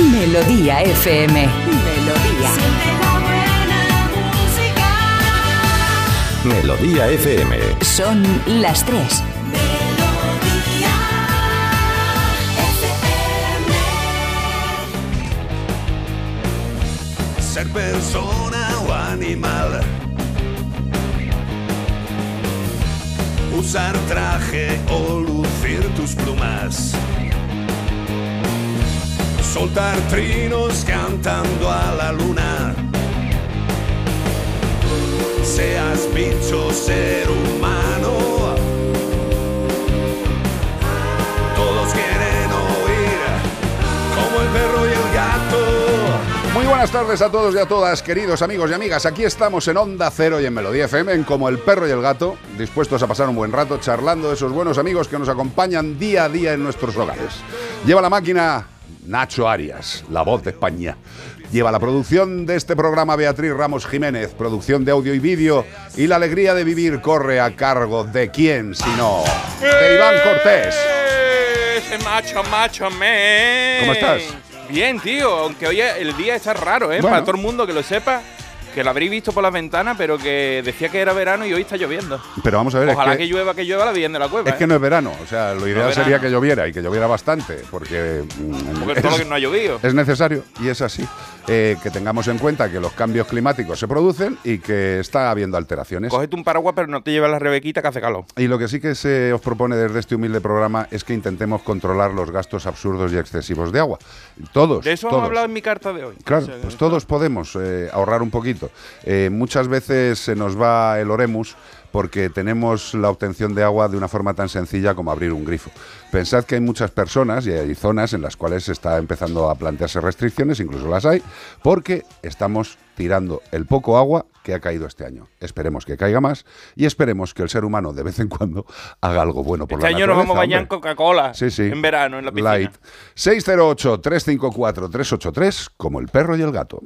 Melodía FM. Melodía. Melodía FM. Son las tres. Ser persona o animal. Usar traje o lucir tus plumas. Soltar trinos cantando a la luna. Seas bicho, ser humano. Todos quieren oír como el perro y el gato. Muy buenas tardes a todos y a todas, queridos amigos y amigas. Aquí estamos en Onda Cero y en Melodía FM, en Como el Perro y el Gato, dispuestos a pasar un buen rato charlando de esos buenos amigos que nos acompañan día a día en nuestros hogares. Lleva la máquina Nacho Arias, la voz de España. Lleva la producción de este programa Beatriz Ramos Jiménez, producción de audio y vídeo, y la alegría de vivir corre a cargo de quién, sino de Iván Cortés. Ese macho, macho, me. ¿Cómo estás? Bien, tío, aunque hoy el día está raro, ¿eh? Bueno. Para todo el mundo que lo sepa, que lo habréis visto por las ventanas, pero que decía que era verano y hoy está lloviendo. Pero vamos a ver, Ojalá es que, que, llueva, que llueva la bien de la cueva. es que ¿eh? no es verano. O sea, lo ideal es sería que lloviera y que lloviera bastante, porque, mm, Porque todo lo que no ha llovido. Es necesario, y es así, eh, que tengamos en cuenta que los cambios climáticos se producen y que está habiendo alteraciones. Cógete un paraguas, pero no te llevas la rebequita que hace calor. Y lo que sí que se os propone desde este humilde programa es que intentemos controlar los gastos absurdos y excesivos de agua. Todos. De eso todos. hemos hablado en mi carta de hoy. Claro, O sea, pues todos podemos eh, ahorrar un poquito. Eh, muchas veces se nos va el oremus porque tenemos la obtención de agua de una forma tan sencilla como abrir un grifo. Pensad que hay muchas personas y hay zonas en las cuales se está empezando a plantearse restricciones, incluso las hay, porque estamos tirando el poco agua que ha caído este año. Esperemos que caiga más y esperemos que el ser humano de vez en cuando haga algo bueno por Este la año nos vamos a bañar en. Coca-Cola. Sí, sí. En verano, en la piscina. Light. 608-354-383, como el perro y el gato.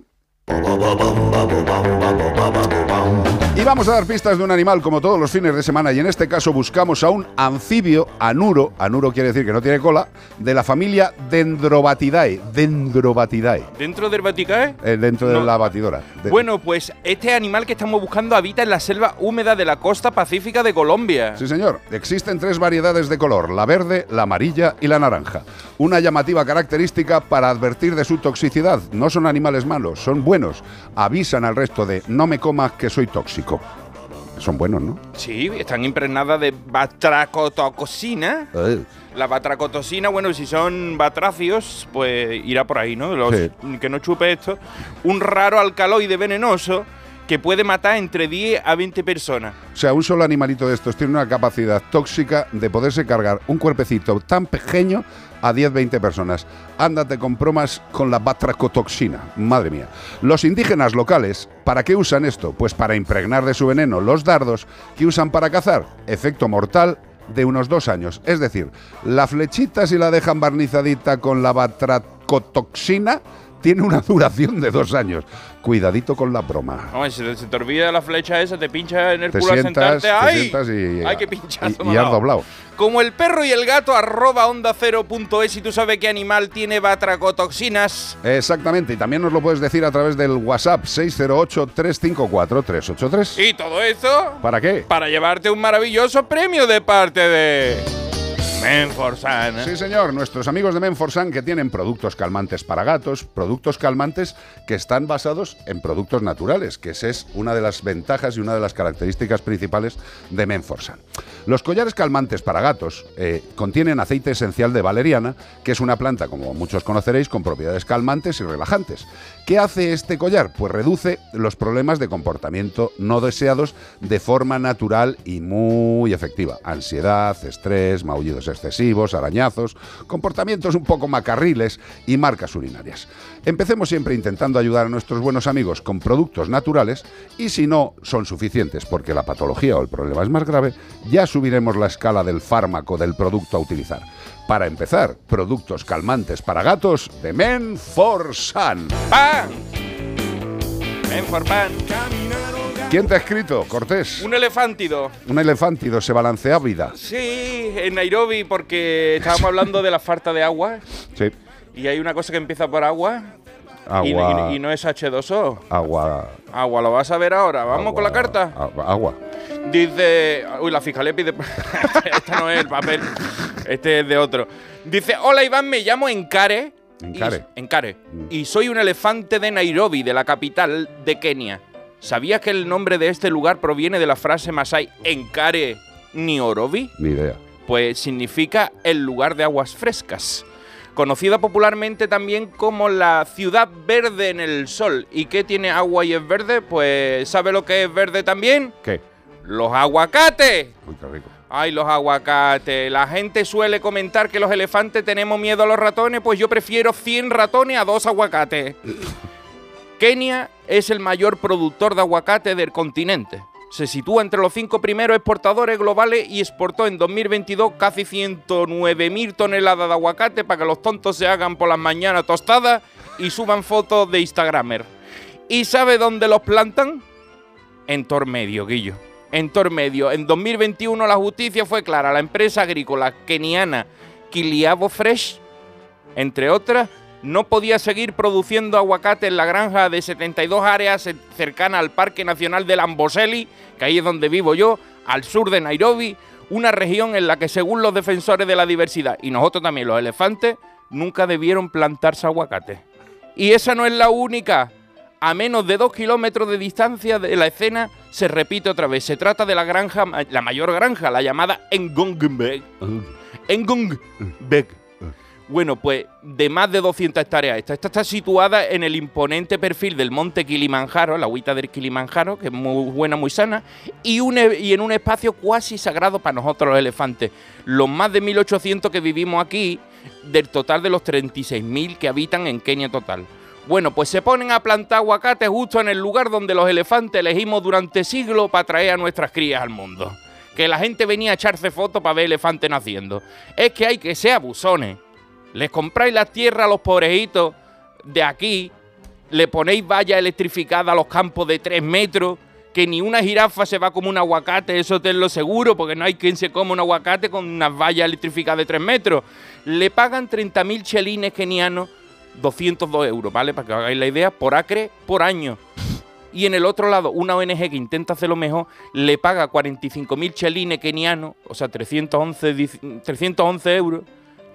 Y vamos a dar pistas de un animal como todos los fines de semana y en este caso buscamos a un anfibio anuro, anuro quiere decir que no tiene cola, de la familia Dendrobatidae, Dendrobatidae, Dentro del Vaticae. eh, dentro de No. la batidora. De- Bueno, pues este animal que estamos buscando habita en la selva húmeda de la costa pacífica de Colombia. Sí, señor. Existen tres variedades de color, la verde, la amarilla y la naranja. Una llamativa característica para advertir de su toxicidad. No son animales malos, son buenos. Avisan al resto de no me comas que soy tóxico. Son buenos, ¿no? Sí, están impregnadas de batracotoxina. Eh, La batracotoxina, bueno, si son batracios, pues irá por ahí, ¿no? Los- Sí. Que no chupe esto. Un raro alcaloide venenoso que puede matar entre 10 a 20 personas. O sea, un solo animalito de estos tiene una capacidad tóxica de poderse cargar un cuerpecito tan pequeño a 10-20 personas. Ándate con bromas con la batracotoxina. Madre mía. Los indígenas locales, ¿para qué usan esto? Pues para impregnar de su veneno los dardos que usan para cazar. Efecto mortal de unos dos años. Es decir, la flechita si la dejan barnizadita con la batracotoxina tiene una duración de dos años. Cuidadito con la broma. Hombre, si te- se te olvida la flecha esa, te pincha en el Te culo sientas, sentarte. te ¡Ay! sientas y, ¡Ay, qué pinchazo y, y ha has doblado. Como el perro y el gato, arroba onda cero punto es, y tú sabes qué animal tiene batracotoxinas. Exactamente, y también nos lo puedes decir a través del WhatsApp 608-354-383. Y todo eso ¿Para qué? para llevarte un maravilloso premio de parte de Menforsan. Sí, señor, nuestros amigos de Menforsan que tienen productos calmantes para gatos, productos calmantes que están basados en productos naturales, que esa es una de las ventajas y una de las características principales de Menforsan. Los collares calmantes para gatos eh, contienen aceite esencial de valeriana, que es una planta, como muchos conoceréis, con propiedades calmantes y relajantes. ¿Qué hace este collar? Pues reduce los problemas de comportamiento no deseados de forma natural y muy efectiva. Ansiedad, estrés, maullidos excesivos, arañazos, comportamientos un poco macarriles y marcas urinarias. Empecemos siempre intentando ayudar a nuestros buenos amigos con productos naturales y si no son suficientes porque la patología o el problema es más grave, ya subiremos la escala del fármaco del producto a utilizar. Para empezar, productos calmantes para gatos de Men for Sun. ¡Pan! Menforpan. ¿Quién te ha escrito, Cortés? Un elefántido. Un elefántido se balancea vida. Sí, en Nairobi, porque estábamos hablando de la falta de agua. Sí. Y hay una cosa que empieza por agua. Agua. Y, y no es H2O. Agua. Agua, lo vas a ver ahora. Vamos con la carta. Agua. agua. Dice. Uy, la fiscalía pide. este no es el papel. Este es de otro. Dice: Hola Iván, me llamo Encare. Encare. Y, Encare. Mm. Y soy un elefante de Nairobi, de la capital de Kenia. ¿Sabías que el nombre de este lugar proviene de la frase masai Encare Niorobi? Ni idea. Pues significa el lugar de aguas frescas. Conocida popularmente también como la ciudad verde en el sol. ¿Y qué tiene agua y es verde? Pues ¿sabe lo que es verde también? ¿Qué? Los aguacates. Uy, qué rico. Ay, los aguacates. La gente suele comentar que los elefantes tenemos miedo a los ratones, pues yo prefiero 100 ratones a dos aguacates. Kenia es el mayor productor de aguacate del continente. Se sitúa entre los cinco primeros exportadores globales y exportó en 2022 casi 109.000 toneladas de aguacate para que los tontos se hagan por las mañanas tostadas y suban fotos de Instagramer. ¿Y sabe dónde los plantan? En Tormedio, Guillo. En Tormedio. En 2021 la justicia fue clara. La empresa agrícola keniana Kiliabo Fresh, entre otras, no podía seguir produciendo aguacate en la granja de 72 áreas cer- cercana al Parque Nacional del Amboseli, que ahí es donde vivo yo, al sur de Nairobi, una región en la que según los defensores de la diversidad, y nosotros también los elefantes, nunca debieron plantarse aguacate. Y esa no es la única. A menos de dos kilómetros de distancia de la escena se repite otra vez. Se trata de la granja, la mayor granja, la llamada Engongbeg. Engongbeg. Bueno, pues de más de 200 hectáreas. Esta, esta está situada en el imponente perfil del monte Kilimanjaro, la agüita del Kilimanjaro, que es muy buena, muy sana, y, e- en un espacio cuasi sagrado para nosotros los elefantes. Los más de 1.800 que vivimos aquí, del total de los 36.000 que habitan en Kenia total. Bueno, pues se ponen a plantar aguacates justo en el lugar donde los elefantes elegimos durante siglos para traer a nuestras crías al mundo. Que la gente venía a echarse fotos para ver elefantes naciendo. Es que hay que ser abusones. Les compráis la tierra a los pobrejitos de aquí, le ponéis valla electrificada a los campos de 3 metros, que ni una jirafa se va como un aguacate, eso te lo seguro, porque no hay quien se coma un aguacate con unas vallas electrificadas de 3 metros. Le pagan 30.000 chelines kenianos, 202 euros, ¿vale? Para que hagáis la idea, por acre, por año. Y en el otro lado, una ONG que intenta hacerlo mejor, le paga 45.000 chelines kenianos, o sea, 311, dic- 311 euros,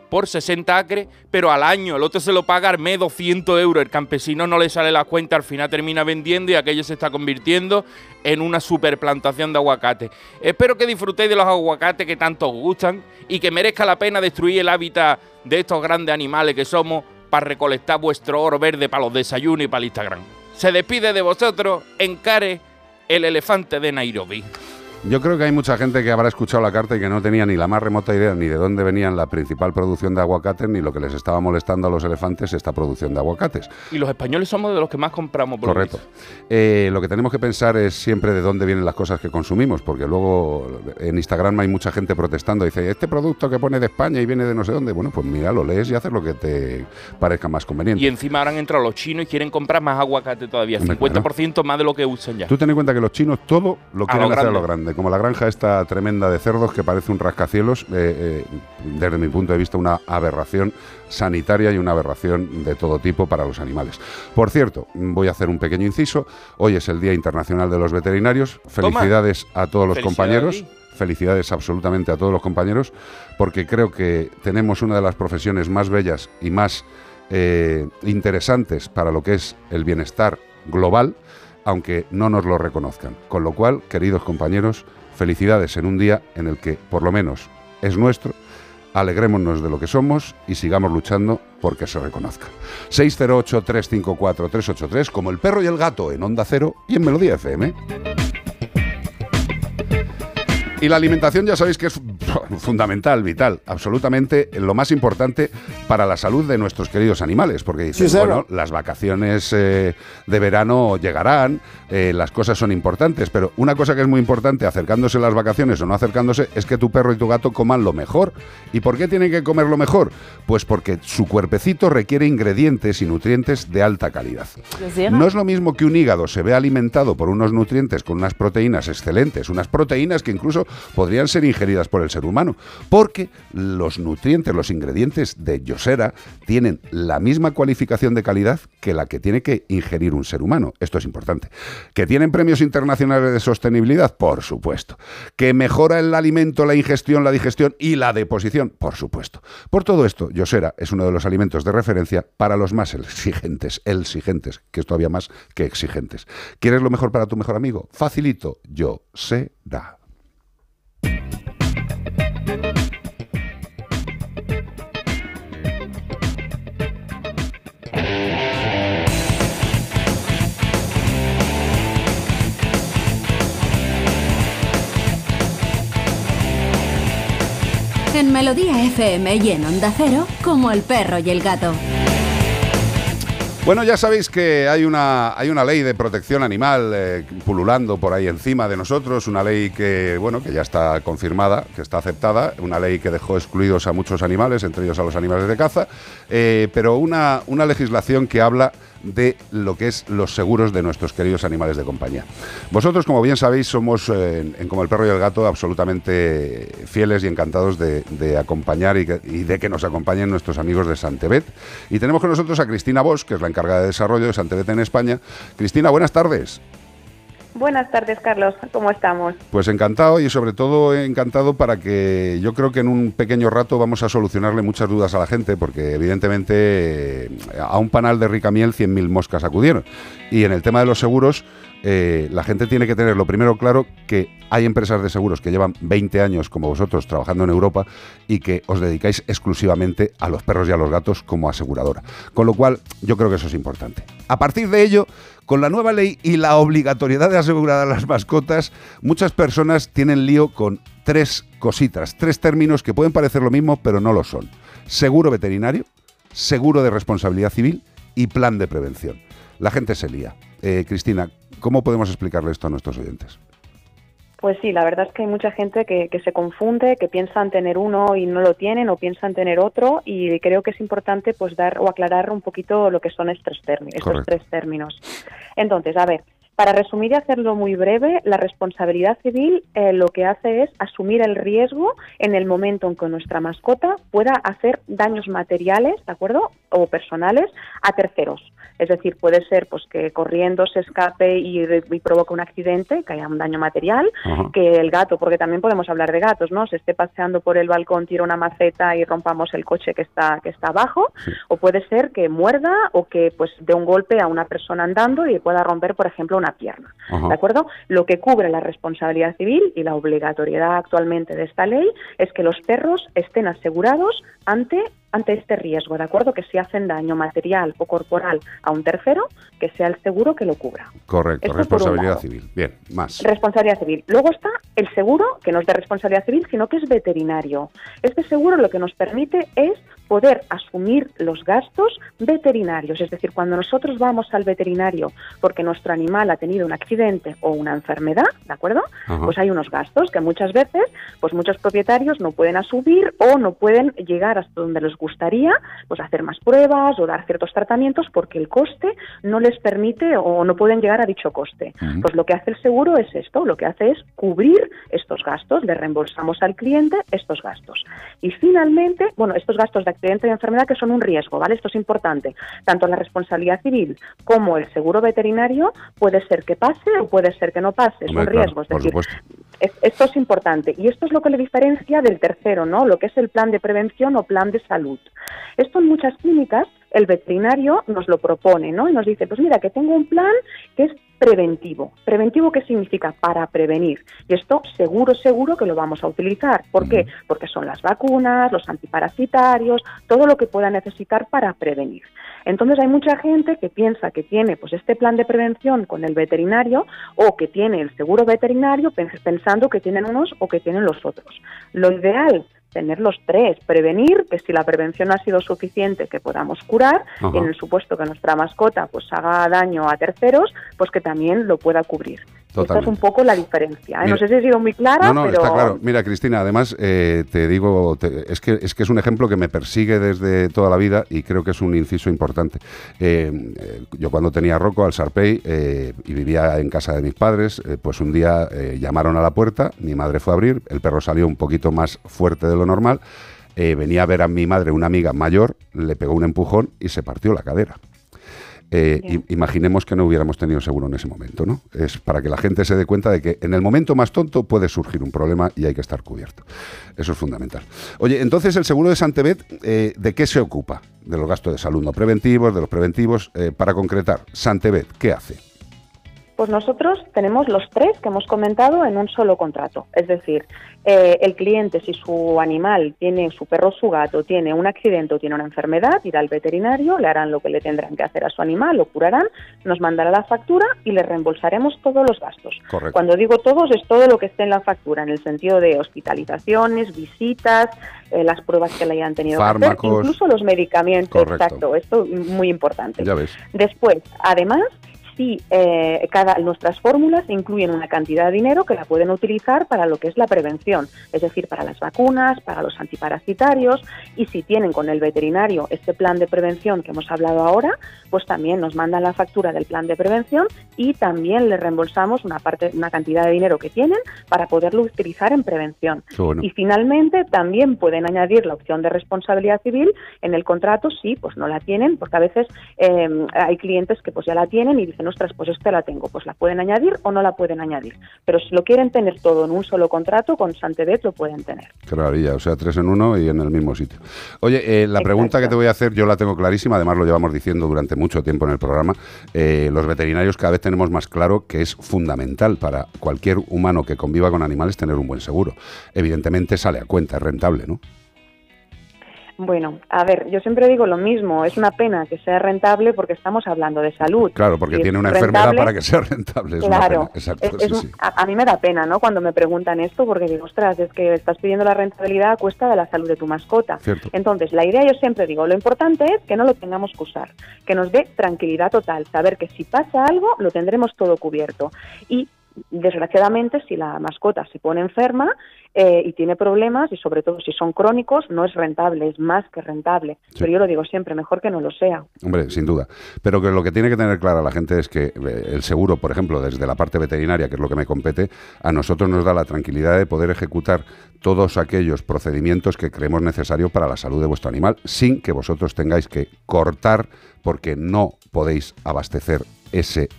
por 60 acres, pero al año. El otro se lo paga mes 200 euros. El campesino no le sale la cuenta, al final termina vendiendo y aquello se está convirtiendo en una superplantación de aguacate. Espero que disfrutéis de los aguacates que tanto os gustan y que merezca la pena destruir el hábitat de estos grandes animales que somos para recolectar vuestro oro verde para los desayunos y para el Instagram. Se despide de vosotros, Encare, el elefante de Nairobi. Yo creo que hay mucha gente que habrá escuchado la carta y que no tenía ni la más remota idea ni de dónde venían la principal producción de aguacates ni lo que les estaba molestando a los elefantes esta producción de aguacates. Y los españoles somos de los que más compramos. por Correcto. Eh, lo que tenemos que pensar es siempre de dónde vienen las cosas que consumimos, porque luego en Instagram hay mucha gente protestando. Dice, este producto que pone de España y viene de no sé dónde. Bueno, pues mira, lo lees y haces lo que te parezca más conveniente. Y encima ahora han entrado los chinos y quieren comprar más aguacate todavía, Hombre, 50% más de lo que usan ya. Tú ten en cuenta que los chinos todo lo A quieren lo hacer a lo grande, como la granja esta tremenda de cerdos que parece un rascacielos, eh, eh, desde mi punto de vista una aberración sanitaria y una aberración de todo tipo para los animales. Por cierto, voy a hacer un pequeño inciso, hoy es el Día Internacional de los Veterinarios, felicidades a todos los compañeros. Felicidades absolutamente a todos los compañeros, porque creo que tenemos una de las profesiones más bellas y más eh, interesantes para lo que es el bienestar global, aunque no nos lo reconozcan. Con lo cual, queridos compañeros, felicidades en un día en el que, por lo menos, es nuestro. Alegrémonos de lo que somos y sigamos luchando porque se reconozca. 608-354-383, como el perro y el gato en Onda Cero y en Melodía FM. Y la alimentación ya sabéis que es fundamental, vital, absolutamente lo más importante para la salud de nuestros queridos animales, porque dicen, Sí, bueno, las vacaciones eh, de verano llegarán, eh, las cosas son importantes, pero una cosa que es muy importante acercándose las vacaciones o no acercándose es que tu perro y tu gato coman lo mejor. ¿Y por qué tienen que comer lo mejor? Pues porque su cuerpecito requiere ingredientes y nutrientes de alta calidad. No es lo mismo que un hígado se vea alimentado por unos nutrientes con unas proteínas excelentes, unas proteínas que incluso podrían ser ingeridas por el ser humano. porque los nutrientes, los ingredientes de Yosera tienen la misma cualificación de calidad que la que tiene que ingerir un ser humano. Esto es importante. ¿Que tienen premios internacionales de sostenibilidad? Por supuesto. ¿Que mejora el alimento, la ingestión, la digestión y la deposición? Por supuesto. Por todo esto, Yosera es uno de los alimentos de referencia para los más exigentes, exigentes, que es todavía más que exigentes. ¿Quieres lo mejor para tu mejor amigo? Facilito, Yosera. En Melodía FM y en Onda Cero, como el perro y el gato. Bueno, ya sabéis que hay una, hay una ley de protección animal eh, pululando por ahí encima de nosotros, una ley que, bueno, que ya está confirmada, que está aceptada, una ley que dejó excluidos a muchos animales, entre ellos a los animales de caza, eh, pero una, una legislación que habla de lo que es los seguros de nuestros queridos animales de compañía. Vosotros, como bien sabéis, somos eh, en, Como el Perro y el Gato absolutamente fieles y encantados de, acompañar y, de que nos acompañen nuestros amigos de Santebet. Y tenemos con nosotros a Cristina Bosch, que es la encargada de desarrollo de Santebet en España. Cristina, buenas tardes. Buenas tardes, Carlos. ¿Cómo estamos? Pues encantado y sobre todo encantado para que yo creo que en un pequeño rato vamos a solucionarle muchas dudas a la gente, porque evidentemente a un panal de rica miel 100.000 moscas acudieron. Y en el tema de los seguros, eh, la gente tiene que tener lo primero claro que hay empresas de seguros que llevan 20 años como vosotros trabajando en Europa y que os dedicáis exclusivamente a los perros y a los gatos como aseguradora. Con lo cual, yo creo que eso es importante. A partir de ello, con la nueva ley y la obligatoriedad de asegurar a las mascotas, muchas personas tienen lío con tres cositas, tres términos que pueden parecer lo mismo, pero no lo son. Seguro veterinario, seguro de responsabilidad civil y plan de prevención. La gente se lía. Eh, Cristina, ¿cómo podemos explicarle esto a nuestros oyentes? Pues sí, la verdad es que hay mucha gente que, se confunde, que piensan tener uno y no lo tienen o piensan tener otro y creo que es importante pues dar o aclarar un poquito lo que son estos términos. Estos tres términos. Entonces, a ver, para resumir y hacerlo muy breve, la responsabilidad civil eh, lo que hace es asumir el riesgo en el momento en que nuestra mascota pueda hacer daños materiales, ¿de acuerdo? O personales a terceros. Es decir, puede ser pues que corriendo se escape y, y provoque un accidente, que haya un daño material, que el gato, porque también podemos hablar de gatos, ¿no? Se esté paseando por el balcón, tira una maceta y rompamos el coche que está que está abajo, o puede ser que muerda o que pues dé un golpe a una persona andando y pueda romper, por ejemplo, una pierna. ¿De acuerdo? Lo que cubre la responsabilidad civil y la obligatoriedad actualmente de esta ley es que los perros estén asegurados ante ante este riesgo, ¿de acuerdo? Que si hacen daño material o corporal a un tercero, que sea el seguro que lo cubra. Correcto, responsabilidad civil. Bien, más. Responsabilidad civil. Luego está el seguro, que no es de responsabilidad civil, sino que es veterinario. Este seguro lo que nos permite es poder asumir los gastos veterinarios. Es decir, cuando nosotros vamos al veterinario porque nuestro animal ha tenido un accidente o una enfermedad, ¿de acuerdo? Pues hay unos gastos que muchas veces, pues muchos propietarios no pueden asumir o no pueden llegar hasta donde les gustaría, pues hacer más pruebas o dar ciertos tratamientos porque el coste no les permite o no pueden llegar a dicho coste. Pues lo que hace el seguro es esto, lo que hace es cubrir estos gastos, le reembolsamos al cliente estos gastos. Y finalmente, bueno, estos gastos de accidente y enfermedad que son un riesgo, ¿vale? Esto es importante. Tanto la responsabilidad civil como el seguro veterinario puede ser que pase o puede ser que no pase, es un riesgo. Es decir, esto es importante y esto es lo que le diferencia del tercero, ¿no? Lo que es el plan de prevención o plan de salud. Esto en muchas clínicas el veterinario nos lo propone, ¿no? Y nos dice, pues mira, que tengo un plan que es preventivo. ¿Preventivo qué significa? Para prevenir. Y esto seguro, seguro que lo vamos a utilizar. ¿Por qué? Porque son las vacunas, los antiparasitarios, todo lo que pueda necesitar para prevenir. Entonces hay mucha gente que piensa que tiene pues este plan de prevención con el veterinario o que tiene el seguro veterinario pensando que tienen unos o que tienen los otros. Lo ideal tener los tres, prevenir, que si la prevención ha sido suficiente que podamos curar, y en el supuesto que nuestra mascota pues haga daño a terceros, pues que también lo pueda cubrir. Esta es un poco la diferencia. ¿eh? no sé si he sido muy clara, no, no, pero... está claro. Mira, Cristina, además eh, te digo, es, que, es que es un ejemplo que me persigue desde toda la vida y creo que es un inciso importante. Eh, yo cuando tenía Rocco al Sarpey y vivía en casa de mis padres, pues un día llamaron a la puerta, mi madre fue a abrir, el perro salió un poquito más fuerte de lo normal, venía a ver a mi madre una amiga mayor, le pegó un empujón y se partió la cadera. Eh, imaginemos que no hubiéramos tenido seguro en ese momento, ¿no? Es para que la gente se dé cuenta de que en el momento más tonto puede surgir un problema y hay que estar cubierto. Eso es fundamental. Oye, entonces el seguro de Santebet, eh, ¿de qué se ocupa? De los gastos de salud no preventivos, de los preventivos. Eh, para concretar, Santebet, ¿qué hace? Pues nosotros tenemos los tres que hemos comentado en un solo contrato. Es decir, eh, el cliente, si su animal tiene, su perro o su gato, tiene un accidente o tiene una enfermedad, irá al veterinario, le harán lo que le tendrán que hacer a su animal, lo curarán, nos mandará la factura y le reembolsaremos todos los gastos. Cuando digo todos, es todo lo que esté en la factura, en el sentido de hospitalizaciones, visitas, eh, las pruebas que le hayan tenido que hacer, incluso los medicamentos. Exacto, esto es muy importante. Después, además, sí, eh, cada, nuestras fórmulas incluyen una cantidad de dinero que la pueden utilizar para lo que es la prevención, es decir, para las vacunas, para los antiparasitarios y si tienen con el veterinario este plan de prevención que hemos hablado ahora, pues también nos mandan la factura del plan de prevención y también le reembolsamos una parte, una cantidad de dinero que tienen para poderlo utilizar en prevención. Y finalmente también pueden añadir la opción de responsabilidad civil en el contrato si pues no la tienen, porque a veces eh, hay clientes que pues ya la tienen y dicen ostras, pues esta la tengo, pues la pueden añadir o no la pueden añadir. Pero si lo quieren tener todo en un solo contrato, con Santebet lo pueden tener. Qué o sea, tres en uno y en el mismo sitio. Oye, eh, la pregunta que te voy a hacer yo la tengo clarísima, además lo llevamos diciendo durante mucho tiempo en el programa. Eh, los veterinarios cada vez tenemos más claro que es fundamental para cualquier humano que conviva con animales tener un buen seguro. Evidentemente sale a cuenta, es rentable, ¿no? Bueno, a ver, yo siempre digo lo mismo, es una pena que sea rentable porque estamos hablando de salud. Claro, porque tiene una enfermedad para que sea rentable. claro, A, mí me da pena, ¿no? Cuando me preguntan esto, porque digo, ostras, es que estás pidiendo la rentabilidad a cuesta de la salud de tu mascota. Entonces, la idea yo siempre digo, lo importante es que no lo tengamos que usar, que nos dé tranquilidad total, saber que si pasa algo, lo tendremos todo cubierto. Y desgraciadamente, si la mascota se pone enferma eh, y tiene problemas, y sobre todo si son crónicos, no es rentable, es más que rentable. Pero yo lo digo siempre, mejor que no lo sea. Hombre, sin duda. Pero que lo que tiene que tener clara la gente es que eh, el seguro, por ejemplo, desde la parte veterinaria, que es lo que me compete, a nosotros nos da la tranquilidad de poder ejecutar todos aquellos procedimientos que creemos necesarios para la salud de vuestro animal, sin que vosotros tengáis que cortar porque no podéis abastecer ese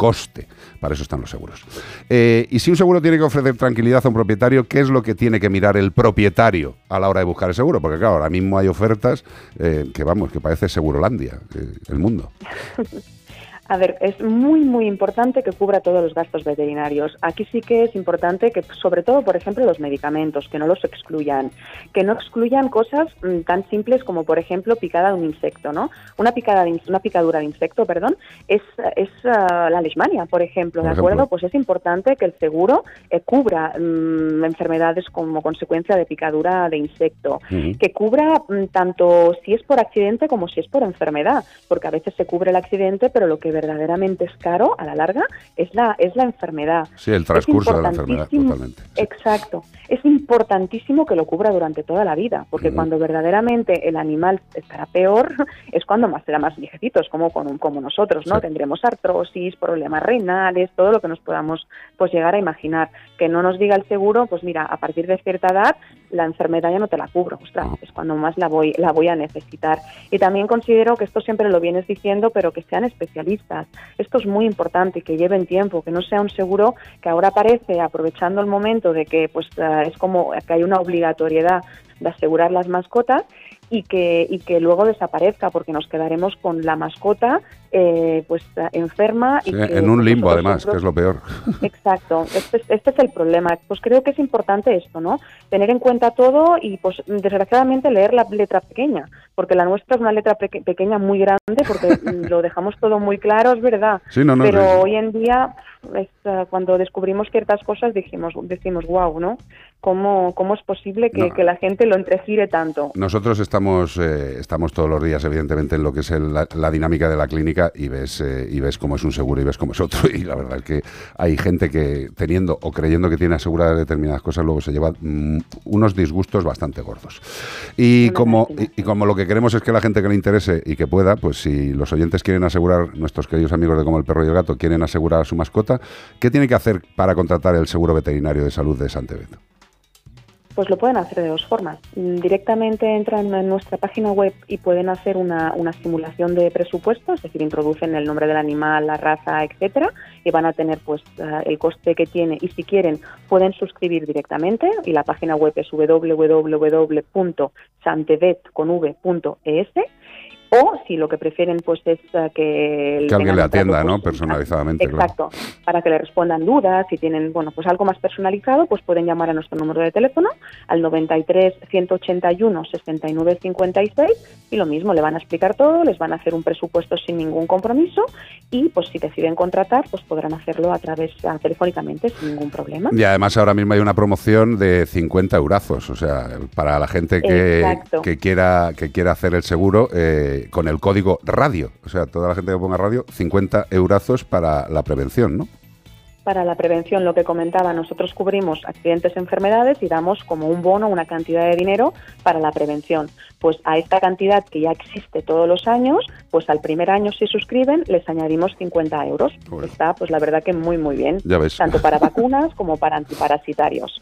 coste. Para eso están los seguros. Eh, y si un seguro tiene que ofrecer tranquilidad a un propietario, ¿qué es lo que tiene que mirar el propietario a la hora de buscar el seguro? Porque claro, ahora mismo hay ofertas eh, que vamos, que parece Segurolandia, eh, el mundo. A ver, es muy, muy importante que cubra todos los gastos veterinarios. Aquí sí que es importante que, sobre todo, por ejemplo, los medicamentos, que no los excluyan. Que no excluyan cosas mm, tan simples como, por ejemplo, picada de un insecto, ¿no? Una, picada de, una picadura de insecto, perdón, es, es ah, la leishmania, por ejemplo, ¿de acuerdo? Pues es importante que el seguro eh, cubra mm, enfermedades como consecuencia de picadura de insecto. Que cubra mm, tanto si es por accidente como si es por enfermedad, porque a veces se cubre el accidente, pero lo que verdaderamente es caro a la larga es la, es la enfermedad. Sí, el transcurso de la enfermedad, totalmente. Exacto. Es importantísimo que lo cubra durante toda la vida, porque cuando verdaderamente el animal estará peor, es cuando más será más viejecitos, como, con, como nosotros, ¿no? Tendremos artrosis, problemas renales, todo lo que nos podamos pues llegar a imaginar. Que no nos diga el seguro, pues mira, a partir de cierta edad la enfermedad ya no te la cubro, ostras, es cuando más la voy, la voy a necesitar. Y también considero que esto siempre lo vienes diciendo, pero que sean especialistas esto es muy importante, que lleven tiempo, que no sea un seguro que ahora aparece aprovechando el momento de que pues eh, es como que hay una obligatoriedad de asegurar las mascotas y que, y que luego desaparezca, porque nos quedaremos con la mascota eh, pues enferma. y en un limbo, además, que es lo peor. Exacto, este, este, es el problema. Pues creo que es importante esto, ¿no? Tener en cuenta todo y, pues, desgraciadamente, leer la letra pequeña, porque la nuestra es una letra pequeña muy grande, porque lo dejamos todo muy claro, es verdad. Pero hoy en día, es, eh, cuando descubrimos ciertas cosas, dijimos, decimos, wow, ¿no? ¿Cómo, cómo es posible que, que la gente lo entregire tanto? Nosotros estamos, eh, estamos todos los días, evidentemente, en lo que es la, dinámica de la clínica y ves, eh, y ves cómo es un seguro y ves cómo es otro. Y la verdad es que hay gente que teniendo o creyendo que tiene aseguradas determinadas cosas, luego se lleva mm, unos disgustos bastante gordos. Y Una como, y, y como lo que queremos es que la gente que le interese y que pueda, pues si los oyentes quieren asegurar, nuestros queridos amigos de Como el Perro y el Gato quieren asegurar a su mascota, ¿qué tiene que hacer para contratar el seguro veterinario de salud de Santebet? Pues lo pueden hacer de dos formas. Mm, Directamente entran en nuestra página web y pueden hacer una, una simulación de presupuesto, es decir, introducen el nombre del animal, la raza, etcétera, y van a tener pues eh, el coste que tiene y si quieren pueden suscribir directamente y la página web es www.santevet.es o si lo que prefieren pues es eh, que, alguien le atienda, ¿no? Personalizadamente, claro. Exacto, para que le respondan dudas, si tienen, bueno, pues algo más personalizado, pues pueden llamar a nuestro número de teléfono al 93 181 69 56 y lo mismo, le van a explicar todo, les van a hacer un presupuesto sin ningún compromiso y pues si deciden contratar, pues podrán hacerlo a través telefónicamente sin ningún problema. Y además ahora mismo hay una promoción de 50 eurazos, o sea, para la gente que, que quiera que quiera hacer el seguro eh, con el código radio, o sea, toda la gente que ponga radio, 50 eurazos para la prevención, ¿no? Para la prevención, lo que comentaba, nosotros cubrimos accidentes, enfermedades y damos como un bono, una cantidad de dinero para la prevención. Pues a esta cantidad que ya existe todos los años, pues al primer año si suscriben les añadimos 50 euros. Bueno. Está, pues la verdad que muy muy bien, Ya ves. tanto para vacunas como para antiparasitarios.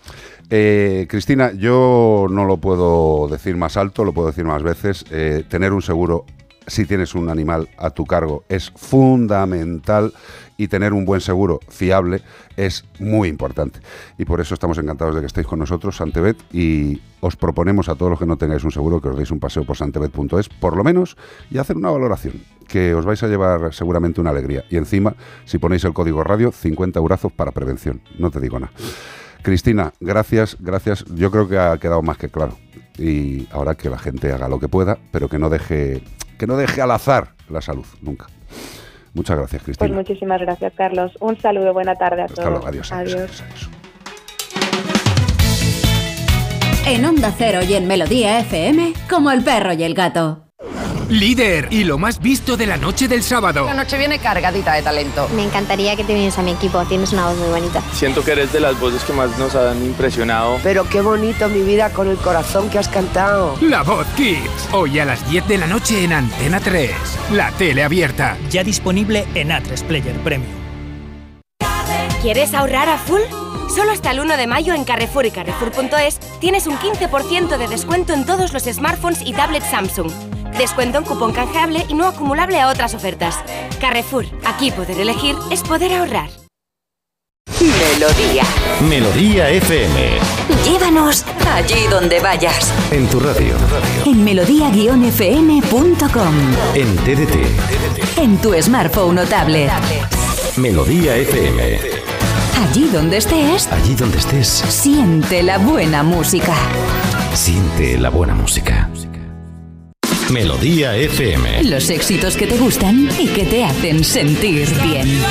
Eh, Cristina, yo no lo puedo decir más alto, lo puedo decir más veces. eh, tener un seguro, si tienes un animal a tu cargo, es fundamental y tener un buen seguro fiable es muy importante. Y por eso estamos encantados de que estéis con nosotros, Santebet, y os proponemos a todos los que no tengáis un seguro que os deis un paseo por santebet.es, por lo menos, y hacer una valoración, que os vais a llevar seguramente una alegría. Y encima, si ponéis el código radio, 50 eurazos para prevención. No te digo nada. Cristina, gracias, gracias. Yo creo que ha quedado más que claro. Y ahora que la gente haga lo que pueda, pero que no deje, que no deje al azar la salud, nunca. Muchas gracias, Pues Cristina. muchísimas gracias, Carlos. Un saludo, buena tarde a Hasta todos. luego, adiós, adiós, adiós, adiós. En Onda Cero y en Melodía FM, como el perro y el gato. Líder y lo más visto de la noche del sábado. La noche viene cargadita de talento. Me encantaría que te vienes a mi equipo, tienes una voz muy bonita. Siento que eres de las voces que más nos han impresionado. Pero qué bonito mi vida con el corazón que has cantado. La Voz Kids. Hoy a las 10 de la noche en Antena 3. La tele abierta. Ya disponible en A3 Player Premium. ¿Quieres ahorrar a full? Solo hasta el 1 de mayo en Carrefour y Carrefour.es tienes un 15% de descuento en todos los smartphones y tablets Samsung. Descuento en cupón canjeable y no acumulable a otras ofertas. Carrefour, aquí poder elegir es poder ahorrar. Melodía. Melodía FM. Llévanos allí donde vayas. En tu radio. En melodía-fm.com. En TDT. En tu smartphone o tablet. Melodía FM. Allí donde estés, Allí donde estés, siente la buena música. siente la buena música. Melodía FM. Los éxitos que te gustan y que te hacen sentir bien.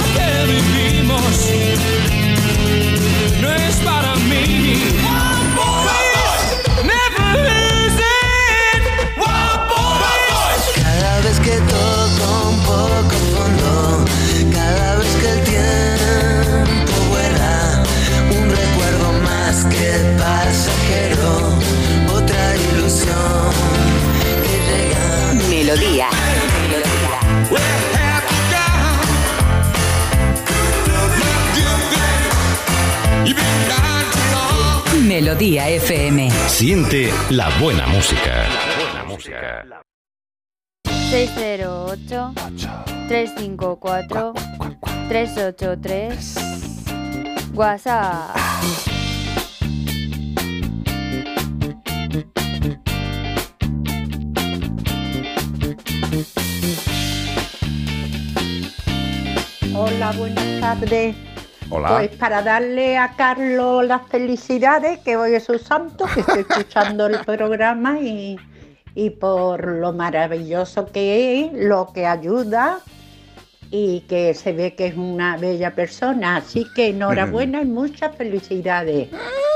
Melodía. Melodía FM. Siente la buena música. La buena música. 608 354 383 WhatsApp. Hola, buenas tardes. Hola. Pues para darle a Carlos las felicidades, que hoy es su santo, que estoy escuchando el programa y, y por lo maravilloso que es, lo que ayuda y que se ve que es una bella persona. Así que enhorabuena y muchas felicidades.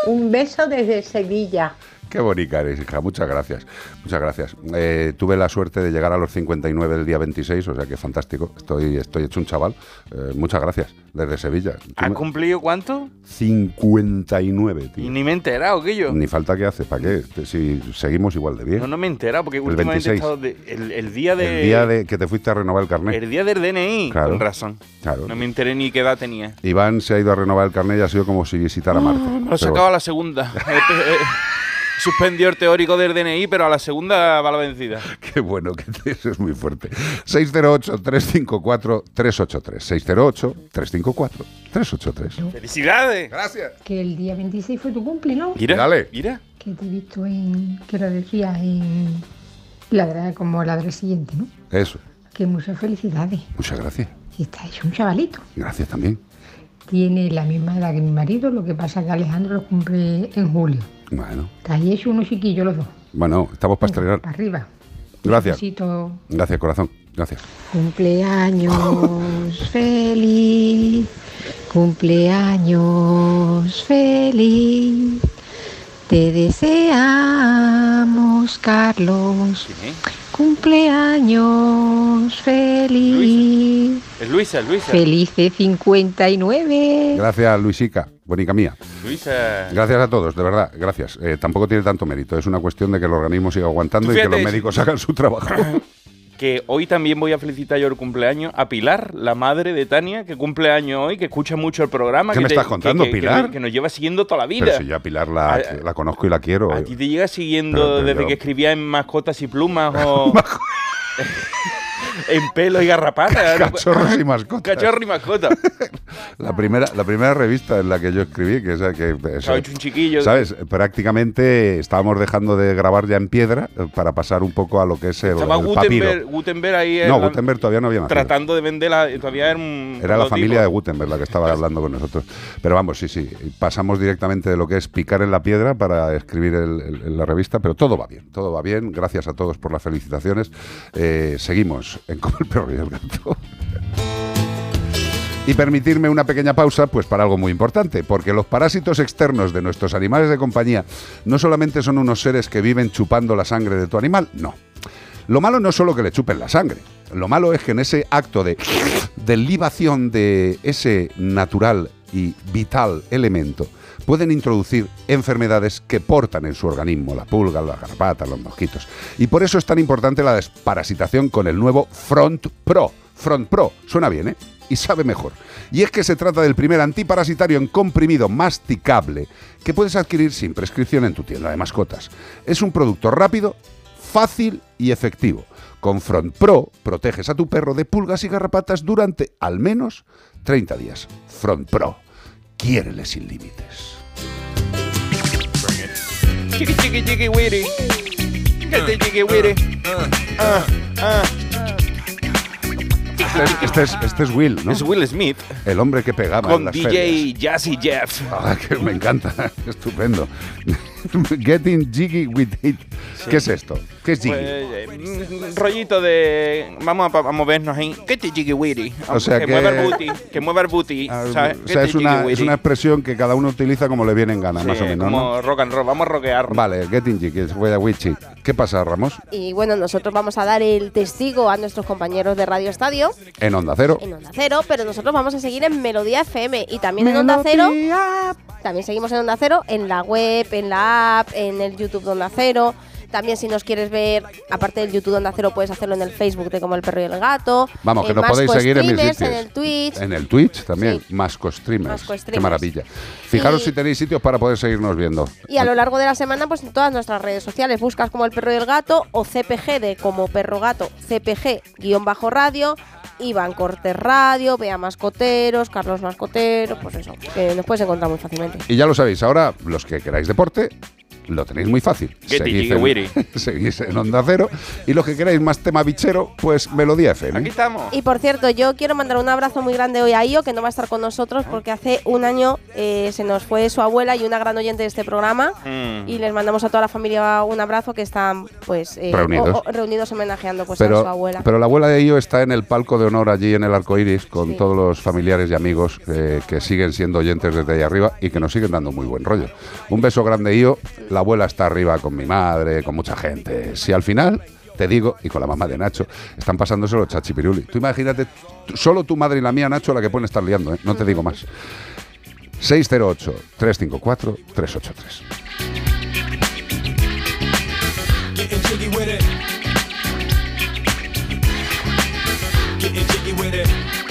Un beso desde Sevilla. Qué bonita eres, hija. Muchas gracias. Muchas gracias. Eh, tuve la suerte de llegar a los 59 del día 26, o sea que fantástico. Estoy, estoy hecho un chaval. Eh, muchas gracias. Desde Sevilla. ¿Has me- cumplido cuánto? 59, Y tío. ni me he enterado, que yo. Ni falta que hace, ¿para qué? Si seguimos igual de bien. No, no me he enterado, porque El últimamente he 26. estado de- el, el día de. El día de que te fuiste a renovar el carnet. el día del DNI, Claro. con razón. Claro. No me enteré ni qué edad tenía. Iván se ha ido a renovar el carnet y ha sido como si visitara Marte. Me lo sacaba a la segunda. Suspendió el teórico del DNI, pero a la segunda va la vencida. Qué bueno, que eso es muy fuerte. 608-354-383. 608-354-383. ¡Felicidades! Gracias. Que el día 26 fue tu cumple, ¿no? Mira, Dale. mira. Que te he visto en. que lo decías en. La de- como la del siguiente, ¿no? Eso. Que muchas felicidades. Muchas gracias. Y está hecho un chavalito. Gracias también. Tiene la misma edad que mi marido, lo que pasa que Alejandro lo cumple en julio. Bueno, ahí hecho unos chiquillos los dos. bueno, estamos para estrenar. Para arriba. Gracias. Besito. Gracias, corazón. Gracias. Cumpleaños feliz, cumpleaños feliz. Te deseamos, Carlos. Cumpleaños feliz. Es Luisa, es Luisa. Felices 59. Gracias, Luisica, bonica mía. Luisa. Gracias a todos, de verdad, gracias. Eh, tampoco tiene tanto mérito, es una cuestión de que el organismo siga aguantando y que los médicos hagan su trabajo. Que hoy también voy a felicitar yo el cumpleaños a Pilar, la madre de Tania, que cumple años hoy, que escucha mucho el programa. ¿Qué que me estás contando, que- que- Pilar? Que, que nos lleva siguiendo toda la vida. Pero si yo a Pilar la, A- la conozco y la quiero. A ti te llega siguiendo Pero- pero desde yo- que escribía en mascotas y plumas o. en pelo y garrapata. Cachorros y mascotas. Cachorro y mascota. La primera, la primera revista en la que yo escribí, que que... eso, Ha hecho un chiquillo. ¿Sabes? Prácticamente estábamos dejando de grabar ya en piedra eh, para pasar un poco a lo que es el, Estaba el Gutenberg. Gutenberg ahí. No, la- Gutenberg todavía no había nacido. Tratando de venderla. Todavía era un. Era la familia de Gutenberg la que estaba hablando con nosotros. Pero vamos, sí, sí. Pasamos directamente de lo que es picar en la piedra para escribir el- el- la revista, pero todo va bien, todo va bien. Gracias a todos por las felicitaciones. Eh, seguimos en Como el perro y el gato. Y permitirme una pequeña pausa, pues para algo muy importante, porque los parásitos externos de nuestros animales de compañía no solamente son unos seres que viven chupando la sangre de tu animal, no. Lo malo no es solo que le chupen la sangre, lo malo es que en ese acto de, de libación de ese natural y vital elemento pueden introducir enfermedades que portan en su organismo, la pulga, las garrapatas, los mosquitos. Y por eso es tan importante la desparasitación con el nuevo Front Pro. Front Pro, suena bien, ¿eh? Y sabe mejor. Y es que se trata del primer antiparasitario en comprimido masticable que puedes adquirir sin prescripción en tu tienda de mascotas. Es un producto rápido, fácil y efectivo. Con Front Pro proteges a tu perro de pulgas y garrapatas durante al menos 30 días. Front Pro, quiérele sin límites. Chiqui, chiqui, chiqui, Este es, este es- este es Will, ¿no? Es Will Smith. El hombre que pegaba en Con las DJ ferias. Jazzy Jeff. Ah, que me encanta, estupendo. Getting jiggy with it. ¿Qué es esto? ¿Qué es jiggy? Pues, eh, un rollito de. Vamos a, a movernos ahí. Te jiggy witty. O sea que, que- mueva el booty. Que mueva el booty. ¿sabes? o sea, es una, es una expresión que cada uno utiliza como le viene en gana, más o menos, como ¿no? rock and roll. Vamos a rockear. Vale, getting jiggy, voy a witchy. ¿Qué pasa, Ramos? Y bueno, nosotros vamos a dar el testigo a nuestros compañeros de Radio Estadio En Onda Cero. en Onda Cero, pero nosotros vamos a seguir en Melodía FM y también en Onda Cero. También seguimos en Onda Cero, en la web, en la app, en el YouTube de Onda Cero. También si nos quieres ver, aparte del YouTube de Onda Cero, puedes hacerlo en el Facebook de Como el Perro y el Gato. Vamos, que nos podéis seguir en mis sitios. en el Twitch. En el Twitch también, Sí. Masco Streamers. Masco Qué maravilla. Fijaros Y- si tenéis sitios para poder seguirnos viendo. Y a lo largo de la semana, pues en todas nuestras redes sociales, buscas como el perro y el gato o CPG de como perro gato, CPG guion bajo radio, Iván Cortés Radio, Bea Mascoteros, Carlos Mascoteros, pues eso, que nos puedes encontrar muy fácilmente. Y ya lo sabéis, ahora los que queráis deporte, lo tenéis muy fácil. Seguís en, seguís en Onda Cero. Y los que queráis más tema bichero, pues Melodía FM. Aquí estamos. Y por cierto, yo quiero mandar un abrazo muy grande hoy a Io, que no va a estar con nosotros porque hace un año eh, se nos fue su abuela y una gran oyente de este programa. Mm. Y les mandamos a toda la familia un abrazo que están pues eh, Reunidos. o- o- reunidos homenajeando pues a su abuela. pero la abuela de ello está en el palco de honor allí en el arco iris con Sí. todos los familiares y amigos eh, que siguen siendo oyentes desde ahí arriba y que nos siguen dando muy buen rollo. Un beso grande, Io. La la abuela está arriba con mi madre, con mucha gente. Si al final, te digo, y con la mamá de Nacho, están pasándose los chachipiruli. Tú imagínate, solo tu madre y la mía, Nacho, la que pueden estar liando, ¿eh? no te digo más. 608-354-383. Getting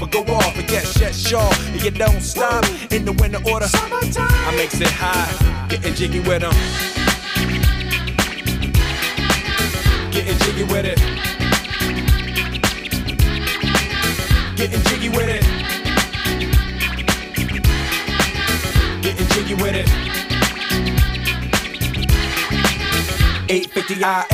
or go off and get shut shaw. And you don't stop in the winter order. I makes it high, getting jiggy with them. Getting jiggy with it. Getting jiggy with it. Getting jiggy with it. 850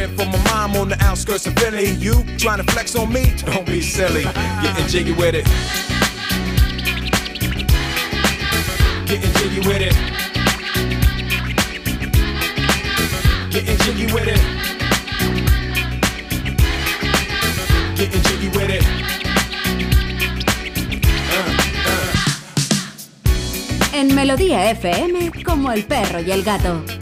Crib for my mom on the outskirts of Philly. You trying to flex on me? Don't be silly. Getting jiggy with it. Getting jiggy with it. Getting jiggy with it. Getting jiggy with it. En Melodía FM, como el perro y el gato.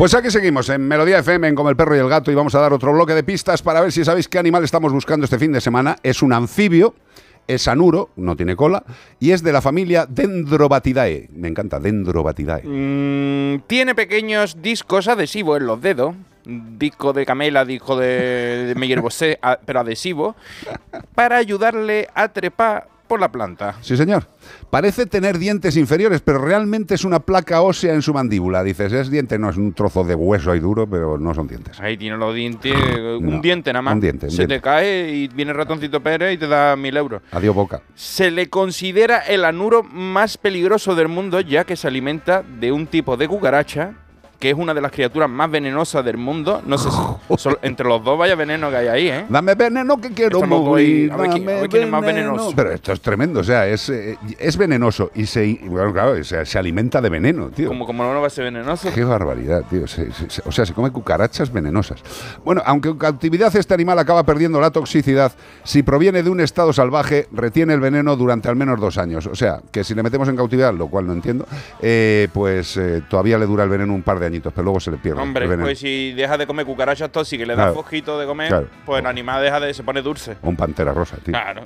Pues aquí seguimos en Melodía FM, en Como el Perro y el Gato, y vamos a dar otro bloque de pistas para ver si sabéis qué animal estamos buscando este fin de semana. Es un anfibio, es anuro, no tiene cola, y es de la familia Dendrobatidae. Me encanta, Dendrobatidae. Mm, tiene pequeños discos adhesivos en los dedos. Disco de camela, disco de, de Meyer Bosé, a- pero adhesivo, para ayudarle a trepar por la planta. Sí, señor. Parece tener dientes inferiores, pero realmente es una placa ósea en su mandíbula. Dices, es diente, no es un trozo de hueso ahí duro, pero no son dientes. Ahí tiene los dientes, un No, diente nada más. un diente, un Se diente. te cae y viene el ratoncito Pérez y te da mil euros. Adiós, boca. Se le considera el anuro más peligroso del mundo, ya que se alimenta de un tipo de cucaracha que es una de las criaturas más venenosas del mundo. No sé si entre los dos vaya veneno que hay ahí, ¿eh? Dame veneno que quiero morir. a ver quién- a ver quién es más veneno. venenoso. Pero esto es tremendo, o sea, es, eh, es venenoso y se, bueno, claro, se, se alimenta de veneno, tío. Como, como no va a ser venenoso. Qué barbaridad, tío. Se- se- se- o sea, se come cucarachas venenosas. Bueno, aunque en cautividad este animal acaba perdiendo la toxicidad, si proviene de un estado salvaje, retiene el veneno durante al menos dos años. O sea, que si le metemos en cautividad, lo cual no entiendo, eh, pues eh, todavía le dura el veneno un par de añitos, pero luego se le pierde Hombre, pues si deja de comer cucarachas tóxicas y le da Claro. fosquito de comer, Claro. pues el animal deja de se pone dulce. Un pantera rosa, tío. Claro.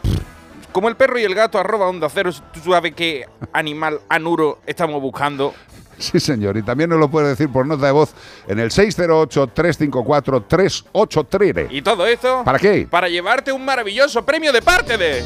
Como el perro y el gato arroba onda cero, tú sabes qué animal anuro estamos buscando. Sí, señor. Y también nos lo puede decir por nota de voz en el 608-354-383. Y todo esto. ¿Para qué? Para llevarte un maravilloso premio de parte de.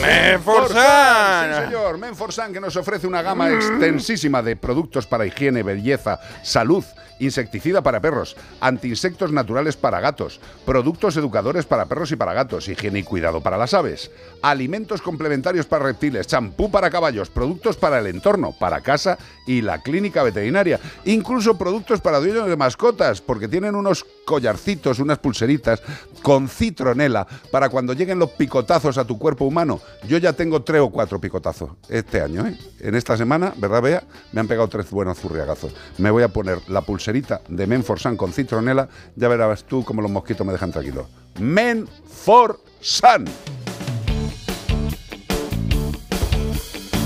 Menforsan. señor. Menforsan que nos ofrece una gama extensísima de productos para higiene, belleza, salud, insecticida para perros, antiinsectos naturales para gatos, productos educadores para perros y para gatos, higiene y cuidado para las aves, alimentos complementarios para reptiles, champú para caballos, productos para el entorno, para casa y la clínica veterinaria, incluso productos para dueños de mascotas, porque tienen unos collarcitos, unas pulseritas con citronela para cuando lleguen los picotazos a tu cuerpo humano. Yo ya tengo tres o cuatro picotazos este año, ¿eh? En esta semana, ¿verdad, Bea? Me han pegado tres buenos zurriagazos. Me voy a poner la pulserita de Menforsan con citronela. Ya verás tú cómo los mosquitos me dejan tranquilo. Menforsan.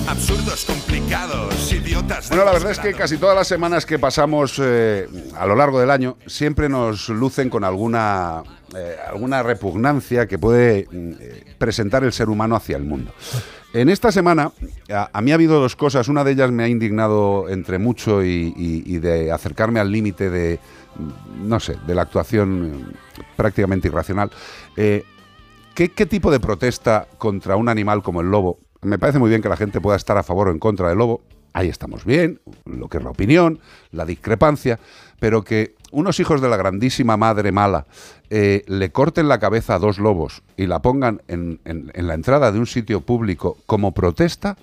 absurdos, complicados, idiotas. Bueno, la verdad es que casi todas las semanas que pasamos eh, a lo largo del año siempre nos lucen con alguna, eh, alguna repugnancia que puede mm, eh, presentar el ser humano hacia el mundo. En esta semana a, mí ha habido dos cosas. Una de ellas me ha indignado entre mucho y, de acercarme al límite de, no sé, de la actuación eh, prácticamente irracional. Eh, ¿Qué, qué tipo de protesta contra un animal como el lobo? Me parece muy bien que la gente pueda estar a favor o en contra del lobo. Ahí estamos bien, lo que es la opinión, la discrepancia, pero que unos hijos de la grandísima madre mala eh, le corten la cabeza a dos lobos y la pongan en, la entrada de un sitio público como protesta,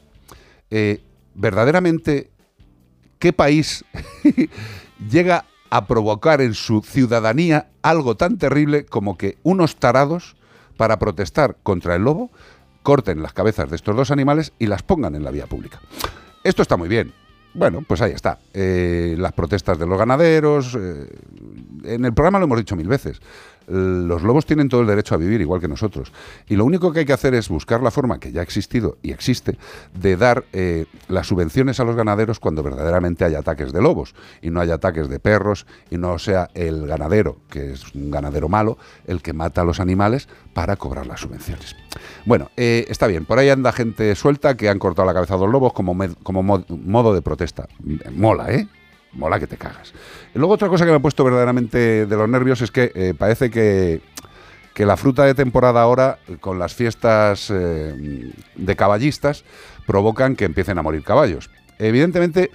eh, verdaderamente, ¿qué país llega a provocar en su ciudadanía algo tan terrible como que unos tarados, para protestar contra el lobo, corten las cabezas de estos dos animales y las pongan en la vía pública? Esto está muy bien. Bueno, pues ahí está. Eh, las protestas de los ganaderos. eh, en el programa lo hemos dicho mil veces. Los lobos tienen todo el derecho a vivir igual que nosotros. Y lo único que hay que hacer es buscar la forma que ya ha existido y existe de dar eh, las subvenciones a los ganaderos cuando verdaderamente hay ataques de lobos y no hay ataques de perros y no sea el ganadero, que es un ganadero malo, el que mata a los animales para cobrar las subvenciones. Bueno, eh, está bien, por ahí anda gente suelta que han cortado la cabeza a dos lobos como, como mod- modo de protesta. Mola, ¿eh? Mola que te cagas. Y luego otra cosa que me ha puesto verdaderamente de los nervios es que eh, parece que, que la fruta de temporada ahora, con las fiestas eh, de caballistas, provocan que empiecen a morir caballos. Evidentemente,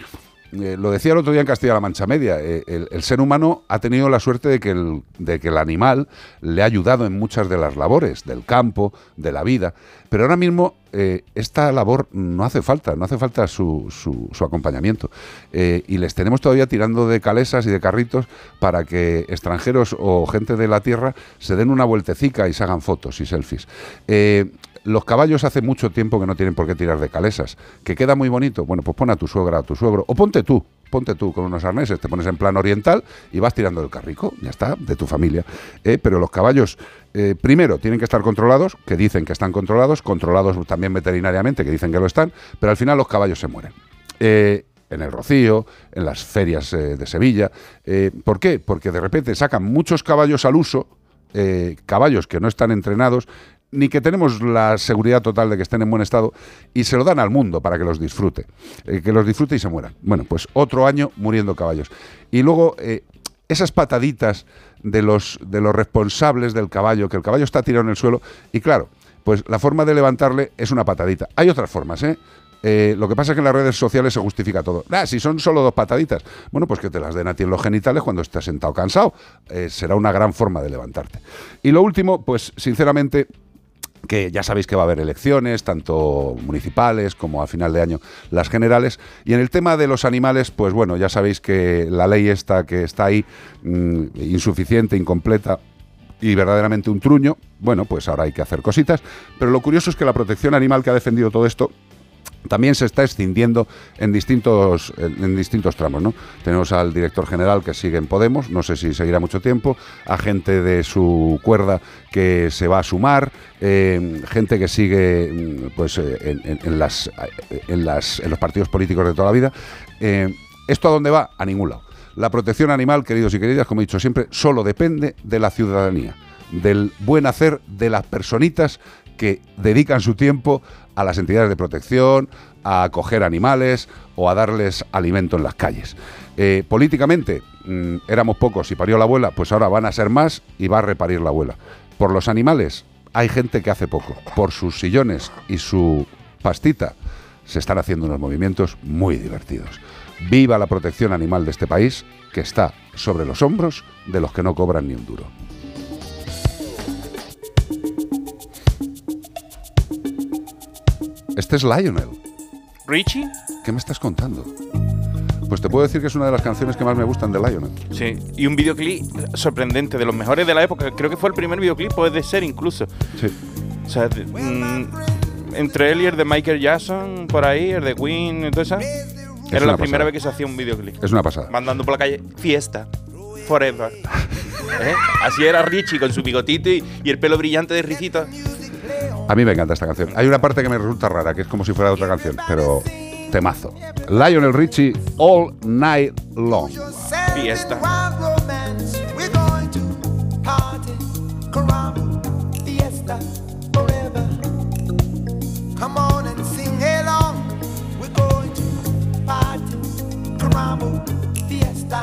eh, lo decía el otro día en Castilla-La Mancha Media, eh, el, ser humano ha tenido la suerte de que, el, de que el animal le ha ayudado en muchas de las labores del campo, de la vida, pero ahora mismo eh, esta labor no hace falta, no hace falta su, su- acompañamiento. Y les tenemos todavía tirando de calesas y de carritos para que extranjeros o gente de la tierra se den una vueltecica y se hagan fotos y selfies. Los caballos hace mucho tiempo que no tienen por qué tirar de calesas. ¿Que queda muy bonito? Bueno, pues pon a tu suegra, a tu suegro, o ponte tú, ponte tú con unos arneses, te pones en plan oriental y vas tirando del carrico, ya está, de tu familia. Eh, pero los caballos, eh, primero, tienen que estar controlados, que dicen que están controlados, controlados también veterinariamente, que dicen que lo están, pero al final los caballos se mueren. Eh, en el Rocío, en las ferias de Sevilla. ¿Por qué? Porque de repente sacan muchos caballos al uso, caballos que no están entrenados, ni que tenemos la seguridad total de que estén en buen estado, y se lo dan al mundo para que los disfrute. Eh, que los disfrute y se mueran. Bueno, pues otro año muriendo caballos. Y luego, eh, esas pataditas de los, de los responsables del caballo, que el caballo está tirado en el suelo, y claro, pues la forma de levantarle es una patadita. Hay otras formas, ¿eh? Eh, lo que pasa es que en las redes sociales se justifica todo. Ah, si son solo dos pataditas. Bueno, pues que te las den a ti en los genitales cuando estés sentado cansado. Será una gran forma de levantarte. Y lo último, pues sinceramente, que ya sabéis que va a haber elecciones, tanto municipales como a final de año las generales. Y en el tema de los animales, pues bueno, ya sabéis que la ley esta que está ahí, mm, insuficiente, incompleta, y verdaderamente un truño, bueno, pues ahora hay que hacer cositas. Pero lo curioso es que la protección animal que ha defendido todo esto también se está escindiendo en distintos, en, distintos tramos. ¿no? Tenemos al director general que sigue en Podemos, no sé si seguirá mucho tiempo, a gente de su cuerda que se va a sumar, eh, gente que sigue mm, pues, eh, en, las, en, las, en los partidos políticos de toda la vida. Eh, ¿Esto a dónde va? A ningún lado. La protección animal, queridos y queridas, como he dicho siempre, solo depende de la ciudadanía, del buen hacer de las personitas que dedican su tiempo a las entidades de protección, a acoger animales o a darles alimento en las calles. Eh, políticamente mm, éramos pocos y parió la abuela, pues ahora van a ser más y va a reparir la abuela. Por los animales hay gente que hace poco. Por sus sillones y su pastita se están haciendo unos movimientos muy divertidos. Viva la protección animal de este país que está sobre los hombros de los que no cobran ni un duro. Este es Lionel. ¿Richie? ¿Qué me estás contando? Pues te puedo decir que es una de las canciones que más me gustan de Lionel. Sí, y un videoclip sorprendente, de los mejores de la época. Creo que fue el primer videoclip, puede ser incluso. Sí. O sea, de- mm, entre él y el de Michael Jackson, por ahí, el de Queen y todo eso. Era una la primera vez que se hacía un videoclip. Es una pasada. Mandando por la calle, fiesta, forever. ¿Eh? Así era Richie con su bigotito y, y el pelo brillante de risita. A mí me encanta esta canción. Hay una parte que me resulta rara, que es como si fuera otra canción, pero temazo. Lionel Richie, All Night Long. Fiesta. We're going to party, caramba, fiesta,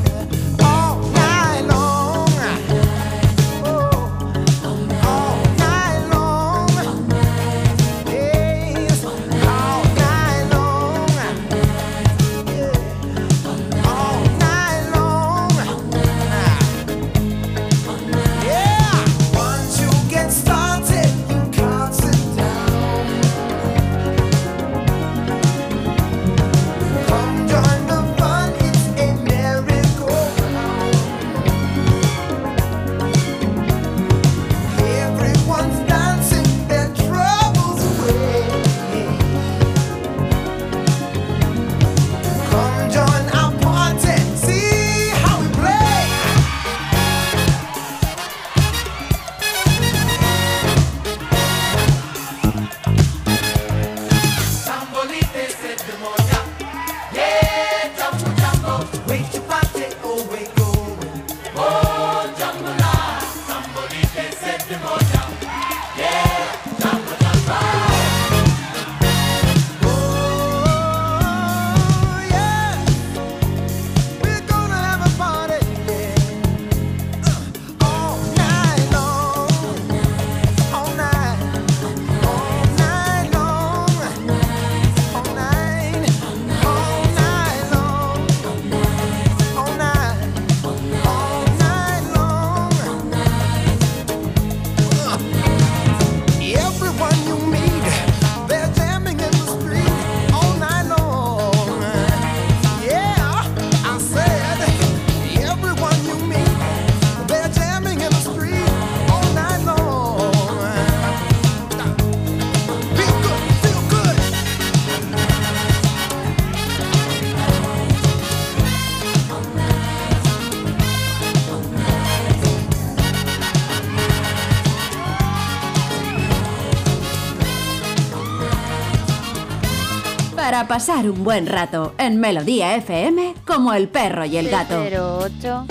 Pasar un buen rato en Melodía FM como el perro y el gato. 08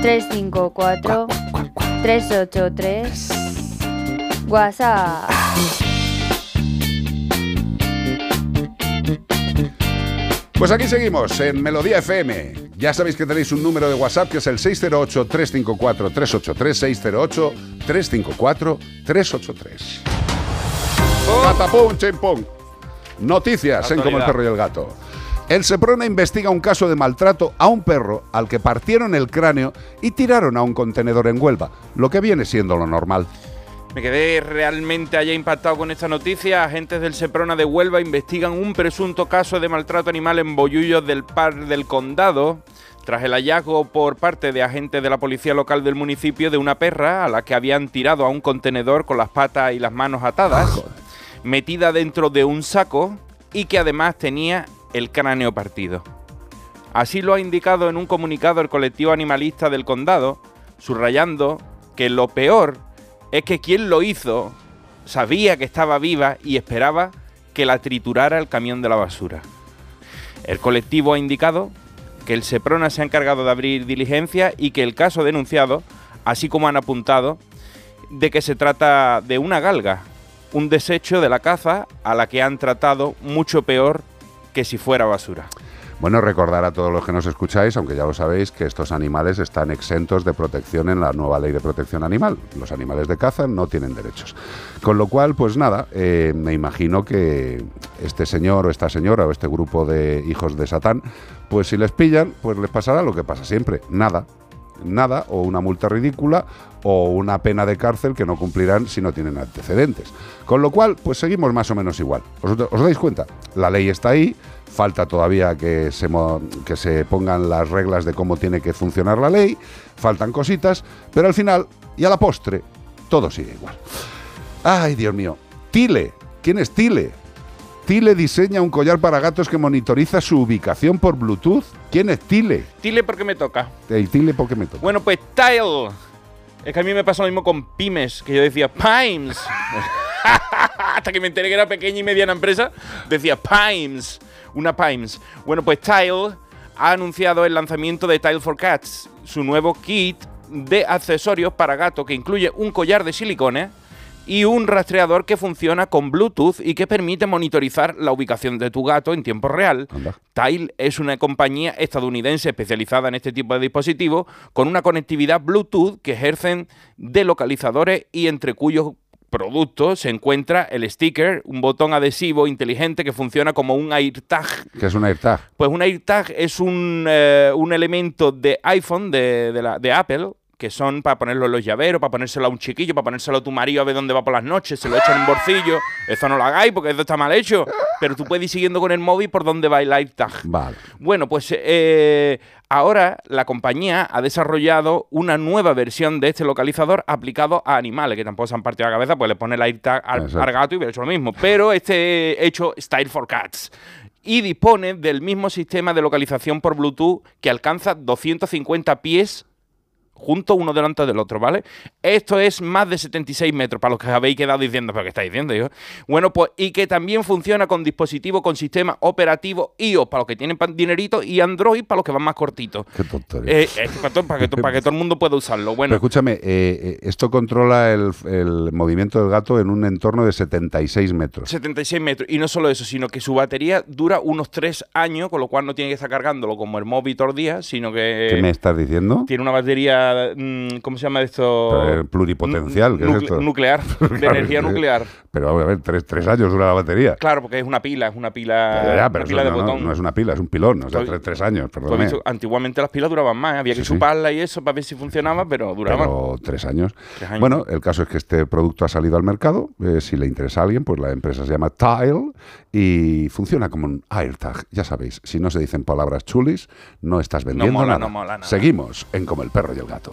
354 383 WhatsApp. Pues aquí seguimos en Melodía FM. Ya sabéis que tenéis un número de WhatsApp que es el 608-354-383, 608-354-383. Patapum, chimpum. Noticias en Como el perro y el gato. El Seprona investiga un caso de maltrato a un perro al que partieron el cráneo y tiraron a un contenedor en Huelva, lo que viene siendo lo normal. Me quedé realmente allá impactado con esta noticia. Agentes del Seprona de Huelva investigan un presunto caso de maltrato animal en Bollullos del Par del Condado. Tras el hallazgo por parte de agentes de la policía local del municipio de una perra a la que habían tirado a un contenedor con las patas y las manos atadas, metida dentro de un saco y que además tenía el cráneo partido. Así lo ha indicado en un comunicado el colectivo animalista del condado, subrayando que lo peor es que quien lo hizo sabía que estaba viva y esperaba que la triturara el camión de la basura. El colectivo ha indicado que el Seprona se ha encargado de abrir diligencia y que el caso denunciado, así como han apuntado, de que se trata de una galga, un desecho de la caza a la que han tratado mucho peor que si fuera basura. Bueno, recordar a todos los que nos escucháis, aunque ya lo sabéis, que estos animales están exentos de protección en la nueva ley de protección animal. Los animales de caza no tienen derechos. Con lo cual, pues nada, eh, me imagino que este señor o esta señora o este grupo de hijos de Satán, pues si les pillan, pues les pasará lo que pasa siempre, nada. Nada, o una multa ridícula, o una pena de cárcel que no cumplirán si no tienen antecedentes. Con lo cual, pues seguimos más o menos igual. ¿Os, dais cuenta? La ley está ahí, falta todavía que se, que se pongan las reglas de cómo tiene que funcionar la ley, faltan cositas, pero al final y a la postre todo sigue igual. Ay, Dios mío. Tile, ¿quién es Tile? Tile diseña un collar para gatos que monitoriza su ubicación por Bluetooth. ¿Quién es Tile? Tile porque me toca. El Tile, ¿por qué me toca? Bueno, pues Tile. Es que a mí me pasa lo mismo con pymes, que yo decía Pimes. Hasta que me enteré que era pequeña y mediana empresa, decía Pimes. Una Pimes. Bueno, pues Tile ha anunciado el lanzamiento de Tile for Cats, su nuevo kit de accesorios para gato que incluye un collar de silicone y un rastreador que funciona con Bluetooth y que permite monitorizar la ubicación de tu gato en tiempo real. Tile es una compañía estadounidense especializada en este tipo de dispositivos con una conectividad Bluetooth que ejercen de localizadores y entre cuyos productos se encuentra el sticker, un botón adhesivo inteligente que funciona como un AirTag. Que es un AirTag. Pues un AirTag es un, eh, un elemento de iPhone, de, de la- de Apple, que son para ponerlo en los llaveros, para ponérselo a un chiquillo, para ponérselo a tu marido a ver dónde va por las noches, se lo echan en un bolsillo. Eso no lo hagáis porque eso está mal hecho. Pero tú puedes ir siguiendo con el móvil por dónde va el AirTag. Vale. Bueno, pues eh, ahora la compañía ha desarrollado una nueva versión de este localizador aplicado a animales, que tampoco se han partido la cabeza, pues le pone el AirTag al, al gato y hubiera hecho lo mismo. Pero este hecho Style for Cats. Y dispone del mismo sistema de localización por Bluetooth que alcanza 250 pies juntos uno delante del otro, ¿vale? Esto es más de 76 metros, para los que habéis quedado diciendo, ¿pero qué estáis diciendo? hijo? Bueno, pues, y que también funciona con dispositivo con sistema operativo iOS, para los que tienen dinerito, y Android, para los que van más cortitos. Qué tontería. Eh, eh, para, que, to- para que todo el mundo pueda usarlo. Pero Bueno, escúchame, eh, esto controla el, el movimiento del gato en un entorno de 76 metros. 76 metros. Y no solo eso, sino que su batería dura unos 3 años, con lo cual no tiene que estar cargándolo como el móvil todos los días, sino que... ¿Qué me estás diciendo? Tiene una batería, mm, ¿cómo se llama esto? Eh, pluripotencial, ¿qué es Nucle- esto? Nuclear, de Claro, energía sí. nuclear. Pero a ver, tres, tres años dura la batería. Claro, porque es una pila, es una pila, Ya, ya, pero una pila eso de no, no- botón. no es una pila, es un pilón. O sea, Tú- tres, tres años, perdóname. visto, antiguamente las pilas duraban más, había que Sí, sí. chuparla y eso para ver si funcionaba, pero duraban. Pero tres años. Tres años. Bueno, el caso es que este producto ha salido al mercado. eh, si le interesa a alguien, pues la empresa se llama Tile y funciona como un AirTag. Ya sabéis, si no se dicen palabras chulis, no estás vendiendo mola, nada. no mola nada. Seguimos en Como el perro y el gato.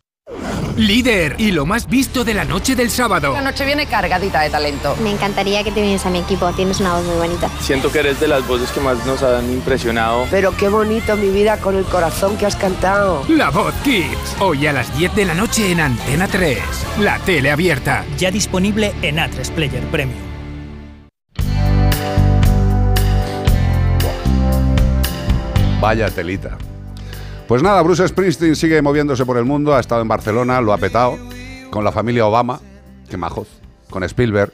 Líder y lo más visto de la noche del sábado. La noche viene cargadita de talento. Me encantaría que te vienes a mi equipo, tienes una voz muy bonita. Siento que eres de las voces que más nos han impresionado. Pero qué bonito mi vida con el corazón que has cantado. La Voz Kids. Hoy a las 10 de la noche en Antena 3. La tele abierta. Ya disponible en A3 Player Premium. Vaya telita. Pues nada, Bruce Springsteen sigue moviéndose por el mundo, ha estado en Barcelona, lo ha petado, con la familia Obama, que majos, con Spielberg.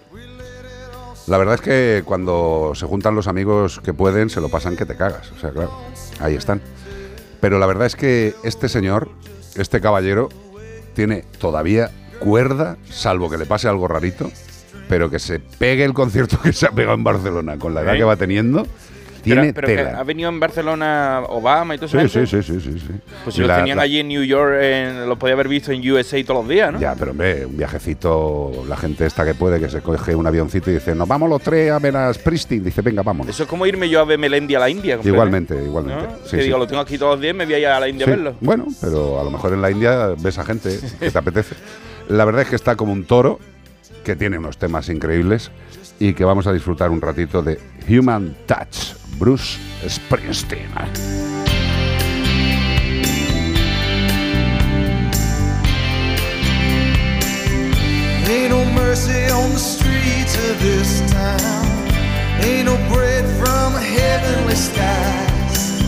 La verdad es que cuando se juntan los amigos que pueden, se lo pasan que te cagas. O sea, claro, ahí están. Pero la verdad es que este señor, este caballero, tiene todavía cuerda, salvo que le pase algo rarito, pero que se pegue el concierto que se ha pegado en Barcelona, con la edad que va teniendo, tiene pero, pero tela. ha venido en Barcelona Obama y todo eso. sí, sí, sí, sí, sí. Pues si la- tenían la- allí en New York, en- los podía haber visto en USA todos los días, ¿no? Ya, pero hombre, un viajecito, la gente esta que puede, que se coge un avioncito y dice, nos vamos los tres a ver a Springsteen. Dice, venga, vámonos. Eso es como irme yo a ver Melendi a la India. Igualmente, igualmente. ¿No? Sí, que sí. digo, lo tengo aquí todos los días, me voy a ir a la India a verlo. Bueno, pero a lo mejor en la India ves a gente que te apetece. La verdad es que está como un toro, que tiene unos temas increíbles y que vamos a disfrutar un ratito de Human Touch, Bruce Springsteen. Ain't no mercy on the streets of this town. Ain't no bread from heavenly skies.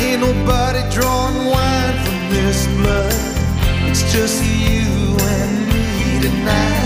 Ain't nobody drawing wine from this blood. It's just you and me tonight.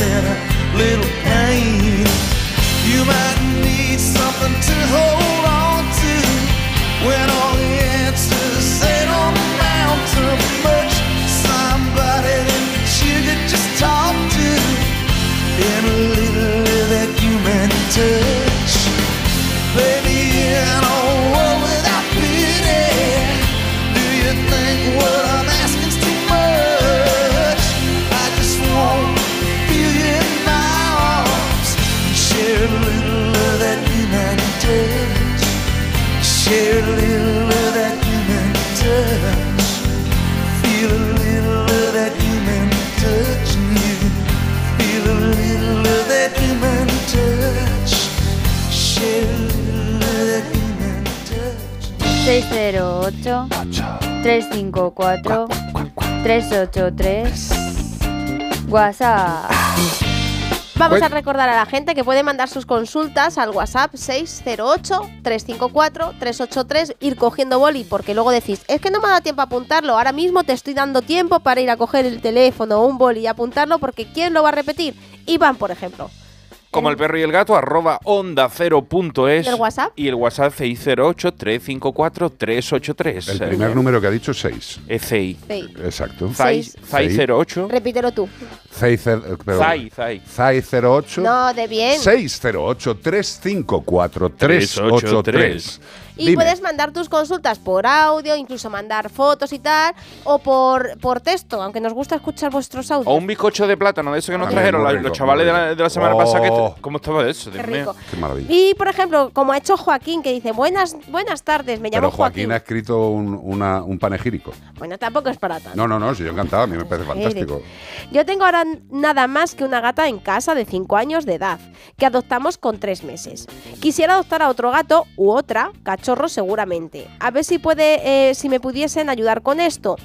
touch a little pain. You might need something to hold 608 354 383 WhatsApp. Vamos a recordar a la gente que puede mandar sus consultas al WhatsApp 608-354-383, ir cogiendo boli, porque luego decís, es que no me ha dado tiempo a apuntarlo, ahora mismo te estoy dando tiempo para ir a coger el teléfono o un boli y apuntarlo, porque ¿quién lo va a repetir? Iván, por ejemplo. Como el perro y el gato, arroba onda cero punto es. ¿Y el WhatsApp? Y el WhatsApp 608-354-383. El primer número que ha dicho, 6. Es CI. Exacto. Seis. 608. Repítelo tú. Cer- eh, perdón. Zai, Zai. Zai 08 No, de bien. 608 354 383. Y puedes mandar tus consultas por audio, incluso mandar fotos y tal, o por, por texto, aunque nos gusta escuchar vuestros audios. O un bizcocho de plátano, de eso que nos Ah, trajeron rico, los chavales de la, rico. de la semana Oh. pasada. Que, ¿Cómo estaba eso? Qué rico. Qué maravilla. Y, por ejemplo, como ha hecho Joaquín, que dice, buenas, buenas tardes, me llamo Pero Joaquín Joaquín. ha escrito un, una- un panegírico. Bueno, tampoco es para tanto. No, no, no, si yo encantado, a mí me parece fantástico. Yo tengo ahora nada más que una gata en casa de 5 años de edad, que adoptamos con 3 meses. Quisiera adoptar a otro gato u otra, cachorro seguramente. A ver si puede, eh, si me pudiesen ayudar con esto.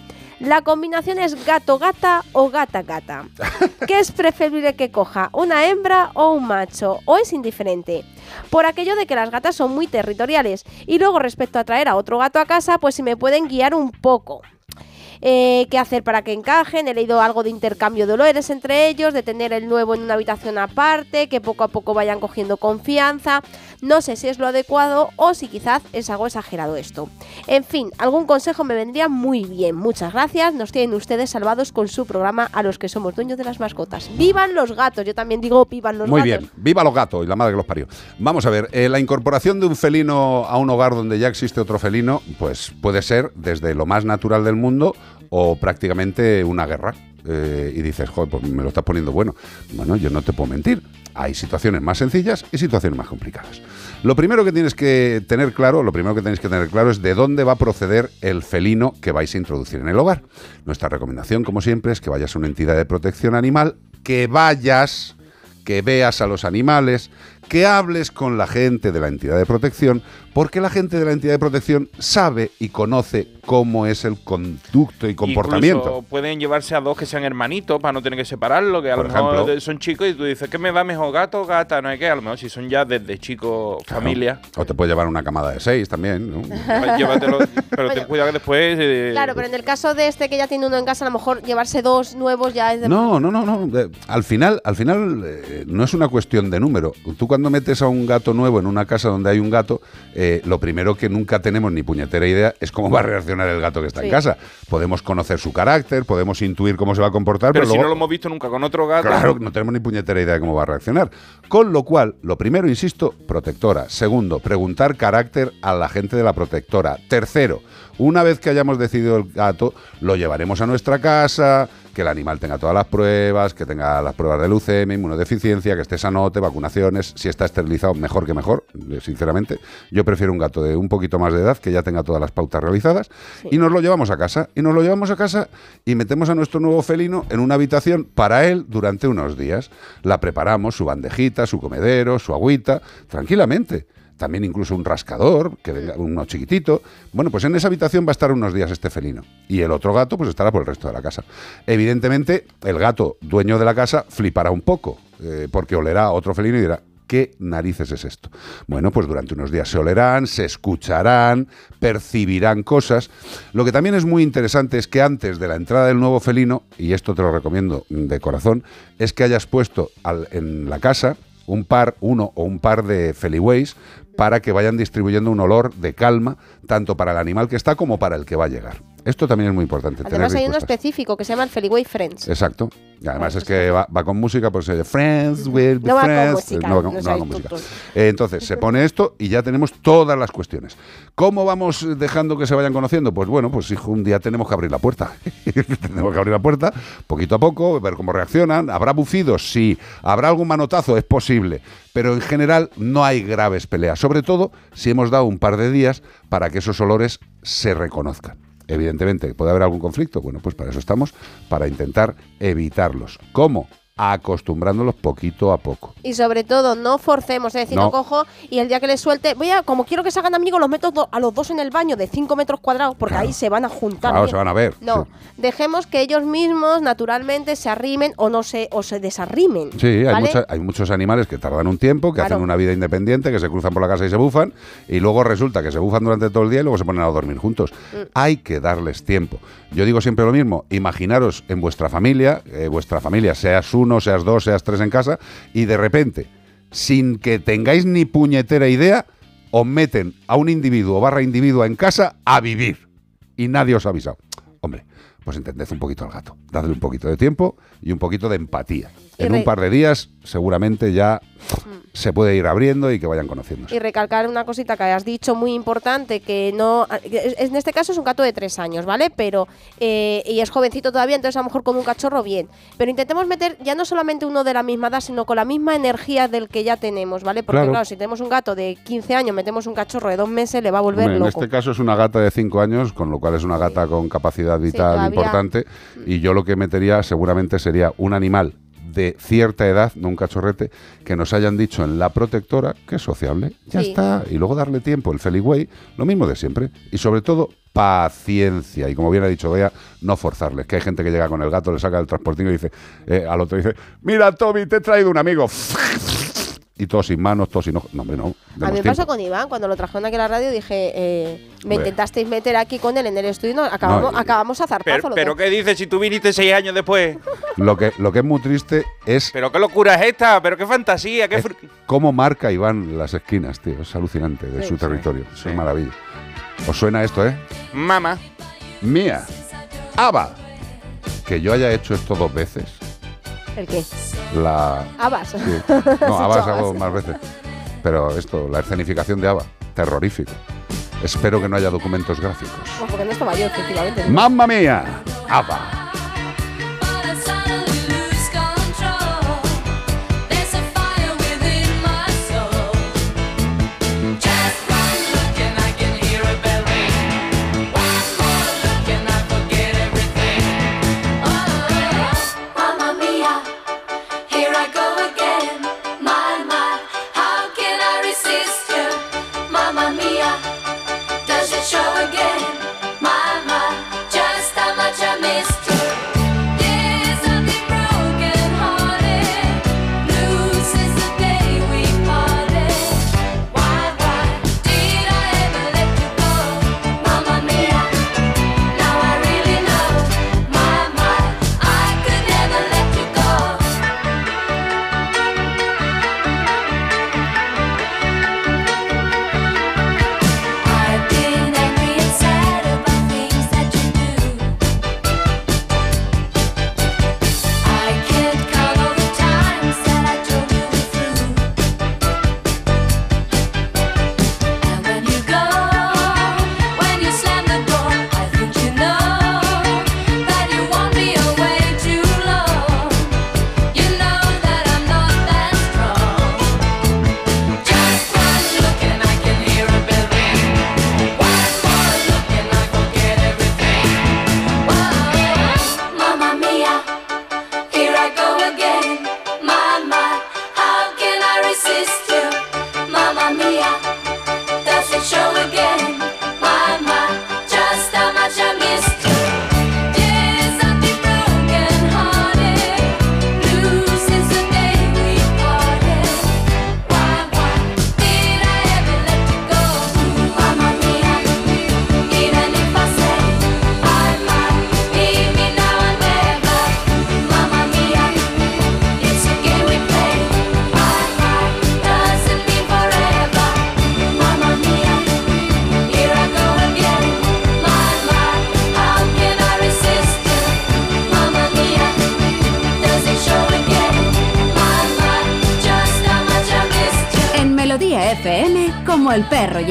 La combinación es gato-gata o gata-gata. ¿Qué es preferible que coja? ¿Una hembra o un macho? ¿O es indiferente? Por aquello de que las gatas son muy territoriales. Y luego respecto a traer a otro gato a casa, pues si me pueden guiar un poco. Eh, qué hacer para que encajen. He leído algo de intercambio de olores entre ellos, de tener el nuevo en una habitación aparte, que poco a poco vayan cogiendo confianza. No sé si es lo adecuado o si quizás es algo exagerado esto. En fin, algún consejo me vendría muy bien. Muchas gracias. Nos tienen ustedes salvados con su programa a los que somos dueños de las mascotas. ¡Vivan los gatos! Yo también digo vivan los Muy gatos. bien, viva los gatos y la madre que los parió. Vamos a ver, eh, la incorporación de un felino a un hogar donde ya existe otro felino, pues puede ser desde lo más natural del mundo o prácticamente una guerra. Eh, y dices, joder, pues me lo estás poniendo bueno. Bueno, yo no te puedo mentir. Hay situaciones más sencillas y situaciones más complicadas. Lo primero que tienes que tener claro, lo primero que tenéis que tener claro es de dónde va a proceder el felino que vais a introducir en el hogar. Nuestra recomendación, como siempre, es que vayas a una entidad de protección animal, que vayas, que veas a los animales, que hables con la gente de la entidad de protección, porque la gente de la entidad de protección sabe y conoce cómo es el conducto y comportamiento. Incluso pueden llevarse a dos que sean hermanitos para no tener que separarlo, que a Por lo mejor ejemplo. son chicos y tú dices, ¿qué me va mejor, gato o gata? No hay que, a lo mejor si son ya desde chicos, familia. O te puede llevar una camada de seis también. ¿no? Llévatelo, pero ten cuidado que después... eh, Claro, pero en el caso de este que ya tiene uno en casa, a lo mejor llevarse dos nuevos ya es de... No, no, no, no. Al final, al final eh, no es una cuestión de número. Tú cuando metes a un gato nuevo en una casa donde hay un gato, eh, lo primero que nunca tenemos ni puñetera idea es cómo va a reaccionar el gato que está Sí. en casa. Podemos conocer su carácter, podemos intuir cómo se va a comportar, pero pero, si luego, no lo hemos visto nunca con otro gato... Claro, no tenemos ni puñetera idea de cómo va a reaccionar. Con lo cual, lo primero, insisto, protectora. Segundo, preguntar carácter a la gente de la protectora. Tercero, una vez que hayamos decidido el gato, lo llevaremos a nuestra casa, que el animal tenga todas las pruebas, que tenga las pruebas de leucemia, inmunodeficiencia, que esté sanote, vacunaciones. Si está esterilizado, mejor que mejor, eh, sinceramente. Yo prefiero un gato de un poquito más de edad, que ya tenga todas las pautas realizadas. Y nos lo llevamos a casa. Y nos lo llevamos a casa y metemos a nuestro nuevo felino en una habitación para él durante unos días. La preparamos, su bandejita, su comedero, su agüita, tranquilamente. También incluso un rascador, que venga uno chiquitito. Bueno, pues en esa habitación va a estar unos días este felino. Y el otro gato pues estará por el resto de la casa. Evidentemente, el gato dueño de la casa flipará un poco, eh, porque olerá a otro felino y dirá, ¿qué narices es esto? Bueno, pues durante unos días se olerán, se escucharán, percibirán cosas. Lo que también es muy interesante es que antes de la entrada del nuevo felino, y esto te lo recomiendo de corazón, es que hayas puesto al- en la casa un par, uno o un par de feliways para que vayan distribuyendo un olor de calma, tanto para el animal que está como para el que va a llegar. Esto también es muy importante. Además tener hay uno específico que se llama el Feliway Friends. Exacto. Y además es que va, va con música, pues eh, Friends will be No va con friends. música, no va con, no no va con música. Eh, entonces, se pone esto y ya tenemos todas las cuestiones. ¿Cómo vamos dejando que se vayan conociendo? Pues bueno, pues hijo, un día tenemos que abrir la puerta. tenemos que abrir la puerta poquito a poco, ver cómo reaccionan. ¿Habrá bufidos? Sí. ¿Habrá algún manotazo? Es posible. Pero en general no hay graves peleas. Sobre todo si hemos dado un par de días para que esos olores se reconozcan. Evidentemente, ¿puede haber algún conflicto? Bueno, pues para eso estamos, para intentar evitarlos. ¿Cómo? Acostumbrándolos poquito a poco. Y sobre todo, no forcemos, es decir, no. Cojo y el día que les suelte, voy a, como quiero que se hagan amigos, los meto do- a los dos en el baño de 5 metros cuadrados, porque ahí se van a juntar. Claro, bien. se van a ver. No, dejemos que ellos mismos naturalmente se arrimen o no se, o se desarrimen. Sí, hay, ¿vale? mucha- hay muchos animales que tardan un tiempo, que Claro. hacen una vida independiente, que se cruzan por la casa y se bufan, y luego resulta que se bufan durante todo el día y luego se ponen a dormir juntos. Mm. Hay que darles tiempo. Yo digo siempre lo mismo, imaginaros en vuestra familia, eh, vuestra familia, seas uno, seas dos, seas tres en casa, y de repente, sin que tengáis ni puñetera idea, os meten a un individuo barra individua en casa a vivir. Y nadie os ha avisado. Hombre, pues entended un poquito al gato. Dadle un poquito de tiempo y un poquito de empatía. En un par de días seguramente ya se puede ir abriendo y que vayan conociéndose. Y recalcar una cosita que has dicho muy importante, que no. En este caso es un gato de tres años, ¿vale? Pero. eh, y es jovencito todavía, entonces a lo mejor con un cachorro bien. Pero intentemos meter ya no solamente uno de la misma edad, sino con la misma energía del que ya tenemos, ¿vale? Porque Claro. claro, si tenemos un gato de 15 años, metemos un cachorro de dos meses, le va a volver Hombre, en loco. este caso es una gata de 5 años, con lo cual es una gata con capacidad vital importante. Y yo lo que metería seguramente sería un animal de cierta edad, no un cachorrete, que nos hayan dicho en la protectora que es sociable. Ya Sí. está. Y luego darle tiempo, el Feliway, lo mismo de siempre. Y sobre todo, paciencia. Y como bien ha dicho Bea, no forzarles. Que hay gente que llega con el gato, le saca el transportín y dice, eh, al otro dice, mira Toby, te he traído un amigo. Y todos sin manos, todos sin ojos. No, hombre, no. A mí me pasó con Iván, cuando lo trajeron aquí a la radio, dije, eh, me intentasteis meter aquí con él en el estudio y no, acabamos, No, acabamos a zarpazo. Pero, pero. ¿qué dices si tú viniste seis años después? Lo que, lo que es muy triste es Pero qué locura es esta, pero qué fantasía, qué Es fr- cómo marca Iván las esquinas, tío. Es alucinante de Sí, su sí, territorio. Es una maravilla. ¿Os suena esto, eh? Mamá. Mía. Ava. Que yo haya hecho esto dos veces. ¿El qué? La. Abas. Sí. No, hecho hago Abas. más veces. Pero esto, la escenificación de Ava, terrorífico. Espero que no haya documentos gráficos. Porque no estaba yo, efectivamente. ¡Mamma mía! Ava.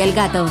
El gato.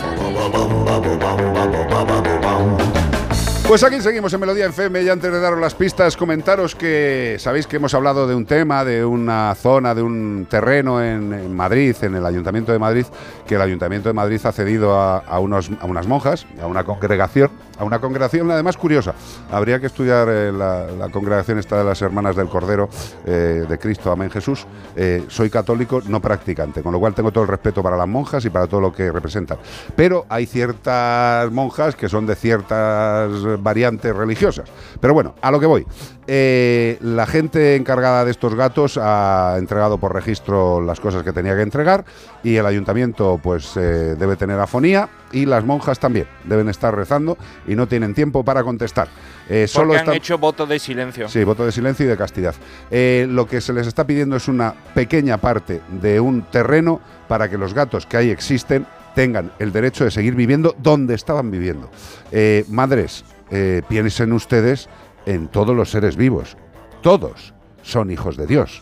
Pues aquí seguimos en Melodía FM y antes de daros las pistas, comentaros que sabéis que hemos hablado de un tema, de una zona, de un terreno en, Madrid, en el Ayuntamiento de Madrid, que el Ayuntamiento de Madrid ha cedido a unos, a unas monjas, a una congregación, a una congregación además curiosa. Habría que estudiar eh, la, congregación esta de las Hermanas del Cordero eh, de Cristo, Amén Jesús. Eh, soy católico no practicante, con lo cual tengo todo el respeto para las monjas y para todo lo que representan. Pero hay ciertas monjas que son de ciertas variantes religiosas. Pero bueno, a lo que voy. La gente encargada de estos gatos ha entregado por registro las cosas que tenía que entregar y el ayuntamiento pues debe tener afonía y las monjas también deben estar rezando y no tienen tiempo para contestar. Eh, solo Porque han están- hecho voto de silencio. Sí, voto de silencio y de castidad. Eh, lo que se les está pidiendo es una pequeña parte de un terreno para que los gatos que ahí existen tengan el derecho de seguir viviendo donde estaban viviendo. Eh, madres, piensen ustedes en todos los seres vivos. Todos son hijos de Dios.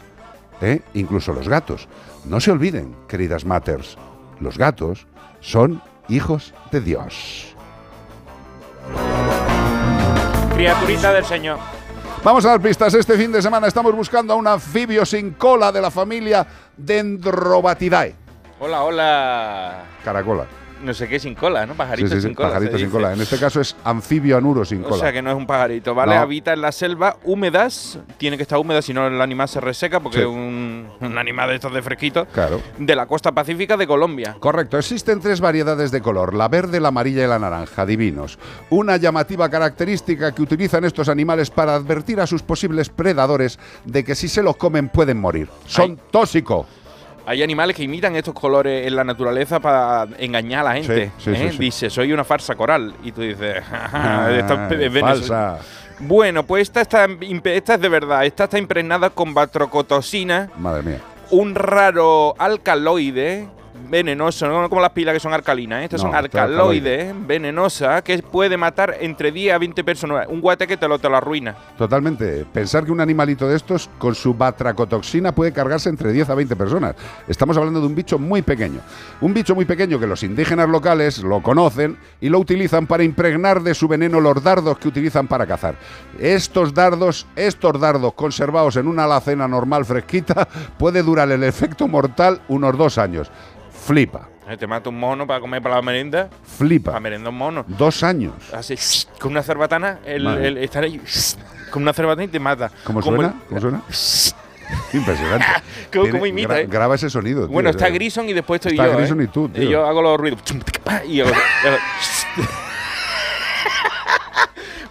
Incluso los gatos. No se olviden, queridas matters, los gatos son hijos de Dios. Criaturita del Señor. Vamos a dar pistas. Este fin de semana estamos buscando a un anfibio sin cola de la familia Dendrobatidae. Hola, hola. Caracola. No sé qué sin cola, ¿no? Pajarito sí, sí, sin cola. pajarito sin dice. cola. En este caso es anfibio anuro sin O cola. sea que no es un pajarito, ¿vale? No. Habita en la selva húmedas, tiene que estar húmeda, si no el animal se reseca porque es un, un animal de estos de fresquito. Claro. De la costa pacífica de Colombia. Correcto, existen tres variedades de color, la verde, la amarilla y la naranja, divinos. Una llamativa característica que utilizan estos animales para advertir a sus posibles predadores de que si se los comen pueden morir. Son tóxicos. Hay animales que imitan estos colores en la naturaleza para engañar a la gente. Sí, sí, sí, ¿eh? sí. Dice, soy una farsa coral. Y tú dices, Ah, esta es falsa. Bueno, pues esta, está, esta es de verdad. Esta está impregnada con batrocotoxina, Madre mía. un raro alcaloide venenoso, no como las pilas que son alcalinas, ¿eh? estas No, son esto es alcaloides venenosas que puede matar entre 10 a 20 personas. Un guate que te lo, te lo arruina. Totalmente. Pensar que un animalito de estos con su batracotoxina puede cargarse entre 10 a 20 personas. Estamos hablando de un bicho muy pequeño. Un bicho muy pequeño que los indígenas locales lo conocen y lo utilizan para impregnar de su veneno los dardos que utilizan para cazar. Estos dardos, estos dardos conservados en una alacena normal fresquita, puede durar el efecto mortal unos dos años. Flipa, Eh, Te mata un mono para comer para la merienda. flipa. Para merendar un mono. Dos años. Así, con una cerbatana, el, Madre. el- estar ahí, con una cerbatana y te mata. ¿Cómo Como suena? el- ¿Cómo suena? Impresionante. ¿Cómo- Tiene- cómo imita, gra- eh? Graba ese sonido. tío, Bueno, está Grison y después estoy está yo. Grison ¿eh? y tú, tío. yo hago los ruidos. Y y hago-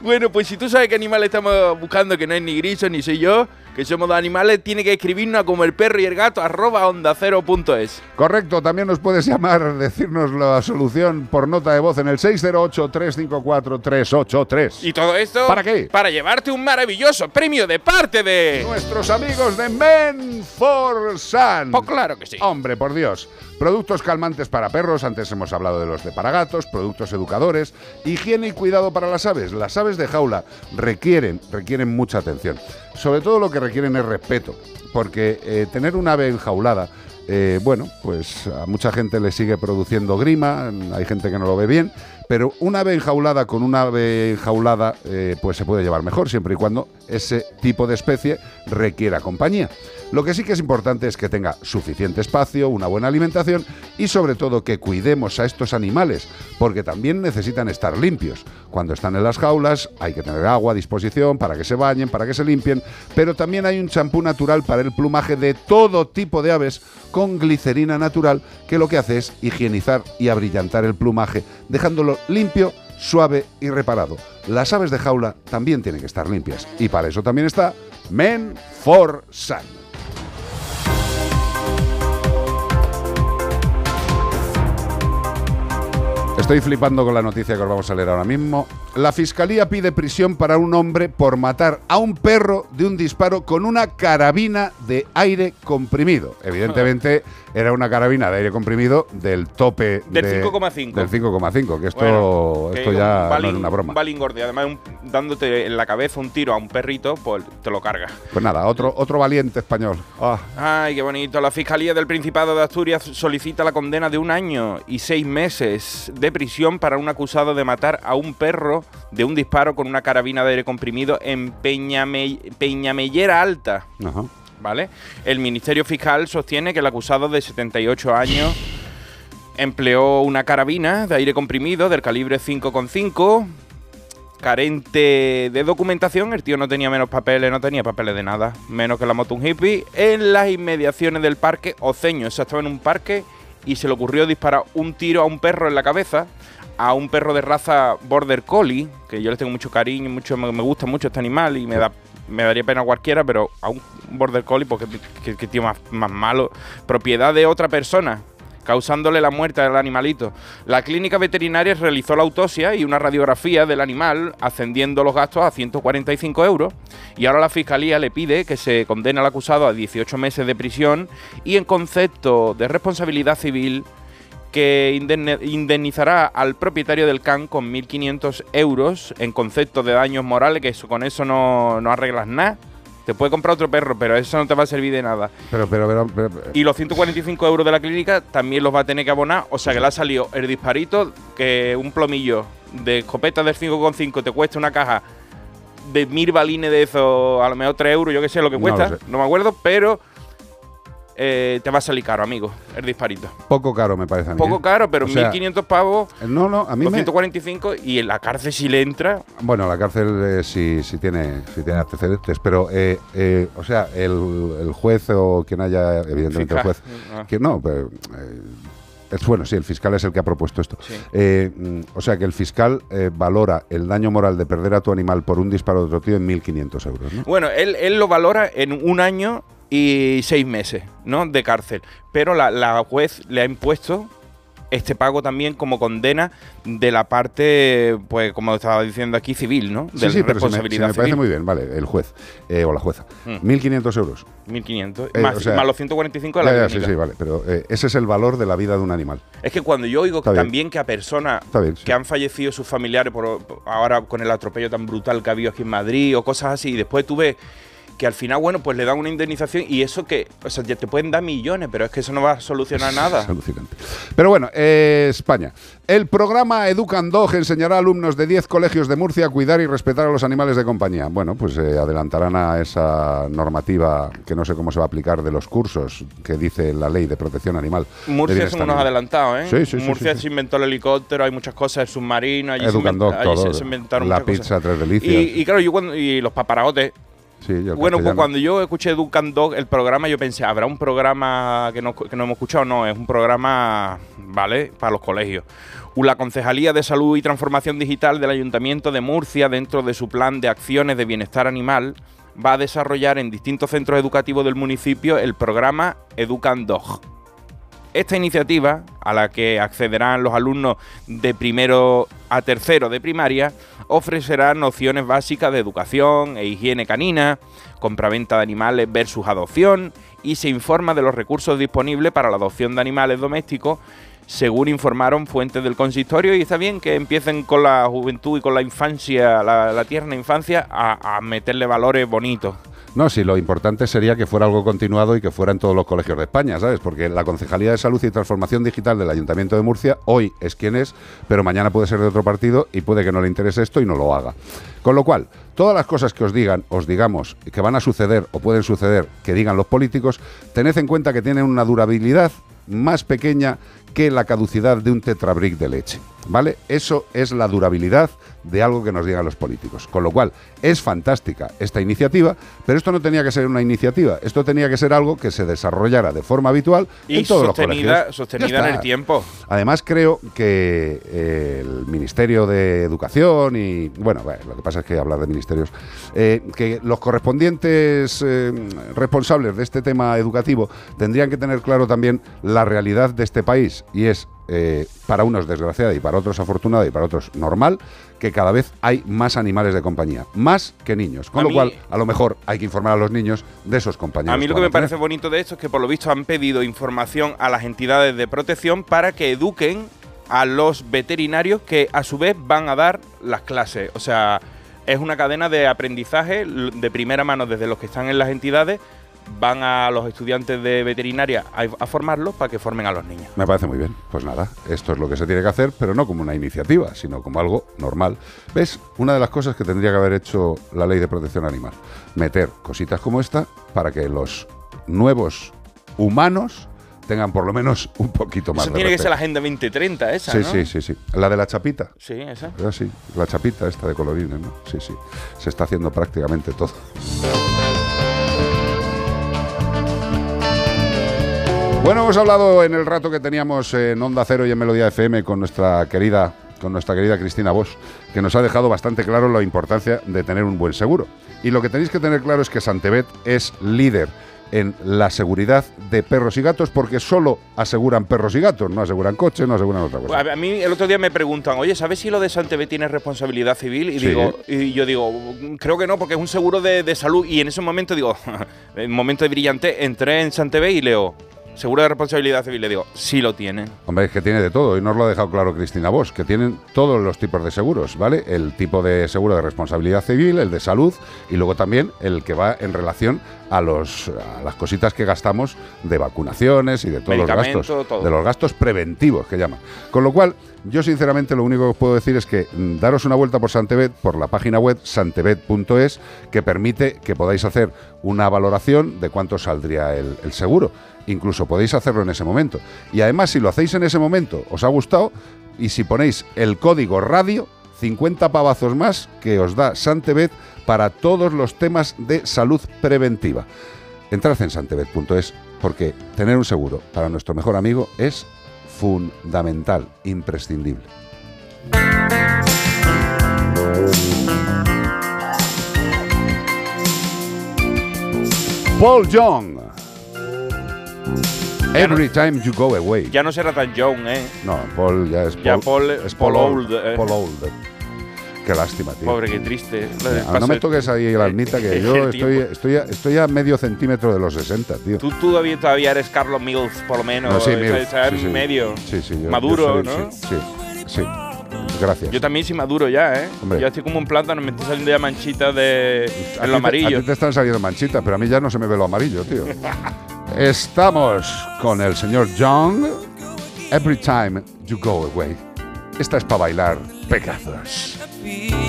Bueno, pues si tú sabes qué animal estamos buscando, que no es ni Grison ni soy yo, que somos dos animales, tiene que escribirnos a como el perro y el gato arroba onda cero punto es. Correcto, también nos puedes llamar, decirnos la solución por nota de voz en el 608-354-383. Y todo esto. ¿Para qué? Para llevarte un maravilloso premio de parte de. Nuestros amigos de Men for Sun. Pues claro que sí. Hombre, por Dios. Productos calmantes para perros, antes hemos hablado de los de para gatos, productos educadores, higiene y cuidado para las aves. Las aves de jaula requieren, requieren mucha atención. Sobre todo lo que requieren es respeto, porque eh, tener un ave enjaulada, eh, bueno, pues a mucha gente le sigue produciendo grima, hay gente que no lo ve bien, pero un ave enjaulada con un ave enjaulada, eh, pues se puede llevar mejor, siempre y cuando ese tipo de especie requiera compañía. Lo que sí que es importante es que tenga suficiente espacio, una buena alimentación y sobre todo que cuidemos a estos animales, porque también necesitan estar limpios. Cuando están en las jaulas hay que tener agua a disposición para que se bañen, para que se limpien, pero también hay un champú natural para el plumaje de todo tipo de aves con glicerina natural que lo que hace es higienizar y abrillantar el plumaje, dejándolo limpio suave y reparado. Las aves de jaula también tienen que estar limpias y para eso también está Men for Sun. Estoy flipando con la noticia que os vamos a leer ahora mismo. La fiscalía pide prisión para un hombre por matar a un perro de un disparo con una carabina de aire comprimido. Evidentemente era una carabina de aire comprimido del tope Del de- 5,5. Del 5,5, que esto, Bueno, esto que ya un no balín- es una broma. Un balín gordo, además un- dándote en la cabeza un tiro a un perrito, pues te lo carga. Pues nada, otro, otro valiente español. Ah, Ay, qué bonito. La Fiscalía del Principado de Asturias solicita la condena de un año y seis meses de prisión para un acusado de matar a un perro de un disparo con una carabina de aire comprimido en Peñame- Peñamellera Alta. ajá. ¿Vale? El Ministerio Fiscal sostiene que el acusado de 78 años empleó una carabina de aire comprimido del calibre 5,5 carente de documentación, el tío no tenía menos papeles, no tenía papeles de nada, menos que la moto un hippie, en las inmediaciones del parque Oceño. O sea, estaba en un parque y se le ocurrió disparar un tiro a un perro en la cabeza, a un perro de raza Border Collie, que yo le tengo mucho cariño, mucho, me, me gusta mucho este animal y me da me daría pena a cualquiera, pero a un Border Collie, porque que, que tío más, más malo, propiedad de otra persona, causándole la muerte al animalito. La clínica veterinaria realizó la autopsia y una radiografía del animal, ascendiendo los gastos a 145 euros. Y ahora la fiscalía le pide que se condene al acusado a 18 meses de prisión y en concepto de responsabilidad civil que indemnizará al propietario del can con 1.500 euros en concepto de daños morales, que eso, con eso no, no arreglas nada. Te puede comprar otro perro, pero eso no te va a servir de nada. Pero, pero, pero, pero- pero- Y los 145 euros de la clínica también los va a tener que abonar. O sea que le ha salido el disparito que un plomillo de escopeta del 5,5 te cuesta una caja de mil balines de eso, a lo mejor 3 euros, yo que sé lo que No cuesta, lo no me acuerdo, pero eh, te va a salir caro, amigo, el disparito. Poco caro, me parece a mí. Poco ¿eh? caro, pero O sea, 1.500 pavos, No, no, a mí me... 245 y en la cárcel si le entra... Bueno, la cárcel eh, sí, sí tiene, sí tiene antecedentes, pero, eh, eh, o sea, el, el juez o quien haya, evidentemente el juez, Ah. que no, pero, eh, es bueno, sí, el fiscal es el que ha propuesto esto. Eh, mm, o sea, que el fiscal eh, valora el daño moral de perder a tu animal por un disparo de otro tío en 1.500 euros, ¿no? Bueno, él, él lo valora en un año y seis meses, ¿no? De cárcel. Pero la, la juez le ha impuesto este pago también como condena de la parte, pues como estaba diciendo aquí, civil, ¿no? De Sí, sí, pero se me, responsabilidad parece muy bien, vale, el juez eh, o la jueza. Mm. 1.500 euros. 1.500. Eh, más, o sea, más los 145 de la Ya, ya, sí, sí, vale, pero eh, ese es el valor de la vida de un animal. Es que cuando yo oigo Está bien. también que a personas Está bien, sí. que han fallecido sus familiares por, por- ahora con el atropello tan brutal que ha habido aquí en Madrid o cosas así, y después tú ves que al final, bueno, pues le dan una indemnización y eso que, o sea, ya te pueden dar millones, pero es que eso no va a solucionar nada. Es alucinante. Pero bueno, eh, España. El programa Educandog enseñará a alumnos de 10 colegios de Murcia a cuidar y respetar a los animales de compañía. Bueno, pues eh, adelantarán a esa normativa que no sé cómo se va a aplicar de los cursos que dice la ley de protección animal. Murcia son unos adelantados, ¿eh? Sí, sí, sí, Murcia sí, se inventó el helicóptero, hay muchas cosas, el submarino, allí, se, inventa- allí todo. se inventaron La muchas cosas. pizza, tres delicias. Y, y claro, yo cuando, y los paparagotes. Sí, Bueno, pues cuando yo escuché Ducan Dog, el programa, yo pensé, ¿habrá un programa que no, que no hemos escuchado? No, es un programa, ¿vale? Para los colegios. La Concejalía de Salud y Transformación Digital del Ayuntamiento de Murcia, dentro de su plan de acciones de bienestar animal, va a desarrollar en distintos centros educativos del municipio el programa Educan Dog. Esta iniciativa, a la que accederán los alumnos de primero a tercero de primaria, ofrecerá nociones básicas de educación e higiene canina, compraventa de animales versus adopción y se informa de los recursos disponibles para la adopción de animales domésticos, según informaron fuentes del consistorio. Y está bien que empiecen con la juventud y con la infancia, la, tierna infancia, a, a meterle valores bonitos. No, sí, lo importante sería que fuera algo continuado y que fuera en todos los colegios de España, ¿sabes? Porque la Concejalía de Salud y Transformación Digital del Ayuntamiento de Murcia hoy es quien es, pero mañana puede ser de otro partido y puede que no le interese esto y no lo haga. Con lo cual, todas las cosas que os digan, os digamos, que van a suceder o pueden suceder, que digan los políticos, tened en cuenta que tienen una durabilidad más pequeña que la caducidad de un tetrabric de leche, ¿vale? Eso es la durabilidad de algo que nos digan los políticos. Con lo cual, es fantástica esta iniciativa, pero esto no tenía que ser una iniciativa, esto tenía que ser algo que se desarrollara de forma habitual Y en todos los sostenida, colegios. sostenida en el tiempo. Además, creo que eh, el Ministerio de Educación y, bueno, bueno, lo que pasa es que hablar de ministerios, eh, que los correspondientes eh, responsables de este tema educativo tendrían que tener claro también la realidad de este país y es, eh, para unos desgraciada y para otros afortunada y para otros normal, que cada vez hay más animales de compañía, más que niños. Con A lo mí- cual, a lo mejor hay que informar a los niños de esos compañeros. A mí lo que me parece bonito de esto es que por lo visto han pedido información a las entidades de protección para que eduquen a los veterinarios que a su vez van a dar las clases. O sea, es una cadena de aprendizaje de primera mano desde los que están en las entidades, van a los estudiantes de veterinaria a, a formarlos para que formen a los niños. Me parece muy bien. Pues nada, esto es lo que se tiene que hacer, pero no como una iniciativa, sino como algo normal. ¿Ves? Una de las cosas que tendría que haber hecho la ley de protección animal. Meter cositas como esta para que los nuevos humanos tengan por lo menos un poquito más Eso de tiene que ser la Agenda 2030 esa, Sí, ¿no? sí, sí, sí. La de la chapita. Sí, esa. Ah, sí, la chapita esta de colorines, ¿no? Sí, sí. Se está haciendo prácticamente todo. Bueno, hemos hablado en el rato que teníamos en Onda Cero y en Melodía FM con nuestra querida, con nuestra querida Cristina Bosch, que nos ha dejado bastante claro la importancia de tener un buen seguro. Y lo que tenéis que tener claro es que Santebet es líder en la seguridad de perros y gatos porque solo aseguran perros y gatos, no aseguran coches, no aseguran otra cosa. A mí el otro día me preguntan, oye, ¿sabes si lo de Santebet tiene responsabilidad civil? Y Sí. digo, y yo digo, "Mm, creo que no, porque es un seguro de, de salud. Y en ese momento digo, en momento de brillante, entré en Santebet y leo seguro de responsabilidad civil. Le digo, sí lo tienen. Hombre, es que tiene de todo, y nos lo ha dejado claro Cristina Bosch, que tienen todos los tipos de seguros, ¿vale? El tipo de seguro de responsabilidad civil, el de salud, y luego también el que va en relación a, los, a las cositas que gastamos de vacunaciones y de todos los gastos, todo. de los gastos preventivos que llaman. Con lo cual, yo sinceramente lo único que os puedo decir es que mm, daros una vuelta por Santebet, por la página web santebet.es, que permite que podáis hacer una valoración de cuánto saldría el, seguro. Incluso podéis hacerlo en ese momento. Y además, si lo hacéis en ese momento, os ha gustado, y si ponéis el código radio, 50 pavazos más que os da Santebet para todos los temas de salud preventiva. Entrad en santebet.es porque tener un seguro para nuestro mejor amigo es fundamental, imprescindible. Paul Young. Every time you go away. Ya no será tan young, ¿eh? No, Paul ya es Paul. Ya Paul- es Paul Old, eh. Paul Old. Qué lástima, tío. Pobre, qué triste. Ah, no me toques ahí la almita, que yo estoy, tiempo. estoy, a, estoy a medio centímetro de los 60, tío. Tú todavía, todavía eres Carlos Mills, por lo menos. No, sí, Mills, sí, sí. medio. Sí, sí, yo- Maduro, yo soy- ¿no? Sí, sí. Gracias. Yo también soy maduro ya, ¿eh? Hombre. Yo estoy como un plátano, me estoy saliendo ya manchitas de en lo te- A amarillo. ti te están saliendo manchitas, pero a mí ya no se me ve lo amarillo, tío. Estamos con el señor Young. Every time you go away. Esta es para bailar pegazos. feels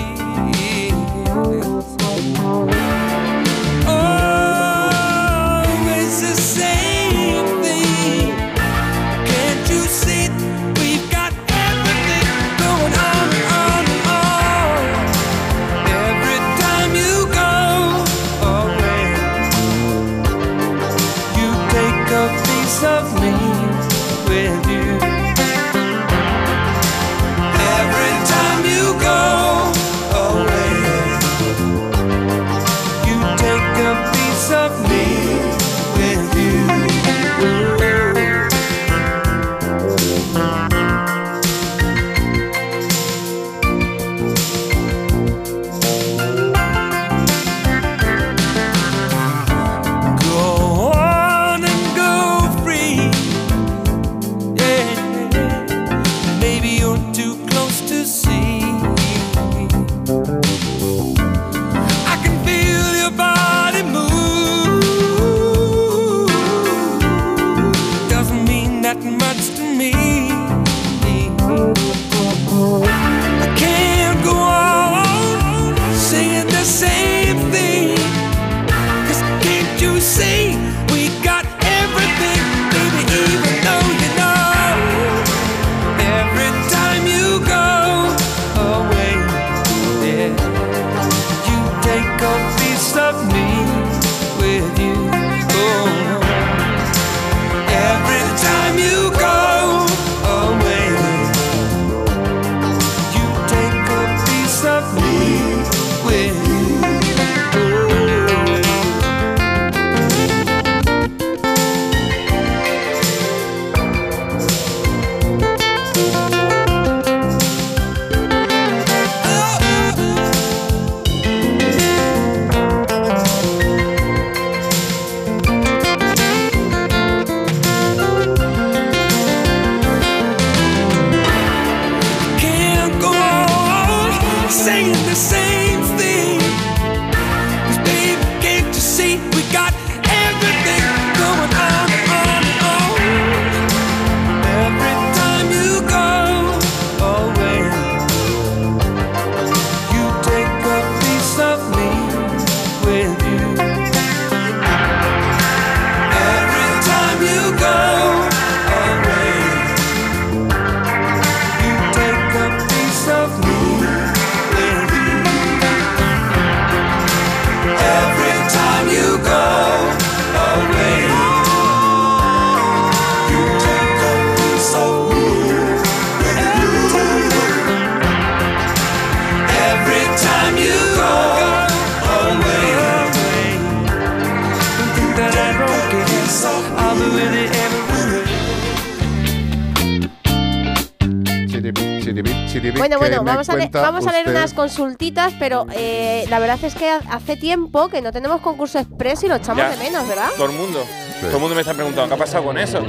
consultitas, pero eh, la verdad es que ha- hace tiempo que no tenemos concurso express y lo echamos Ya. de menos, ¿verdad? Todo el mundo. Todo el mundo me está preguntando, ¿qué ha pasado con eso?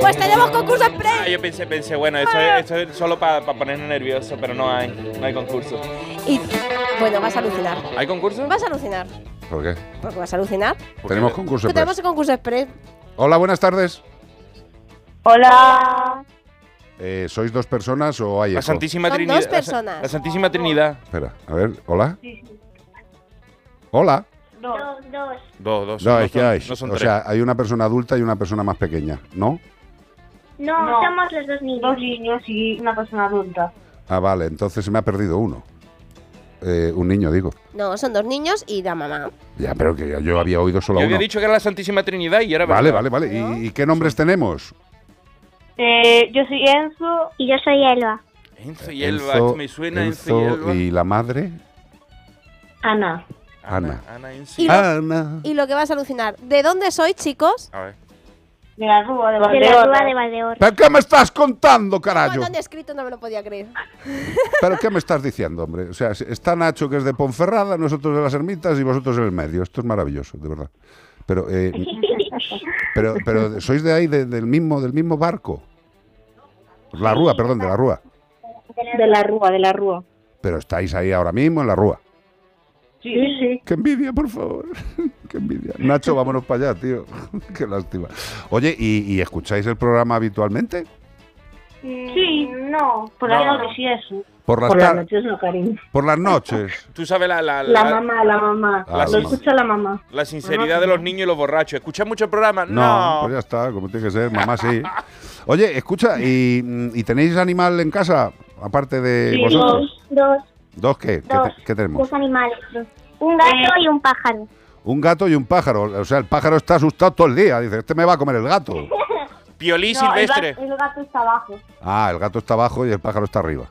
Pues tenemos concurso express. Ah, yo pensé, pensé, bueno, esto, es, esto es solo para ponerme nervioso, pero no hay, no hay concurso. Y bueno, vas a alucinar. ¿Hay concurso? Vas a alucinar. ¿Por qué? Porque vas a alucinar. Tenemos concurso Que tenemos express. el concurso express. Hola, buenas tardes. Hola. Eh, ¿Sois dos personas o hay La eco? Santísima Son Trinidad. dos la personas. La Santísima Trinidad. Espera, a ver, hola. Hola. Dos, dos. Dos, dos. No, no es que son- hay. no son o tres. sea, hay una persona adulta y una persona más pequeña, ¿no? No, somos los dos niños. Dos niños y una persona adulta. Ah, vale, entonces se me ha perdido uno. Eh, un niño, digo. No, son dos niños y la mamá. Ya, pero que yo había oído solo Yo uno. había dicho que era la Santísima Trinidad y era Vale, verdad. vale, vale. ¿Y, y qué nombres tenemos? Eh, yo soy Enzo. Y yo soy Elba. Enzo y Elba, me suena Enzo, y Elba. y la madre, Ana. Ana. Ana Enzo. Y lo, Ana. y lo que vas a alucinar. ¿De dónde sois, chicos? A ver. De la Rúa de De la Valdeorras. Rúa de Valdeorras. ¿Pero qué me estás contando, carajo? Han escrito no me lo podía creer. ¿Pero qué me estás diciendo, hombre? O sea, está Nacho, que es de Ponferrada, nosotros de las Ermitas y vosotros en el medio. Esto es maravilloso, de verdad. Pero, eh, pero, pero sois de ahí, de- del, mismo, del mismo barco. La Rúa, perdón, de la Rúa. De la Rúa, de la Rúa. Pero estáis ahí ahora mismo en la Rúa. Sí, sí. Qué envidia, por favor. Qué envidia. Nacho, vámonos para allá, tío. Qué lástima. Oye, ¿y, y escucháis el programa habitualmente? Sí, no. Por la No. sí eso. Por las Por las noches no, cariño. Por las noches. Tú sabes la, la, La la- mamá, la mamá. Ah, Lo la escucha la mamá. la sinceridad de los niños y los borrachos. ¿Escuchas mucho el programa? No, No. pues ya está, como tiene que ser, mamá sí. Oye, escucha, ¿y, y tenéis animal en casa? Aparte de Sí, vosotros. dos. ¿Dos qué? ¿Qué, Dos. te- qué tenemos? Dos animales. Un gato y un pájaro. Un gato y un pájaro. O sea, el pájaro está asustado todo el día. Dice, este me va a comer el gato. Piolí No, silvestre. El gato, el gato está abajo. Ah, el gato está abajo y el pájaro está arriba.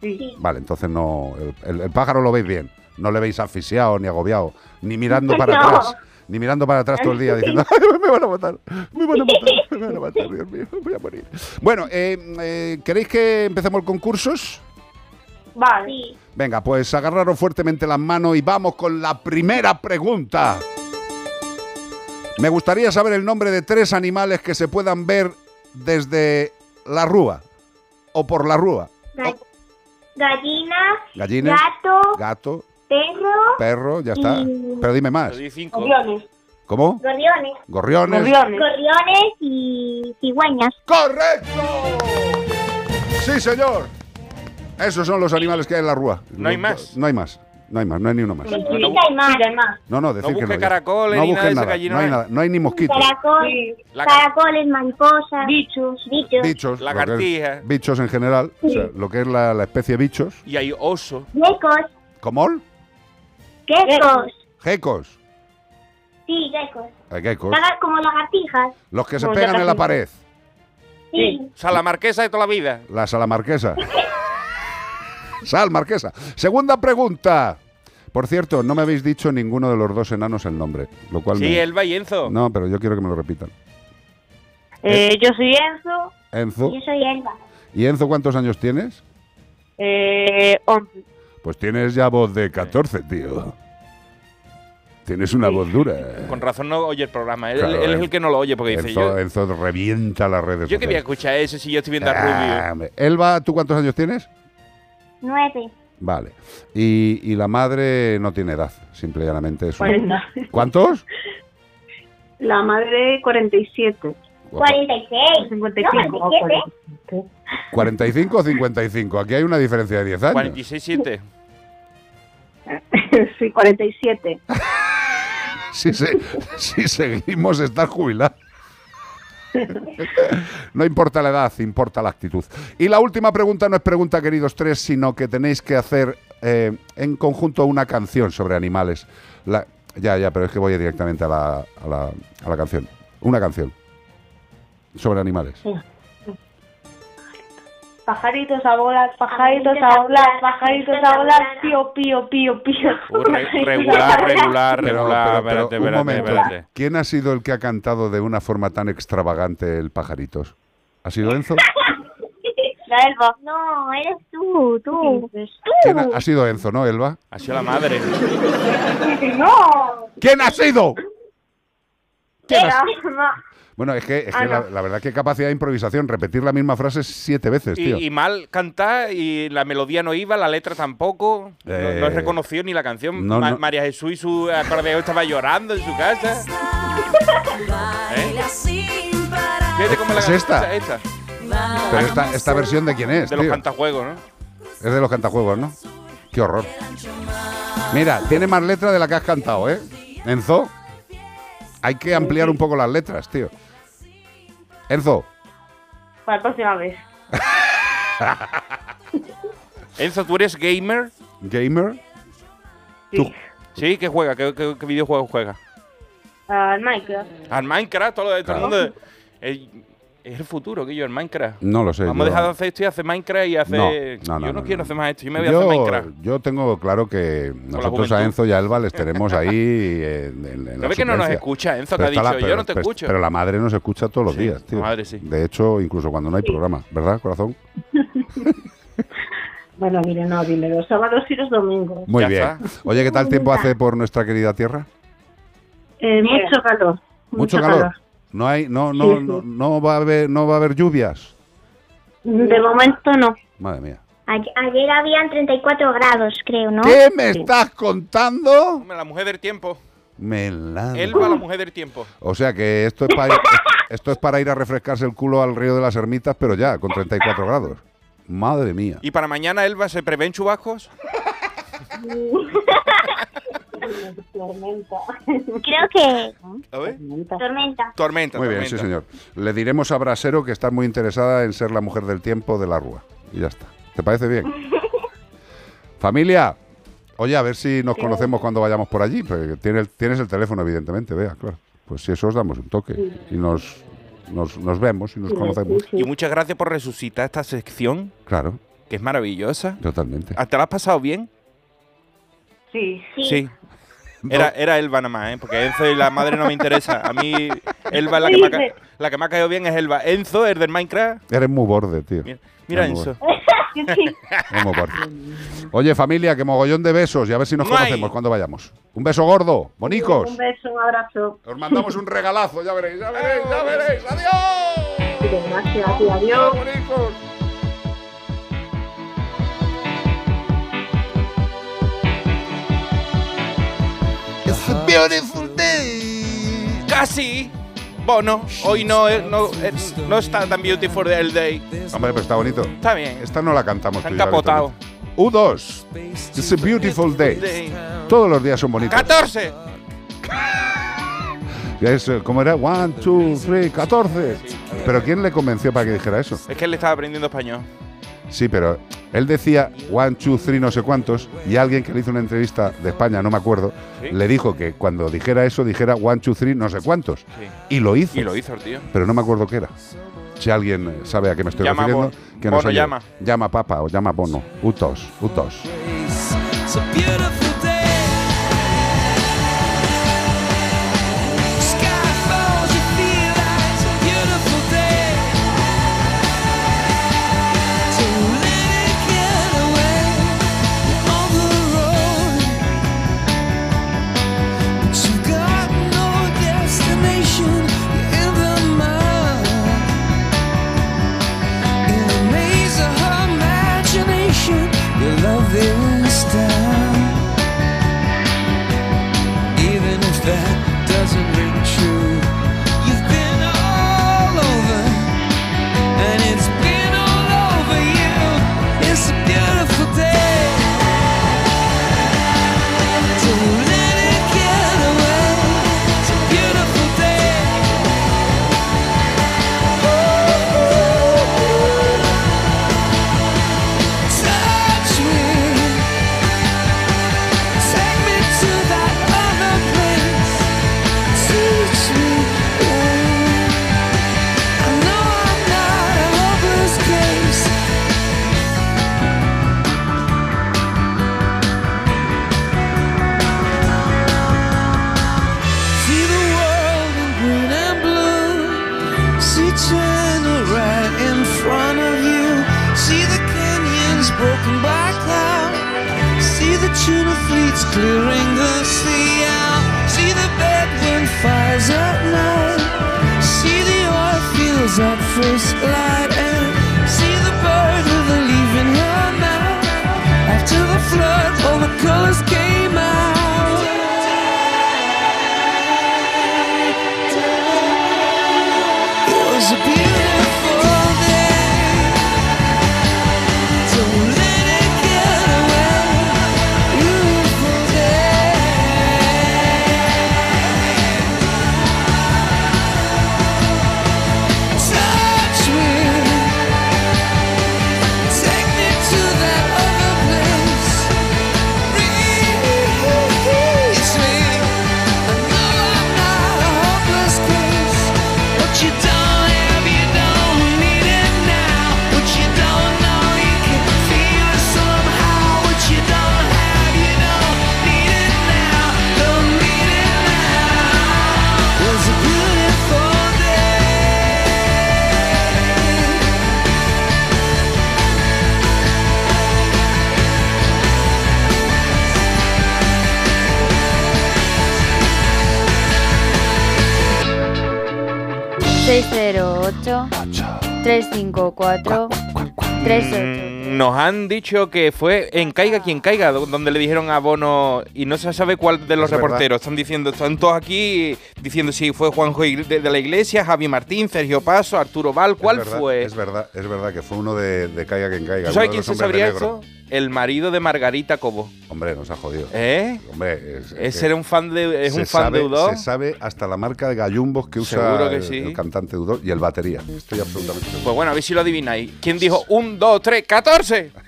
Sí. Vale, entonces no. El, el- el pájaro lo veis bien. No le veis asfixiado ni agobiado, ni mirando para No. atrás. Ni mirando para atrás todo el día diciendo, "Ay, me van a matar, me van a matar, me van a matar, Dios mío, voy a morir. Bueno, eh, eh, ¿queréis que empecemos con cursos? Vale. Venga, pues agarraros fuertemente las manos y vamos con la primera pregunta. Me gustaría saber el nombre de tres animales que se puedan ver desde la rúa o por la rúa. Gallina, Gallina, gato, gato, perro, perro, ya está. y- Pero dime más. gorriones. ¿Cómo? Gorriones. Gorriones. Gorriones y cigüeñas. ¡Correcto! Sí, señor. Esos son los animales que hay en la rúa. No hay más. No hay más. No hay más, no hay ni uno más. Sí, hay más. hay más. No, no, decir No que no. caracoles no ni nada busques de ese No hay nada. No hay ni mosquitos. Caracol, La- caracoles, mariposas, bichos, bichos, Bichos. Lagartijas. Bichos en general. o sea, lo que es la, la especie bichos. Y hay oso. geckos, ¿Cómo? geckos, Gecos. sí, geckos, Hay gecos. Lagar- como lagartijas, Los que se Como pegan en la pared. sí, O sea, la marquesa de toda la vida. La salamarquesa. Sal marquesa. Segunda pregunta. Por cierto, no me habéis dicho ninguno de los dos enanos el nombre, lo cual Sí, me- Elba y Enzo. No, pero yo quiero que me lo repitan. Eh, yo soy Enzo, Enzo. yo soy Elba, ¿Y Enzo cuántos años tienes? eh, 11. Pues tienes ya voz de 14, tío. Tienes una voz dura. Con razón no oye el programa. Él, Claro, él es el que no lo oye porque dice Enzo, yo. Enzo revienta las redes Yo que voy a sociales. escuchar eso si yo estoy viendo a Ah, Rubio. Elba, ¿tú cuántos años tienes? 9. Vale. Y, y la madre no tiene edad, simple y llanamente es una- 40. ¿Cuántos? La madre 47. 46. 55. No, 47. ¿45 o 55? Aquí hay una diferencia de 10 años. 46-7. sí, 47. Si, se- si seguimos, estar jubilado. No importa la edad, importa la actitud. Y la última pregunta no es pregunta, queridos tres, sino que tenéis que hacer eh, en conjunto una canción sobre animales. Ya, ya, pero es que voy directamente a a la- a la canción. Una canción sobre animales. Pajaritos a volar, pajaritos a volar, pajaritos a volar, pío, pío, pío, pío. Uh, re- regular, regular, regular. pero, pero, espérate, un espérate, momento. espérate. ¿Quién ha sido el que ha cantado de una forma tan extravagante el pajaritos? ¿Ha sido Enzo? La Elba. No, eres tú, tú. ¿Quién ha, ha sido Enzo, no, Elba? Ha sido la madre. No. ¿Quién ha sido? ¿Quién has- ma- Bueno, es que, es que Ah, la, verdad que capacidad de improvisación, repetir la misma frase siete veces, tío. Y, y mal cantar, y la melodía no iba, la letra tampoco. No- No, Eh, he reconocido ni la canción. no, Ma- no. María Jesús y su acordeón estaba llorando en su casa. ¿Eh? Fíjate cómo la ¿Es esta? esta. Pero esta, esta versión de quién es, De los tío? cantajuegos, ¿no? Es de los cantajuegos, ¿no? Qué horror. Mira, tiene más letra de la que has cantado, ¿eh? Enzo, hay que ampliar un poco las letras, tío. Enzo, Para la próxima vez. Enzo, ¿tú eres gamer? gamer. Sí. ¿Sí? ¿Qué juega? ¿Qué, qué, qué videojuego juega? Ah, el Minecraft. Al Minecraft, todo, lo de- todo el mundo. eh, es el futuro, que yo, el Minecraft. No lo sé. Vamos a yo- dejar de hacer esto y hacer Minecraft y hacer. No, no, no, yo no, no, quiero no. hacer más esto, yo me voy a hacer Minecraft. yo tengo claro que nosotros a. Enzo y a Elba les tenemos ahí en, en- en ¿No la ves que no nos escucha, Enzo, que Pero ha está dicho, la- yo no te pero- escucho? Pero la madre nos escucha todos los Sí, días, tío. la madre sí. De hecho, incluso cuando no hay programa, ¿verdad, corazón? Bueno, mire, no, dile los sábados y los domingos. Muy Ya bien. está. Oye, ¿qué tal tiempo hace por nuestra querida tierra? Eh, mucho calor. Mucho calor. No hay, no, no, Sí, sí. no, no va a haber, no va a haber lluvias. De momento no. Madre mía. Ayer, ayer habían 34 grados, creo, ¿no? ¿Qué me estás contando? Hombre, La mujer del tiempo. Melán. Elba, la mujer del tiempo. O sea que esto es, para, esto es para ir a refrescarse el culo al río de las ermitas, pero ya, con 34 grados. Madre mía. ¿Y para mañana, Elba, se prevén chubascos? Tormenta. Creo que... A ver. Tormenta. Tormenta, Muy bien, tormenta. sí, señor. Le diremos a Brasero que está muy interesada en ser la mujer del tiempo de la Rúa. Y ya está. ¿Te parece bien? Familia, oye, a ver si nos conocemos cuando vayamos por allí. tienes el teléfono, evidentemente, vea, claro. Pues si eso os damos un toque y nos, nos, nos vemos y nos conocemos. Y muchas gracias por resucitar esta sección, Claro, que es maravillosa. totalmente. ¿Ah, ¿Te la has pasado bien? Sí. Sí. Era, era Elba nada más, ¿eh? porque Enzo y la madre no me interesa. A mí, Elba es la que, me ha, ca- la que me ha caído bien es Elba. Enzo, el del Minecraft. Eres muy borde, tío. Mira, mira muy Enzo. Eres muy borde. Oye, familia, que mogollón de besos y a ver si nos Guay. conocemos cuando vayamos. Un beso gordo, bonicos. Un beso, un abrazo. Os mandamos un regalazo, ya veréis, ya veréis, ya veréis. ¡Adiós! Gracias adiós. bonicos! It's a beautiful day. Casi. Bueno, hoy no, es- no, es- no está tan beautiful el day. Hombre, pero está bonito. Está bien. Esta no la cantamos. Está tú encapotado. Víctor. U2. It's a beautiful day. Day. Todos los días son bonitos. 14. Ya es, eh, ¿Cómo era? One, two, three, 14. Pero ¿quién le convenció para que dijera eso? Es que él estaba aprendiendo español. Sí, pero él decía one, two, three, no sé cuántos, y alguien que le hizo una entrevista de España, no me acuerdo, Sí. le dijo que cuando dijera eso, dijera one, two, three, no sé cuántos. Sí. Y lo hizo. Y lo hizo el tío. Pero no me acuerdo qué era. Si alguien sabe a qué me estoy Llama refiriendo, que nos llama. Llama papa o llama bono. Utos, utos. 354 38. Mm, Nos han dicho que fue en Caiga quien caiga, do- donde le dijeron a Bono y no se sabe cuál de los Es verdad. reporteros. Están diciendo, están todos aquí diciendo si fue Juanjo de, de la Iglesia, Javi Martín, Sergio Paso, Arturo Val. ¿Cuál Es verdad, fue? Es verdad, es verdad que fue uno de, de Caiga quien caiga. ¿Tú uno sabes quién se sabría eso? El marido de Margarita Cobo. Hombre, nos ha jodido. ¿Eh? Hombre, es, Ese era un fan de, es un fan sabe, de Udó. Se sabe hasta la marca de gallumbos que usa que el, sí. el cantante Udó y el batería. Estoy absolutamente seguro. Pues bueno, a ver si lo adivináis. ¿Quién dijo un, dos, tres, catorce?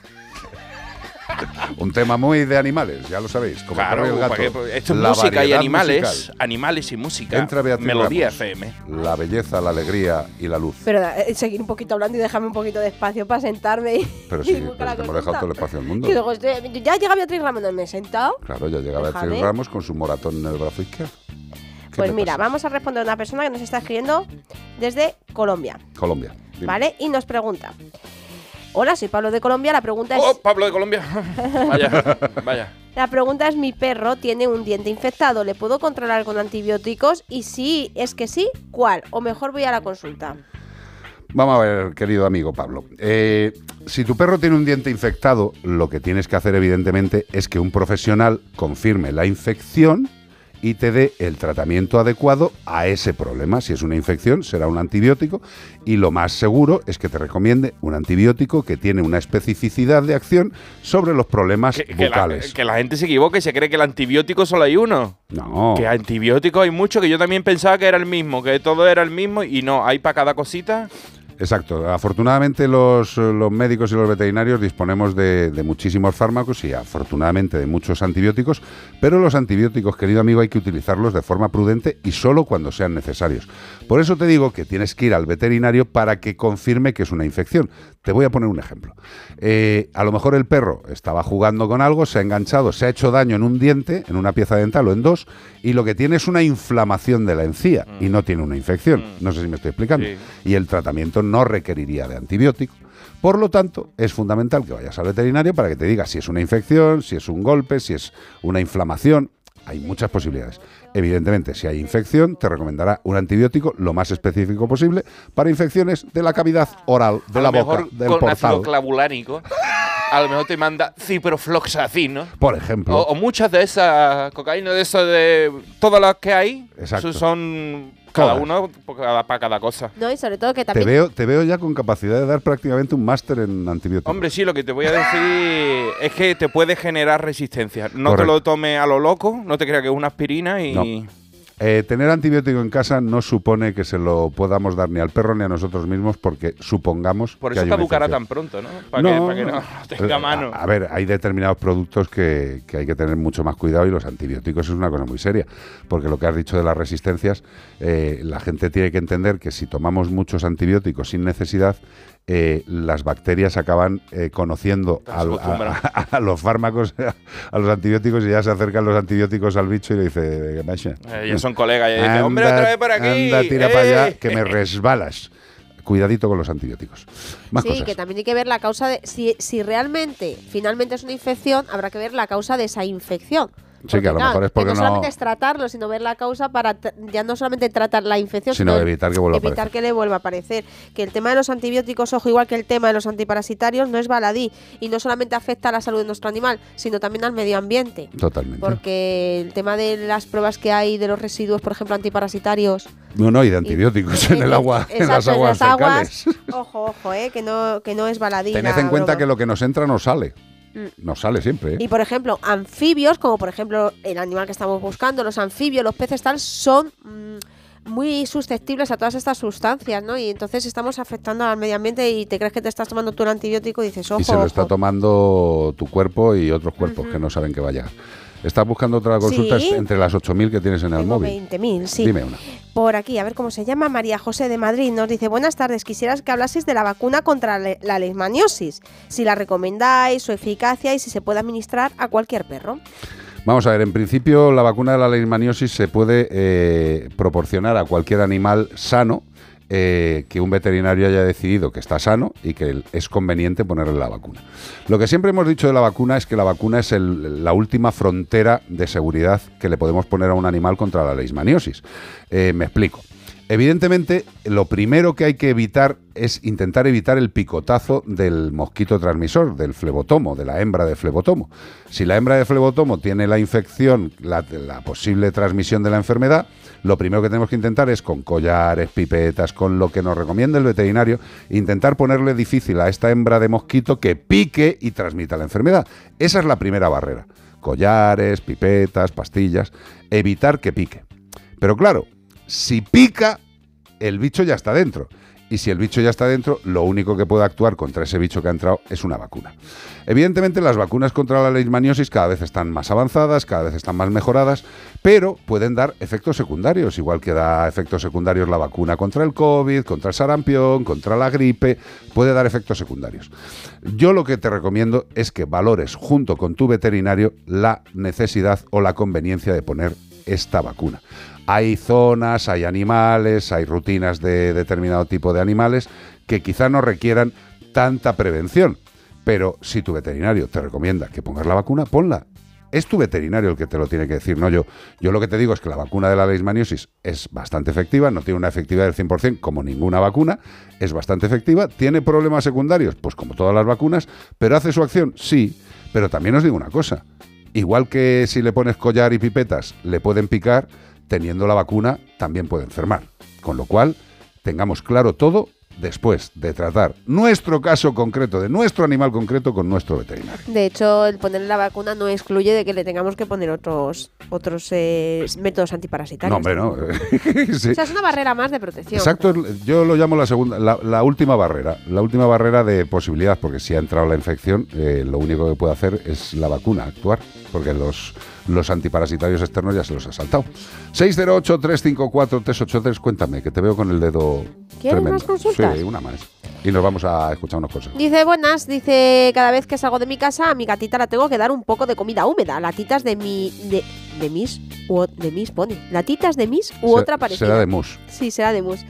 Un tema muy de animales, ya lo sabéis. Como y el gato. ¿para qué? esto es La música y animales. musical. Animales y música. Entra Beatriz Melodía Ramos. FM. La belleza, la alegría y la luz. Pero eh, seguir un poquito hablando y dejarme un poquito de espacio para sentarme y, Pero sí, pero la te hemos dejado todo el espacio del mundo. Y luego estoy- ya llega Beatriz Ramón, me he sentado. Claro, ya llega Beatriz Déjame. Ramos con su moratón en el brazo izquierdo. ¿Qué Pues mira, pasa? vamos a responder a una persona que nos está escribiendo desde Colombia, Colombia. dime. ¿vale? Y nos pregunta. Hola, soy Pablo de Colombia. La pregunta es, Oh, Pablo de Colombia. vaya, vaya. la pregunta es, mi perro tiene un diente infectado, ¿le puedo controlar con antibióticos? Y si es que sí, ¿cuál? O mejor voy a la consulta. Vamos a ver, querido amigo Pablo. Eh, si tu perro tiene un diente infectado, lo que tienes que hacer, evidentemente, es que un profesional confirme la infección y te dé el tratamiento adecuado a ese problema. Si es una infección, será un antibiótico y lo más seguro es que te recomiende un antibiótico que tiene una especificidad de acción sobre los problemas Que, que la, bucales. que la gente se equivoca y se cree que el antibiótico solo hay uno. No. Que antibióticos hay mucho, que yo también pensaba que era el mismo, que todo era el mismo y no, hay para cada cosita. Exacto. Afortunadamente los, los médicos y los veterinarios disponemos de, de muchísimos fármacos y afortunadamente de muchos antibióticos, pero los antibióticos, querido amigo, hay que utilizarlos de forma prudente y solo cuando sean necesarios. Por eso te digo que tienes que ir al veterinario para que confirme que es una infección. Te voy a poner un ejemplo. Eh, a lo mejor el perro estaba jugando con algo, se ha enganchado, se ha hecho daño en un diente, en una pieza dental o en dos, y lo que tiene es una inflamación de la encía y no tiene una infección. No sé si me estoy explicando. Sí. Y el tratamiento no requeriría de antibiótico. Por lo tanto, es fundamental que vayas al veterinario para que te diga si es una infección, si es un golpe, si es una inflamación. Hay muchas posibilidades. Evidentemente, si hay infección, te recomendará un antibiótico lo más específico posible para infecciones de la cavidad oral, de a la boca, mejor del con ácido portal. clavulánico. A lo mejor te manda ciprofloxacin, ¿no? Por ejemplo. O, o muchas de esas cocaína, de esas de todas las que hay, Exacto. son cada Todas. uno para cada cosa. No, y sobre todo que Te también... veo, te veo ya con capacidad de dar prácticamente un máster en antibióticos. Hombre, sí, lo que te voy a decir es que te puede generar resistencia. No Correcto. te lo tomes a lo loco, no te creas que es una aspirina y... No. Eh, tener antibiótico en casa no supone que se lo podamos dar ni al perro ni a nosotros mismos porque supongamos Por eso caducará tan pronto, ¿no? Para que, para que no tenga Eh, mano. A, a ver, hay determinados productos que, que hay que tener mucho más cuidado y los antibióticos es una cosa muy seria. Porque lo que has dicho de las resistencias, eh, la gente tiene que entender que si tomamos muchos antibióticos sin necesidad, eh, las bacterias acaban eh, conociendo al- a, a los fármacos, a los antibióticos y ya se acercan los antibióticos al bicho y le dice, ¿qué? Eh, ya son colegas y dicen, hombre, otra vez por aquí. Anda, tira para allá, que me resbalas. Cuidadito con los antibióticos. Más sí, cosas. que también hay que ver la causa de... Si, si realmente, finalmente es una infección, habrá que ver la causa de esa infección. Sí, que a lo claro, mejor es que porque no no- solamente es tratarlo, sino ver la causa para ya no solamente tratar la infección, Sino evitar que vuelva a evitar aparecer. que le vuelva a aparecer. Que el tema de los antibióticos, ojo, igual que el tema de los antiparasitarios, no es baladí y no solamente afecta a la salud de nuestro animal, sino también al medio ambiente. Totalmente. Porque el tema de las pruebas que hay de los residuos, por ejemplo, antiparasitarios, No, no, y de antibióticos en el agua, en las aguas ojo, ojo, eh, que no, que no es baladí. Tened en cuenta broma. que lo que nos entra nos sale. Mm. Nos sale siempre, ¿eh? Y por ejemplo, anfibios, como por ejemplo el animal que estamos buscando, los anfibios, los peces tal, son mm, muy susceptibles a todas estas sustancias, ¿no? Y entonces estamos afectando al medio ambiente y te crees que te estás tomando tú el antibiótico y dices, ojo, y se lo está ojo". tomando tu cuerpo y otros cuerpos que no saben que va a llegar. Estás buscando otra consulta Sí. entre las 8.000 que tienes en el móvil. 20.000, sí. Dime una. Por aquí, a ver cómo se llama. María José de Madrid nos dice: Buenas tardes, quisieras que hablaseis de la vacuna contra la leishmaniosis. Si la recomendáis, su eficacia y si se puede administrar a cualquier perro. Vamos a ver, en principio la vacuna de la leishmaniosis se puede eh, proporcionar a cualquier animal sano eh, que un veterinario haya decidido que está sano y que es conveniente ponerle la vacuna. Lo que siempre hemos dicho de la vacuna es que la vacuna es el- la última frontera de seguridad que le podemos poner a un animal contra la leishmaniosis. Eh, me explico. Evidentemente, lo primero que hay que evitar es intentar evitar el picotazo del mosquito transmisor, del flebotomo, de la hembra de flebotomo. Si la hembra de flebotomo tiene la infección, la, posible transmisión de la enfermedad, lo primero que tenemos que intentar es con collares, pipetas, con lo que nos recomienda el veterinario, intentar ponerle difícil a esta hembra de mosquito que pique y transmita la enfermedad. Esa es la primera barrera. Collares, pipetas, pastillas, evitar que pique. Pero claro, si pica, el bicho ya está dentro. Y si el bicho ya está dentro, lo único que puede actuar contra ese bicho que ha entrado es una vacuna. Evidentemente, las vacunas contra la leishmaniosis cada vez están más avanzadas, cada vez están más mejoradas, pero pueden dar efectos secundarios, igual que da efectos secundarios la vacuna contra el COVID, contra el sarampión, contra la gripe, puede dar efectos secundarios. Yo lo que te recomiendo es que valores junto con tu veterinario la necesidad o la conveniencia de poner esta vacuna. Hay zonas, hay animales, hay rutinas de determinado tipo de animales que quizá no requieran tanta prevención. Pero si tu veterinario te recomienda que pongas la vacuna, ponla. Es tu veterinario el que te lo tiene que decir, no yo. Yo lo que te digo es que la vacuna de la leishmaniosis es bastante efectiva, no tiene una efectividad del 100% como ninguna vacuna, es bastante efectiva, tiene problemas secundarios, pues como todas las vacunas, pero hace su acción, sí, pero también os digo una cosa, igual que si le pones collar y pipetas, le pueden picar, teniendo la vacuna también puede enfermar. Con lo cual, tengamos claro todo después de tratar nuestro caso concreto, de nuestro animal concreto con nuestro veterinario. De hecho, el ponerle la vacuna no excluye de que le tengamos que poner otros otros eh, métodos antiparasitarios. No, hombre, no. Sí. O sea, es una barrera más de protección. Exacto, yo lo llamo la segunda, la, la última barrera, la última barrera de posibilidad, porque si ha entrado la infección, eh, lo único que puede hacer es la vacuna, actuar, porque los, los antiparasitarios externos ya se los ha saltado. 608-354-383, cuéntame, que te veo con el dedo ¿Quieres tremendo. más consultas? Sí, una más. Y nos vamos a escuchar unos consejos. Dice, buenas, dice, cada vez que salgo de mi casa, a mi gatita la tengo que dar un poco de comida húmeda. Latitas de mi... de, de mis... u o- de mis pone. Latitas de mis u Se- otra parecida. Será de mus. Sí, será de mus.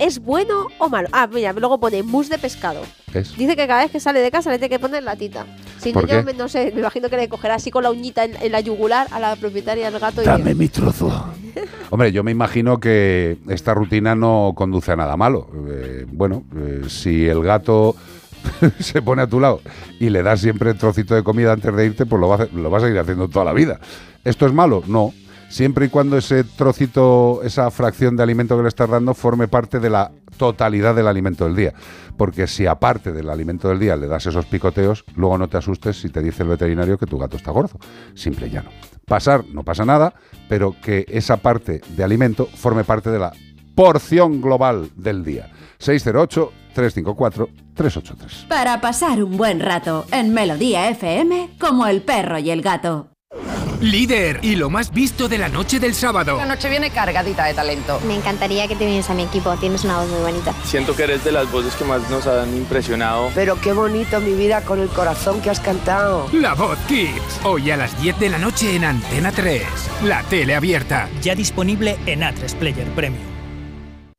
¿Es bueno o malo? Ah, mira, luego pone mus de pescado. Es. Dice que cada vez que sale de casa le tiene que poner latita. Si no, ¿Por yo me- no sé, me imagino que le cogerá así con la uñita en, en la yugular a la propietaria del gato y Dame mi trozo. Hombre, yo me imagino que esta rutina no conduce a nada malo. Eh, bueno, eh, si el gato se pone a tu lado y le das siempre el trocito de comida antes de irte, pues lo, lo vas a ir haciendo toda la vida. ¿Esto es malo? No. Siempre y cuando ese trocito, esa fracción de alimento que le estás dando forme parte de la totalidad del alimento del día. Porque si aparte del alimento del día le das esos picoteos, luego no te asustes si te dice el veterinario que tu gato está gordo. Simple y llano. Pasar no pasa nada, pero que esa parte de alimento forme parte de la porción global del día. 608-354-383. Para pasar un buen rato en Melodía FM como el perro y el gato. Líder y lo más visto de la noche del sábado. La noche viene cargadita de talento. Me encantaría que te vienes a mi equipo, tienes una voz muy bonita. Siento que eres de las voces que más nos han impresionado. Pero qué bonito mi vida con el corazón que has cantado. La Voz Kids. Hoy a las 10 de la noche en Antena 3. La tele abierta. Ya disponible en A3 Player Premium.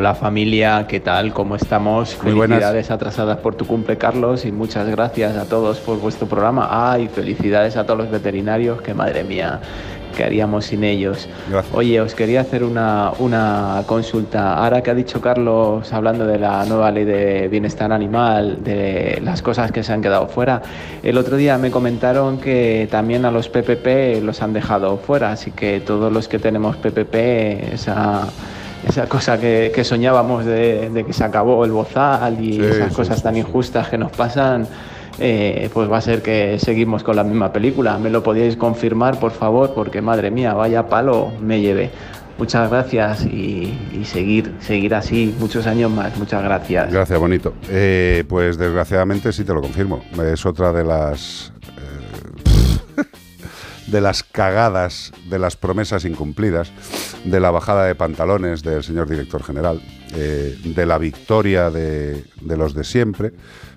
Hola familia, ¿qué tal? ¿Cómo estamos? Muy buenas. felicidades atrasadas por tu cumple, Carlos, y muchas gracias a todos por vuestro programa. Ay, felicidades a todos los veterinarios, que madre mía, ¿qué haríamos sin ellos? Oye, os quería hacer una, una consulta. Ahora que ha dicho Carlos, hablando de la nueva ley de bienestar animal, de las cosas que se han quedado fuera, el otro día me comentaron que también a los PPP los han dejado fuera, así que todos los que tenemos PPP, esa esa cosa que, que soñábamos de, de que se acabó el bozal y Sí, esas cosas sí, tan injustas que nos pasan, eh, pues va a ser que seguimos con la misma película. ¿Me lo podíais confirmar, por favor? Porque madre mía, vaya palo me llevé. Muchas gracias y, y seguir, seguir así muchos años más. Muchas gracias. Gracias, bonito. Eh, pues desgraciadamente sí te lo confirmo. Es otra de las de las cagadas, de las promesas incumplidas, de la bajada de pantalones del señor director general, eh, de la victoria de, de los de siempre.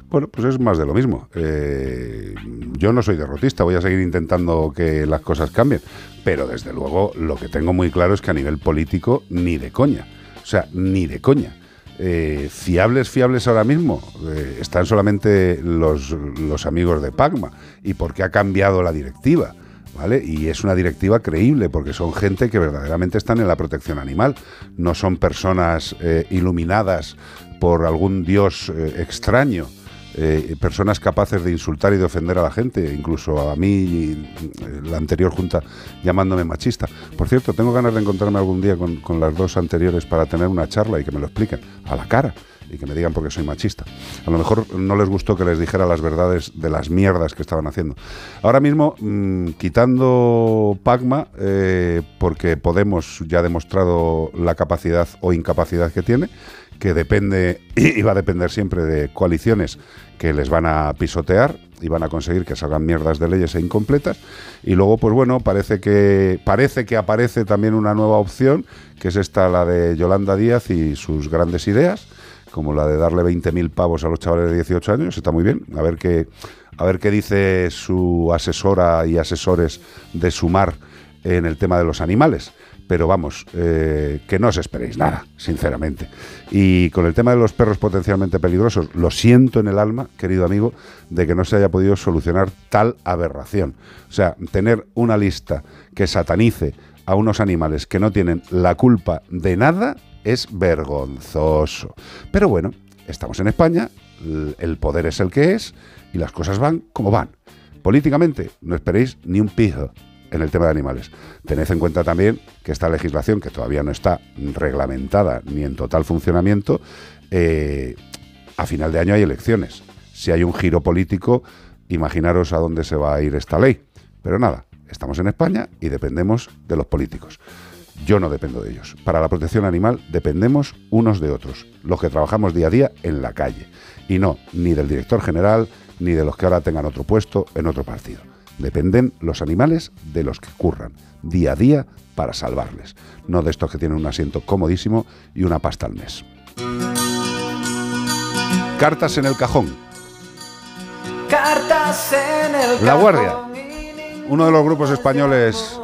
Bueno, pues es más de lo mismo. Eh, yo no soy derrotista, voy a seguir intentando que las cosas cambien, pero desde luego lo que tengo muy claro es que a nivel político ni de coña. O sea, ni de coña. Eh, fiables, fiables ahora mismo están solamente los, los amigos de Pagma y porque ha cambiado la directiva. ¿Vale? Y es una directiva creíble porque son gente que verdaderamente están en la protección animal, no son personas eh, iluminadas por algún dios eh, extraño, eh, personas capaces de insultar y de ofender a la gente, incluso a mí, y, la anterior junta llamándome machista. Por cierto, tengo ganas de encontrarme algún día con, con las dos anteriores para tener una charla y que me lo expliquen a la cara y que me digan por qué soy machista. A lo mejor no les gustó que les dijera las verdades de las mierdas que estaban haciendo. Ahora mismo, mm, quitando Pagma, eh, porque Podemos ya ha demostrado la capacidad o incapacidad que tiene, que depende y va a depender siempre de coaliciones que les van a pisotear y van a conseguir que salgan mierdas de leyes e incompletas. Y luego, pues bueno, parece que parece que aparece también una nueva opción, que es esta, la de Yolanda Díaz y sus grandes ideas, como la de darle 20.000 pavos a los chavales de 18 años, está muy bien. A ver qué, a ver qué dice su asesora y asesores de Sumar en el tema de los animales. Pero vamos, eh, que no os esperéis nada, sinceramente. Y con el tema de los perros potencialmente peligrosos, lo siento en el alma, querido amigo, de que no se haya podido solucionar tal aberración. O sea, tener una lista que satanice a unos animales que no tienen la culpa de nada es vergonzoso. Pero bueno, estamos en España, el poder es el que es y las cosas van como van. Políticamente, no esperéis ni un pijo en el tema de animales. Tened en cuenta también que esta legislación, que todavía no está reglamentada ni en total funcionamiento, eh, a final de año hay elecciones. Si hay un giro político, imaginaros a dónde se va a ir esta ley. Pero nada, estamos en España y dependemos de los políticos. Yo no dependo de ellos. Para la protección animal dependemos unos de otros, los que trabajamos día a día en la calle. Y no, ni del director general, ni de los que ahora tengan otro puesto en otro partido. Dependen los animales de los que curran día a día para salvarles, no de estos que tienen un asiento comodísimo y una pasta al mes. Cartas en el cajón. Cartas en el La Guardia, uno de los grupos españoles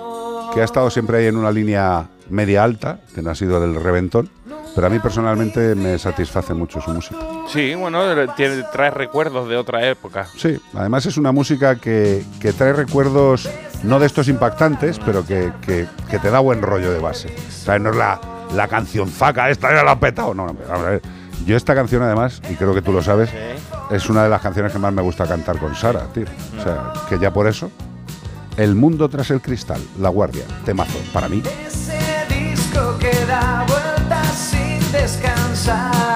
que ha estado siempre ahí en una línea media alta, que no ha sido del reventón, pero a mí personalmente me satisface mucho su música. Sí, bueno, tiene, trae recuerdos de otra época. Sí, además es una música que, que trae recuerdos no de estos impactantes, pero que, que- que te da buen rollo de base. O sea, no es la, la canción faca, esta ya la ha petado. No, no, ver. Yo esta canción además, y creo que tú lo sabes, es una de las canciones que más me gusta cantar con Sara, tío. O sea, que ya por eso, El mundo tras el cristal, La Guardia, temazo, para mí. Ese disco vueltas sin descansar.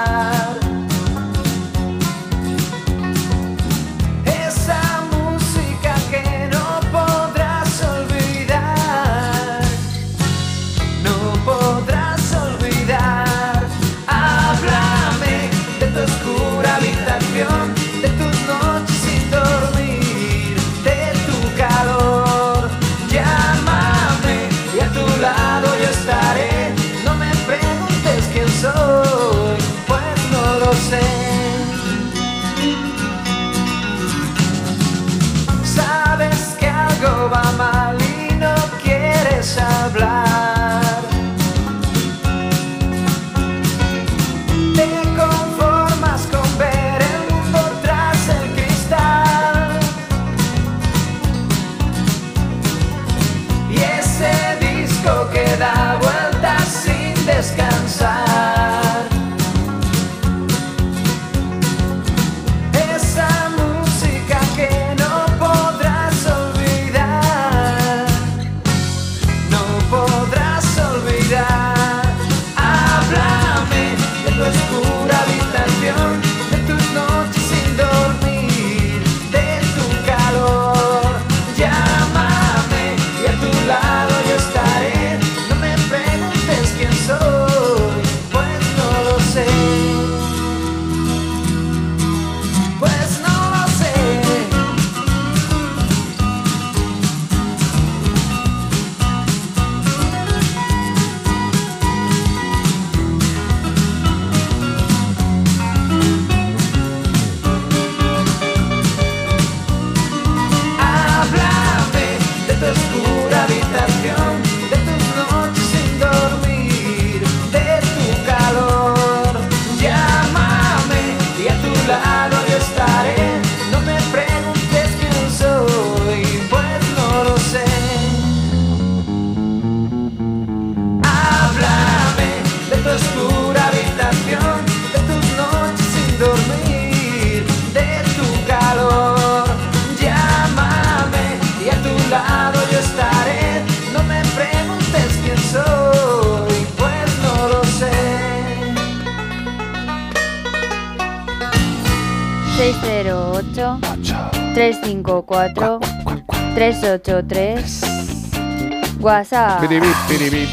WhatsApp. Piribip, piribip.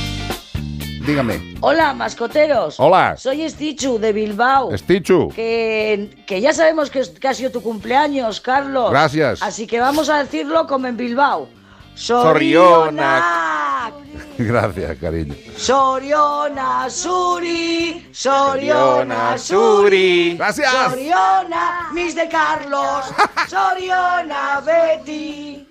Dígame. Hola, mascoteros. Hola. Soy Stichu de Bilbao. Stichu. Que, que ya sabemos que, es- que ha sido tu cumpleaños, Carlos. Gracias. Así que vamos a decirlo como en Bilbao. Sorionak. Sorionak. Gracias, cariño. Soriona Suri. Soriona Suri. Gracias. Soriona Miss de Carlos. Soriona Betty.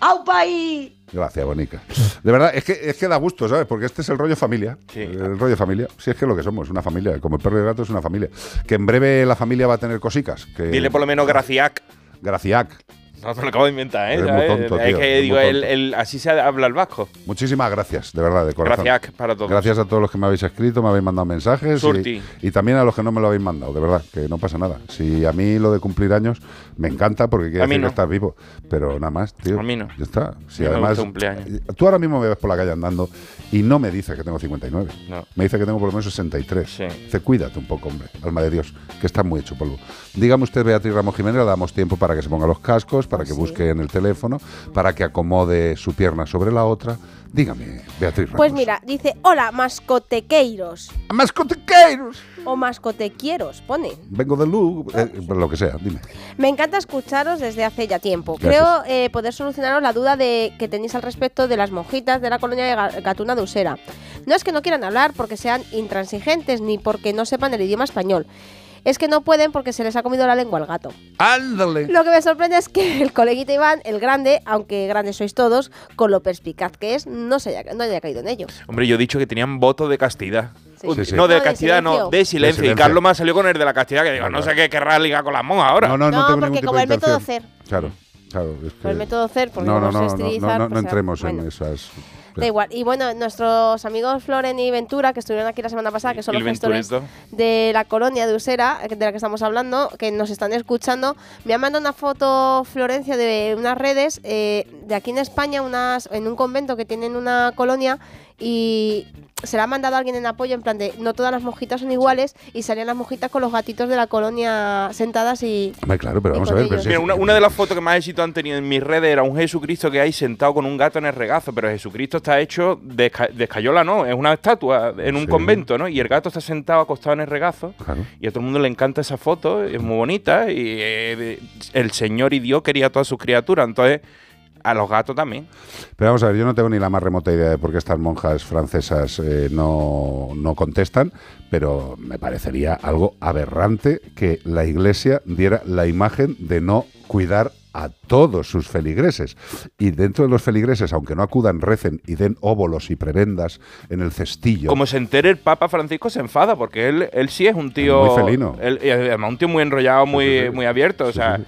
Aupaí. Gracias, Bonica. De verdad, es que, es que da gusto, ¿sabes? Porque este es el rollo familia. El rollo familia. Si es que es lo que somos, una familia. Como el perro y el gato es una familia. Que en breve la familia va a tener cosicas. Que... Dile por lo menos Graciac. Graciac. No me lo acabo de inventar, ¿eh? Muy tonto, es tío, que digo, el- así se habla el vasco. Muchísimas gracias, de verdad, de corazón. Gracias para todos. Gracias a todos los que me habéis escrito, me habéis mandado mensajes. Y, y también a los que no me lo habéis mandado, de verdad, que no pasa nada. Si a mí lo de cumplir años me encanta porque quiere decir no. que estás vivo. Pero nada más, tío. A mí no. Ya está. Si además, cumpleaños. Tú ahora mismo me ves por la calle andando y no me dices que tengo 59. No. Me dice que tengo por lo menos 63. Dice, cuídate un poco, hombre, alma de Dios, que estás muy hecho polvo. Dígame usted, Beatriz Ramos Jiménez, le damos tiempo para que se ponga los cascos, para que busque en el teléfono, para que acomode su pierna sobre la otra. Dígame, Beatriz Ramos. Pues mira, dice, hola, mascotequeiros. ¡Mascotequeiros! O mascotequieros, pone. Vengo de Lu, eh, lo que sea, dime. Me encanta escucharos desde hace ya tiempo. Gracias. Creo eh, poder solucionaros la duda de que tenéis al respecto de las monjitas de la colonia de Ga- Gatuna de Usera. No es que no quieran hablar porque sean intransigentes ni porque no sepan el idioma español. Es que no pueden porque se les ha comido la lengua al gato. ¡Ándale! Lo que me sorprende es que el coleguita Iván, el grande, aunque grandes sois todos, con lo perspicaz que es, no, se haya, no haya caído en ello. Hombre, yo he dicho que tenían voto de castidad. Sí. Sí, sí. No, de No, de castidad, no, silencio. de silencio. De Y. Carlos me salió con el de la castidad, que digo, no sé qué querrá ligar con las monjas ahora. No, no, no, No, tengo porque como el método. CER. Claro, claro. Es que... Por el método CER, porque no, no, no, no, no, estilizar, no, no pues, entremos bueno. en esas... Da igual. Y bueno, nuestros amigos Floren y Ventura, que estuvieron aquí la semana pasada, que son los gestores de la colonia de Usera, de la que estamos hablando, que nos están escuchando, me han mandado una foto, Florencia, de unas redes eh, de aquí en España, unas en un convento que tienen una colonia y se la ha mandado alguien en apoyo, en plan de no todas las monjitas son iguales y salían las monjitas con los gatitos de la colonia sentadas y... Hombre, claro, pero Y vamos a ver. pero Mira, una, una de las fotos que más éxito han tenido en mis redes era un Jesucristo que hay sentado con un gato en el regazo, pero Jesucristo está hecho de, esca- de escayola, ¿no? Es una estatua en un Sí. convento, ¿no? Y el gato está sentado acostado en el regazo. Claro. Y a todo el mundo le encanta esa foto, es muy bonita. Y eh, el Señor y Dios quería a todas sus criaturas, entonces a los gatos también. Pero vamos a ver, yo no tengo ni la más remota idea de por qué estas monjas francesas eh, no, no contestan, pero me parecería algo aberrante que la iglesia diera la imagen de no cuidar a todos sus feligreses. Y dentro de los feligreses, aunque no acudan, recen y den óbolos y prebendas en el cestillo. Como se entere el Papa Francisco se enfada, porque él, él sí es un tío... Muy felino. él- y además un tío muy enrollado, muy, muy abierto, o sea...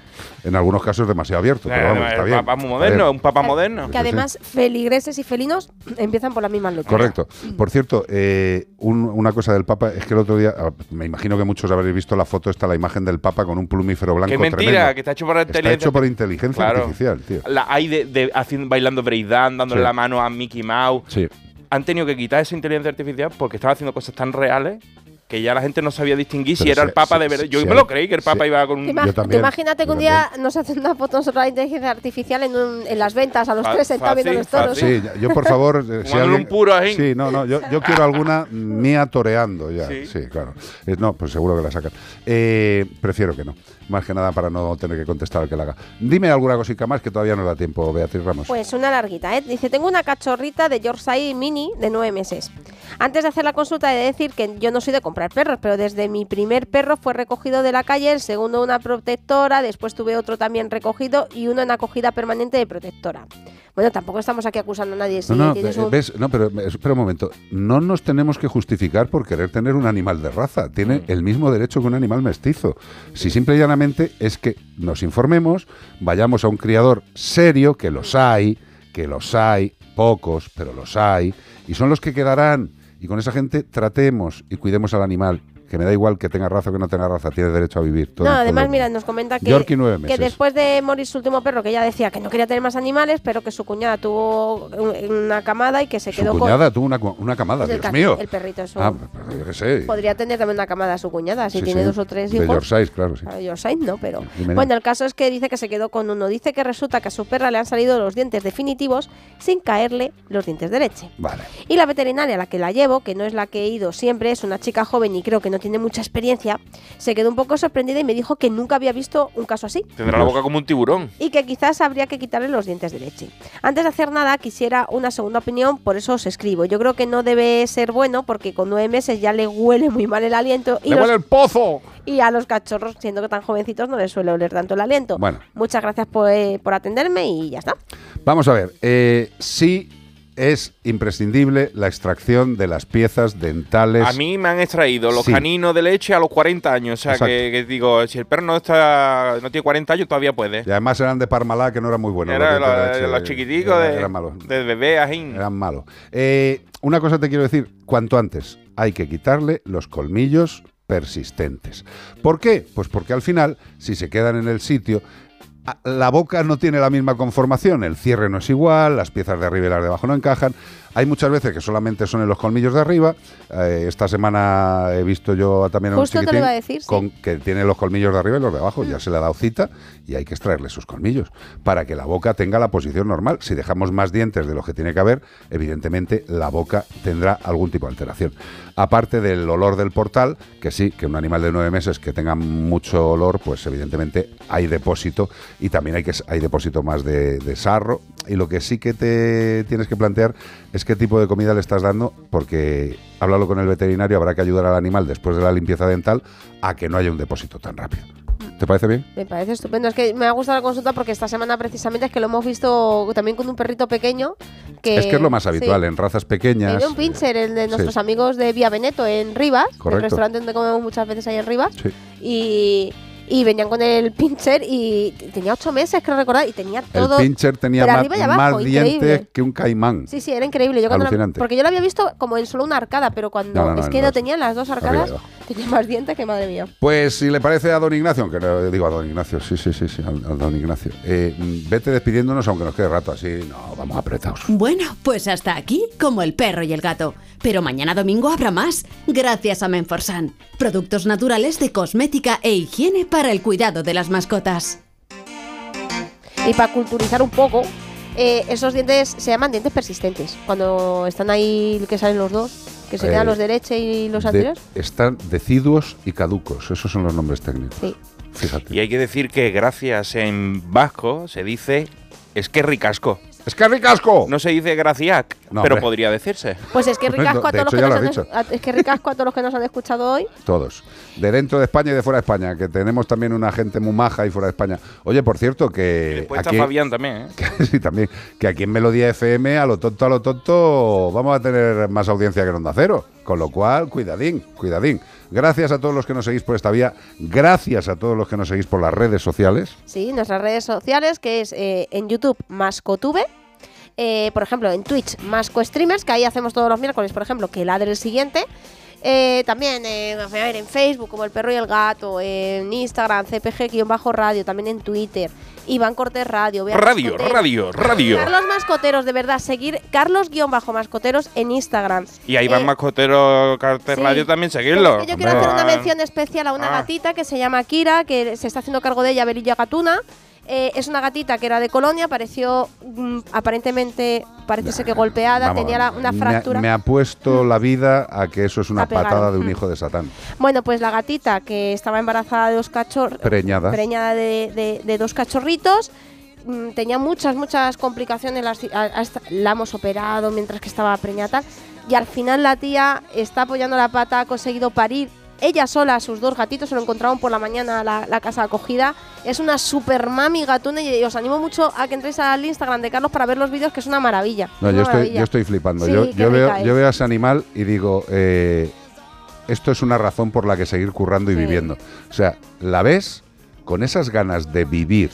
En algunos casos demasiado abierto, pero eh, vamos, el está bien. Papa muy está moderno, un Papa moderno. Que además feligreses y felinos empiezan por las mismas letras. Correcto. Por cierto, eh, un- una cosa del Papa es que el otro día, ah, me imagino que muchos habréis visto la foto, está la imagen del Papa con un plumífero blanco Qué mentira, tremendo. que está hecho por Está inteligencia hecho por inteligencia Claro. artificial, tío. La hay de, de haciendo, bailando breakdance, dándole Sí. la mano a Mickey Mouse. Sí. Han tenido que quitar esa inteligencia artificial porque estaban haciendo cosas tan reales que ya la gente no sabía distinguir si era se- el Papa se- de verdad. Yo se- me lo creí que el Papa iba con un. Tú imagínate que un día nos hacen una foto nosotros la inteligencia artificial en, un- en las ventas a los Fa- tres sentados viendo los toros. Sí, yo por favor, eh, si alguien- un puro ahí. Sí, no, no, yo, yo quiero alguna mía toreando ya. Sí, Sí. claro. Eh, no, pues seguro que la sacan. Eh, prefiero que no. Más que nada para no tener que contestar al que la haga. Dime alguna cosita más que todavía no da tiempo, Beatriz Ramos. Pues una larguita, ¿eh? Dice, tengo una cachorrita de Yorkshire Mini de nueve meses. Antes de hacer la consulta he de decir que yo no soy de comprar perros, pero desde mi primer perro fue recogido de la calle, el segundo una protectora, después tuve otro también recogido y uno en acogida permanente de protectora. Bueno, tampoco estamos aquí acusando a nadie. Si No, no, eh, un- ves, no, pero eh, espera un momento. No nos tenemos que justificar por querer tener un animal de raza. Mm. Tiene el mismo derecho que un animal mestizo. Si simple y llanamente es que nos informemos, vayamos a un criador serio, que los hay, que los hay, pocos, pero los hay, y son los que quedarán. Y con esa gente tratemos y cuidemos al animal. Que me da igual que tenga raza o que no tenga raza, tiene derecho a vivir. Todo No, el además, mira, nos comenta que, que después de morir su último perro, que ella decía que no quería tener más animales, pero que su cuñada tuvo un- una camada y que se Su quedó cuñada tuvo una, una camada, con. el Dios ca- mío. El perrito es un- Ah, pero yo qué sé. Podría tener también una camada su cuñada, si Sí, tiene sí. dos o tres De hijos. Yorkshire, claro, sí. Ah, Yorkshire no, pero. Dime, Bueno, el caso es que dice que se quedó con uno. Dice que resulta que a su perra le han salido los dientes definitivos sin caerle los dientes de leche. Vale. Y la veterinaria a la que la llevo, que no es la que he ido siempre, es una chica joven y creo que no tiene mucha experiencia, se quedó un poco sorprendida y me dijo que nunca había visto un caso así. Tendrá la boca como un tiburón. Y que quizás habría que quitarle los dientes de leche. Antes de hacer nada, quisiera una segunda opinión, por eso os escribo. Yo creo que no debe ser bueno porque con nueve meses ya le huele muy mal el aliento. Y, ¡Le los- huele el pozo! y a los cachorros, siendo que tan jovencitos, no les suele oler tanto el aliento. Bueno. Muchas gracias por, eh, por atenderme y ya está. Vamos a ver, eh, sí es imprescindible la extracción de las piezas dentales. A mí me han extraído los Sí. caninos de leche a los 40 años. O sea, que, que digo, si el perro no está no tiene 40 años, todavía puede. Y además eran de Parmalá, que no eran muy buenos. Era los chiquiticos eran- de, eran de bebé ajín. Eran malos. Eh, una cosa te quiero decir, cuanto antes hay que quitarle los colmillos persistentes. ¿Por qué? Pues porque al final, si se quedan en el sitio, la boca no tiene la misma conformación, el cierre no es igual, las piezas de arriba y las de abajo no encajan. Hay muchas veces que solamente son en los colmillos de arriba. Eh, esta semana he visto yo también a un Justo te lo chiquitín iba a decir, sí. que tiene los colmillos de arriba y los de abajo. Ya se le ha dado cita y hay que extraerle sus colmillos para que la boca tenga la posición normal. Si dejamos más dientes de los que tiene que haber, evidentemente la boca tendrá algún tipo de alteración. Aparte del olor del portal, que sí, que un animal de nueve meses que tenga mucho olor, pues evidentemente hay depósito y también hay, que, hay depósito más de, de sarro. Y lo que sí que te tienes que plantear es qué tipo de comida le estás dando, porque háblalo con el veterinario, habrá que ayudar al animal después de la limpieza dental a que no haya un depósito tan rápido. ¿Te parece bien? Me parece estupendo. Es que me ha gustado la consulta porque esta semana precisamente es que lo hemos visto también con un perrito pequeño. Que, es que es lo más habitual sí. en razas pequeñas. Era un pincher, el de Sí. nuestros amigos de Vía Veneto en Rivas, el Correcto. restaurante donde comemos muchas veces ahí en Rivas. Sí. Y, y venían con el pincher y tenía ocho meses, creo recordar, y tenía todo. el pincher tenía más, abajo, dientes que un caimán. Sí, sí, era increíble. Yo cuando porque yo lo había visto como en solo una arcada, pero cuando No, no, no, es que no dos. tenía las dos arcadas, tenía más dientes que madre mía. Pues si le parece a don Ignacio, aunque no digo a don Ignacio, sí, sí, sí, sí, al don Ignacio, eh, vete despidiéndonos aunque nos quede rato así, no, vamos apretados. Bueno, pues hasta aquí, como el perro y el gato. Pero mañana domingo habrá más, gracias a Menforsan. Productos naturales de cosmética e higiene para el cuidado de las mascotas. Y para culturizar un poco, eh, esos dientes se llaman dientes persistentes. Cuando están ahí que salen los dos, que se Eh, quedan los de leche y los De- anteriores. están deciduos y caducos, esos son los nombres técnicos. Sí. Fíjate. Y hay que decir que gracias en vasco se dice es que ricasco. ¡Es que ricasco! No se dice graciac, No, pero hombre. podría decirse. Pues es que ricasco a todos los que nos han, has dicho. a- es que ricasco a todos los que nos han escuchado hoy. Todos. De dentro de España y de fuera de España, que tenemos también una gente muy maja y fuera de España. Oye, por cierto, que. Aquí- Fabián también, ¿eh? que- sí, también. Que aquí en Melodía FM, a lo tonto, a lo tonto, vamos a tener más audiencia que en Onda Cero. Con lo cual, cuidadín, cuidadín. Gracias a todos los que nos seguís por esta vía. Gracias a todos los que nos seguís por las redes sociales. Sí, nuestras redes sociales, que es eh, en YouTube Mascotube. Eh, por ejemplo, en Twitch Masco Streamers, que ahí hacemos todos los miércoles, por ejemplo, que ladre el siguiente. Eh, también eh, a ver, en Facebook, como El Perro y el Gato, en Instagram, CPG-radio, también en Twitter, Iván Cortés Radio, Bea Radio, Mascotero. radio, radio. Carlos Mascoteros, de verdad, seguir Carlos-Mascoteros en Instagram. Y ahí van Eh, Mascotero Carter sí. Radio también seguirlo. es que yo quiero hacer una mención especial a una Ah. gatita que se llama Kira, que se está haciendo cargo de ella Berilla Gatuna. Eh, es una gatita que era de colonia, pareció mm, aparentemente, parece ser que golpeada, Vamos, tenía la- una fractura. Me, ha puesto la vida a que eso es una pegado. patada de un Mm. hijo de Satán. Bueno, pues la gatita que estaba embarazada de dos cachorros, Preñada. preñada de, de- de dos cachorritos, mm, tenía muchas, muchas complicaciones, las- a- hasta- la hemos operado mientras que estaba preñada tal, y al final la tía está apoyando la pata, ha conseguido parir ella sola sus dos gatitos, se lo encontraron por la mañana a la, la casa acogida. Es una super mami gatuna y os animo mucho a que entréis al Instagram de Carlos para ver los vídeos, que es una maravilla. No, una yo estoy, yo estoy flipando. Sí, yo, yo, veo, es. yo veo a ese animal y digo, eh, esto es una razón por la que seguir currando y Sí. viviendo. O sea, la ves con esas ganas de vivir,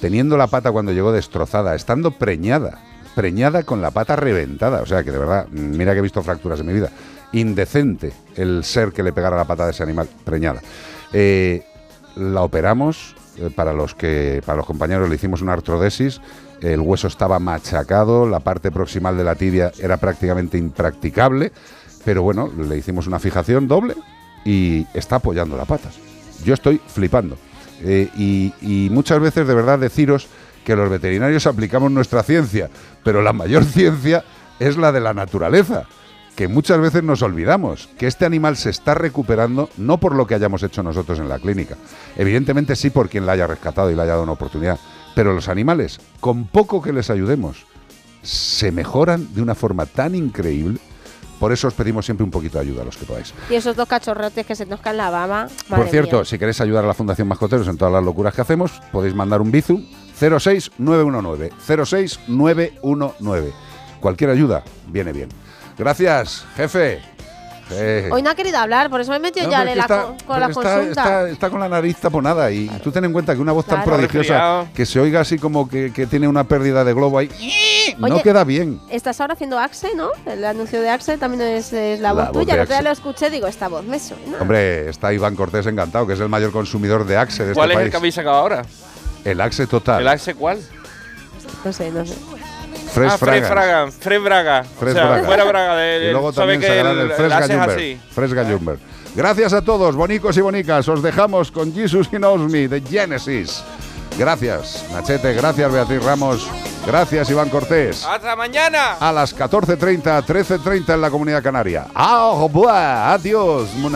teniendo la pata cuando llegó destrozada, estando preñada, preñada con la pata reventada. O sea, que de verdad, mira que he visto fracturas en mi vida. Indecente el ser que le pegara la patada a ese animal preñada. Eh, la operamos, eh, para, los que, para los compañeros le hicimos una artrodesis, el hueso estaba machacado, la parte proximal de la tibia era prácticamente impracticable, pero bueno, le hicimos una fijación doble y está apoyando la pata. Yo estoy flipando. Eh, y, y muchas veces de verdad deciros que los veterinarios aplicamos nuestra ciencia, pero la mayor ciencia es la de la naturaleza que muchas veces nos olvidamos, que este animal se está recuperando no por lo que hayamos hecho nosotros en la clínica, evidentemente sí por quien la haya rescatado y le haya dado una oportunidad, pero los animales, con poco que les ayudemos, se mejoran de una forma tan increíble, por eso os pedimos siempre un poquito de ayuda a los que podáis. Y esos dos cachorrotes que se nos caen la baba. Por cierto, mía. si queréis ayudar a la Fundación Mascoteros en todas las locuras que hacemos, podéis mandar un Bizu 06919 06919. Cualquier ayuda viene bien. Gracias, jefe. Eh, Hoy no ha querido hablar, por eso me he metido no, ya la que está- con, la está, consulta. está- está con la nariz taponada y tú ten en cuenta que una voz tan Claro. prodigiosa Resfriado. que se oiga así como que, que tiene una pérdida de globo ahí, no Oye, queda bien. Estás ahora haciendo Axe, ¿no? El anuncio de Axe también es, es la, La voz tuya. día Axe. lo escuché, digo, esta voz me suena. Hombre, está Iván Cortés encantado, que es el mayor consumidor de Axe de ¿Cuál este es el que habéis sacado ahora? El Axe total. ¿El Axe cuál? No sé, no sé. Fresh ah, Fragan. Fragan. Braga. Fresh o. Fuera Braga. De, y luego también sacarán el, el, Fresh Gracias a todos, bonicos y bonicas. Os dejamos con Jesus y Knows Me de Genesis. Gracias, Nachete. Gracias, Beatriz Ramos. Gracias, Iván Cortés. ¡Hasta mañana! A las 14.30, 13.30 en la Comunidad Canaria. ¡Au revoir! ¡Adiós, mon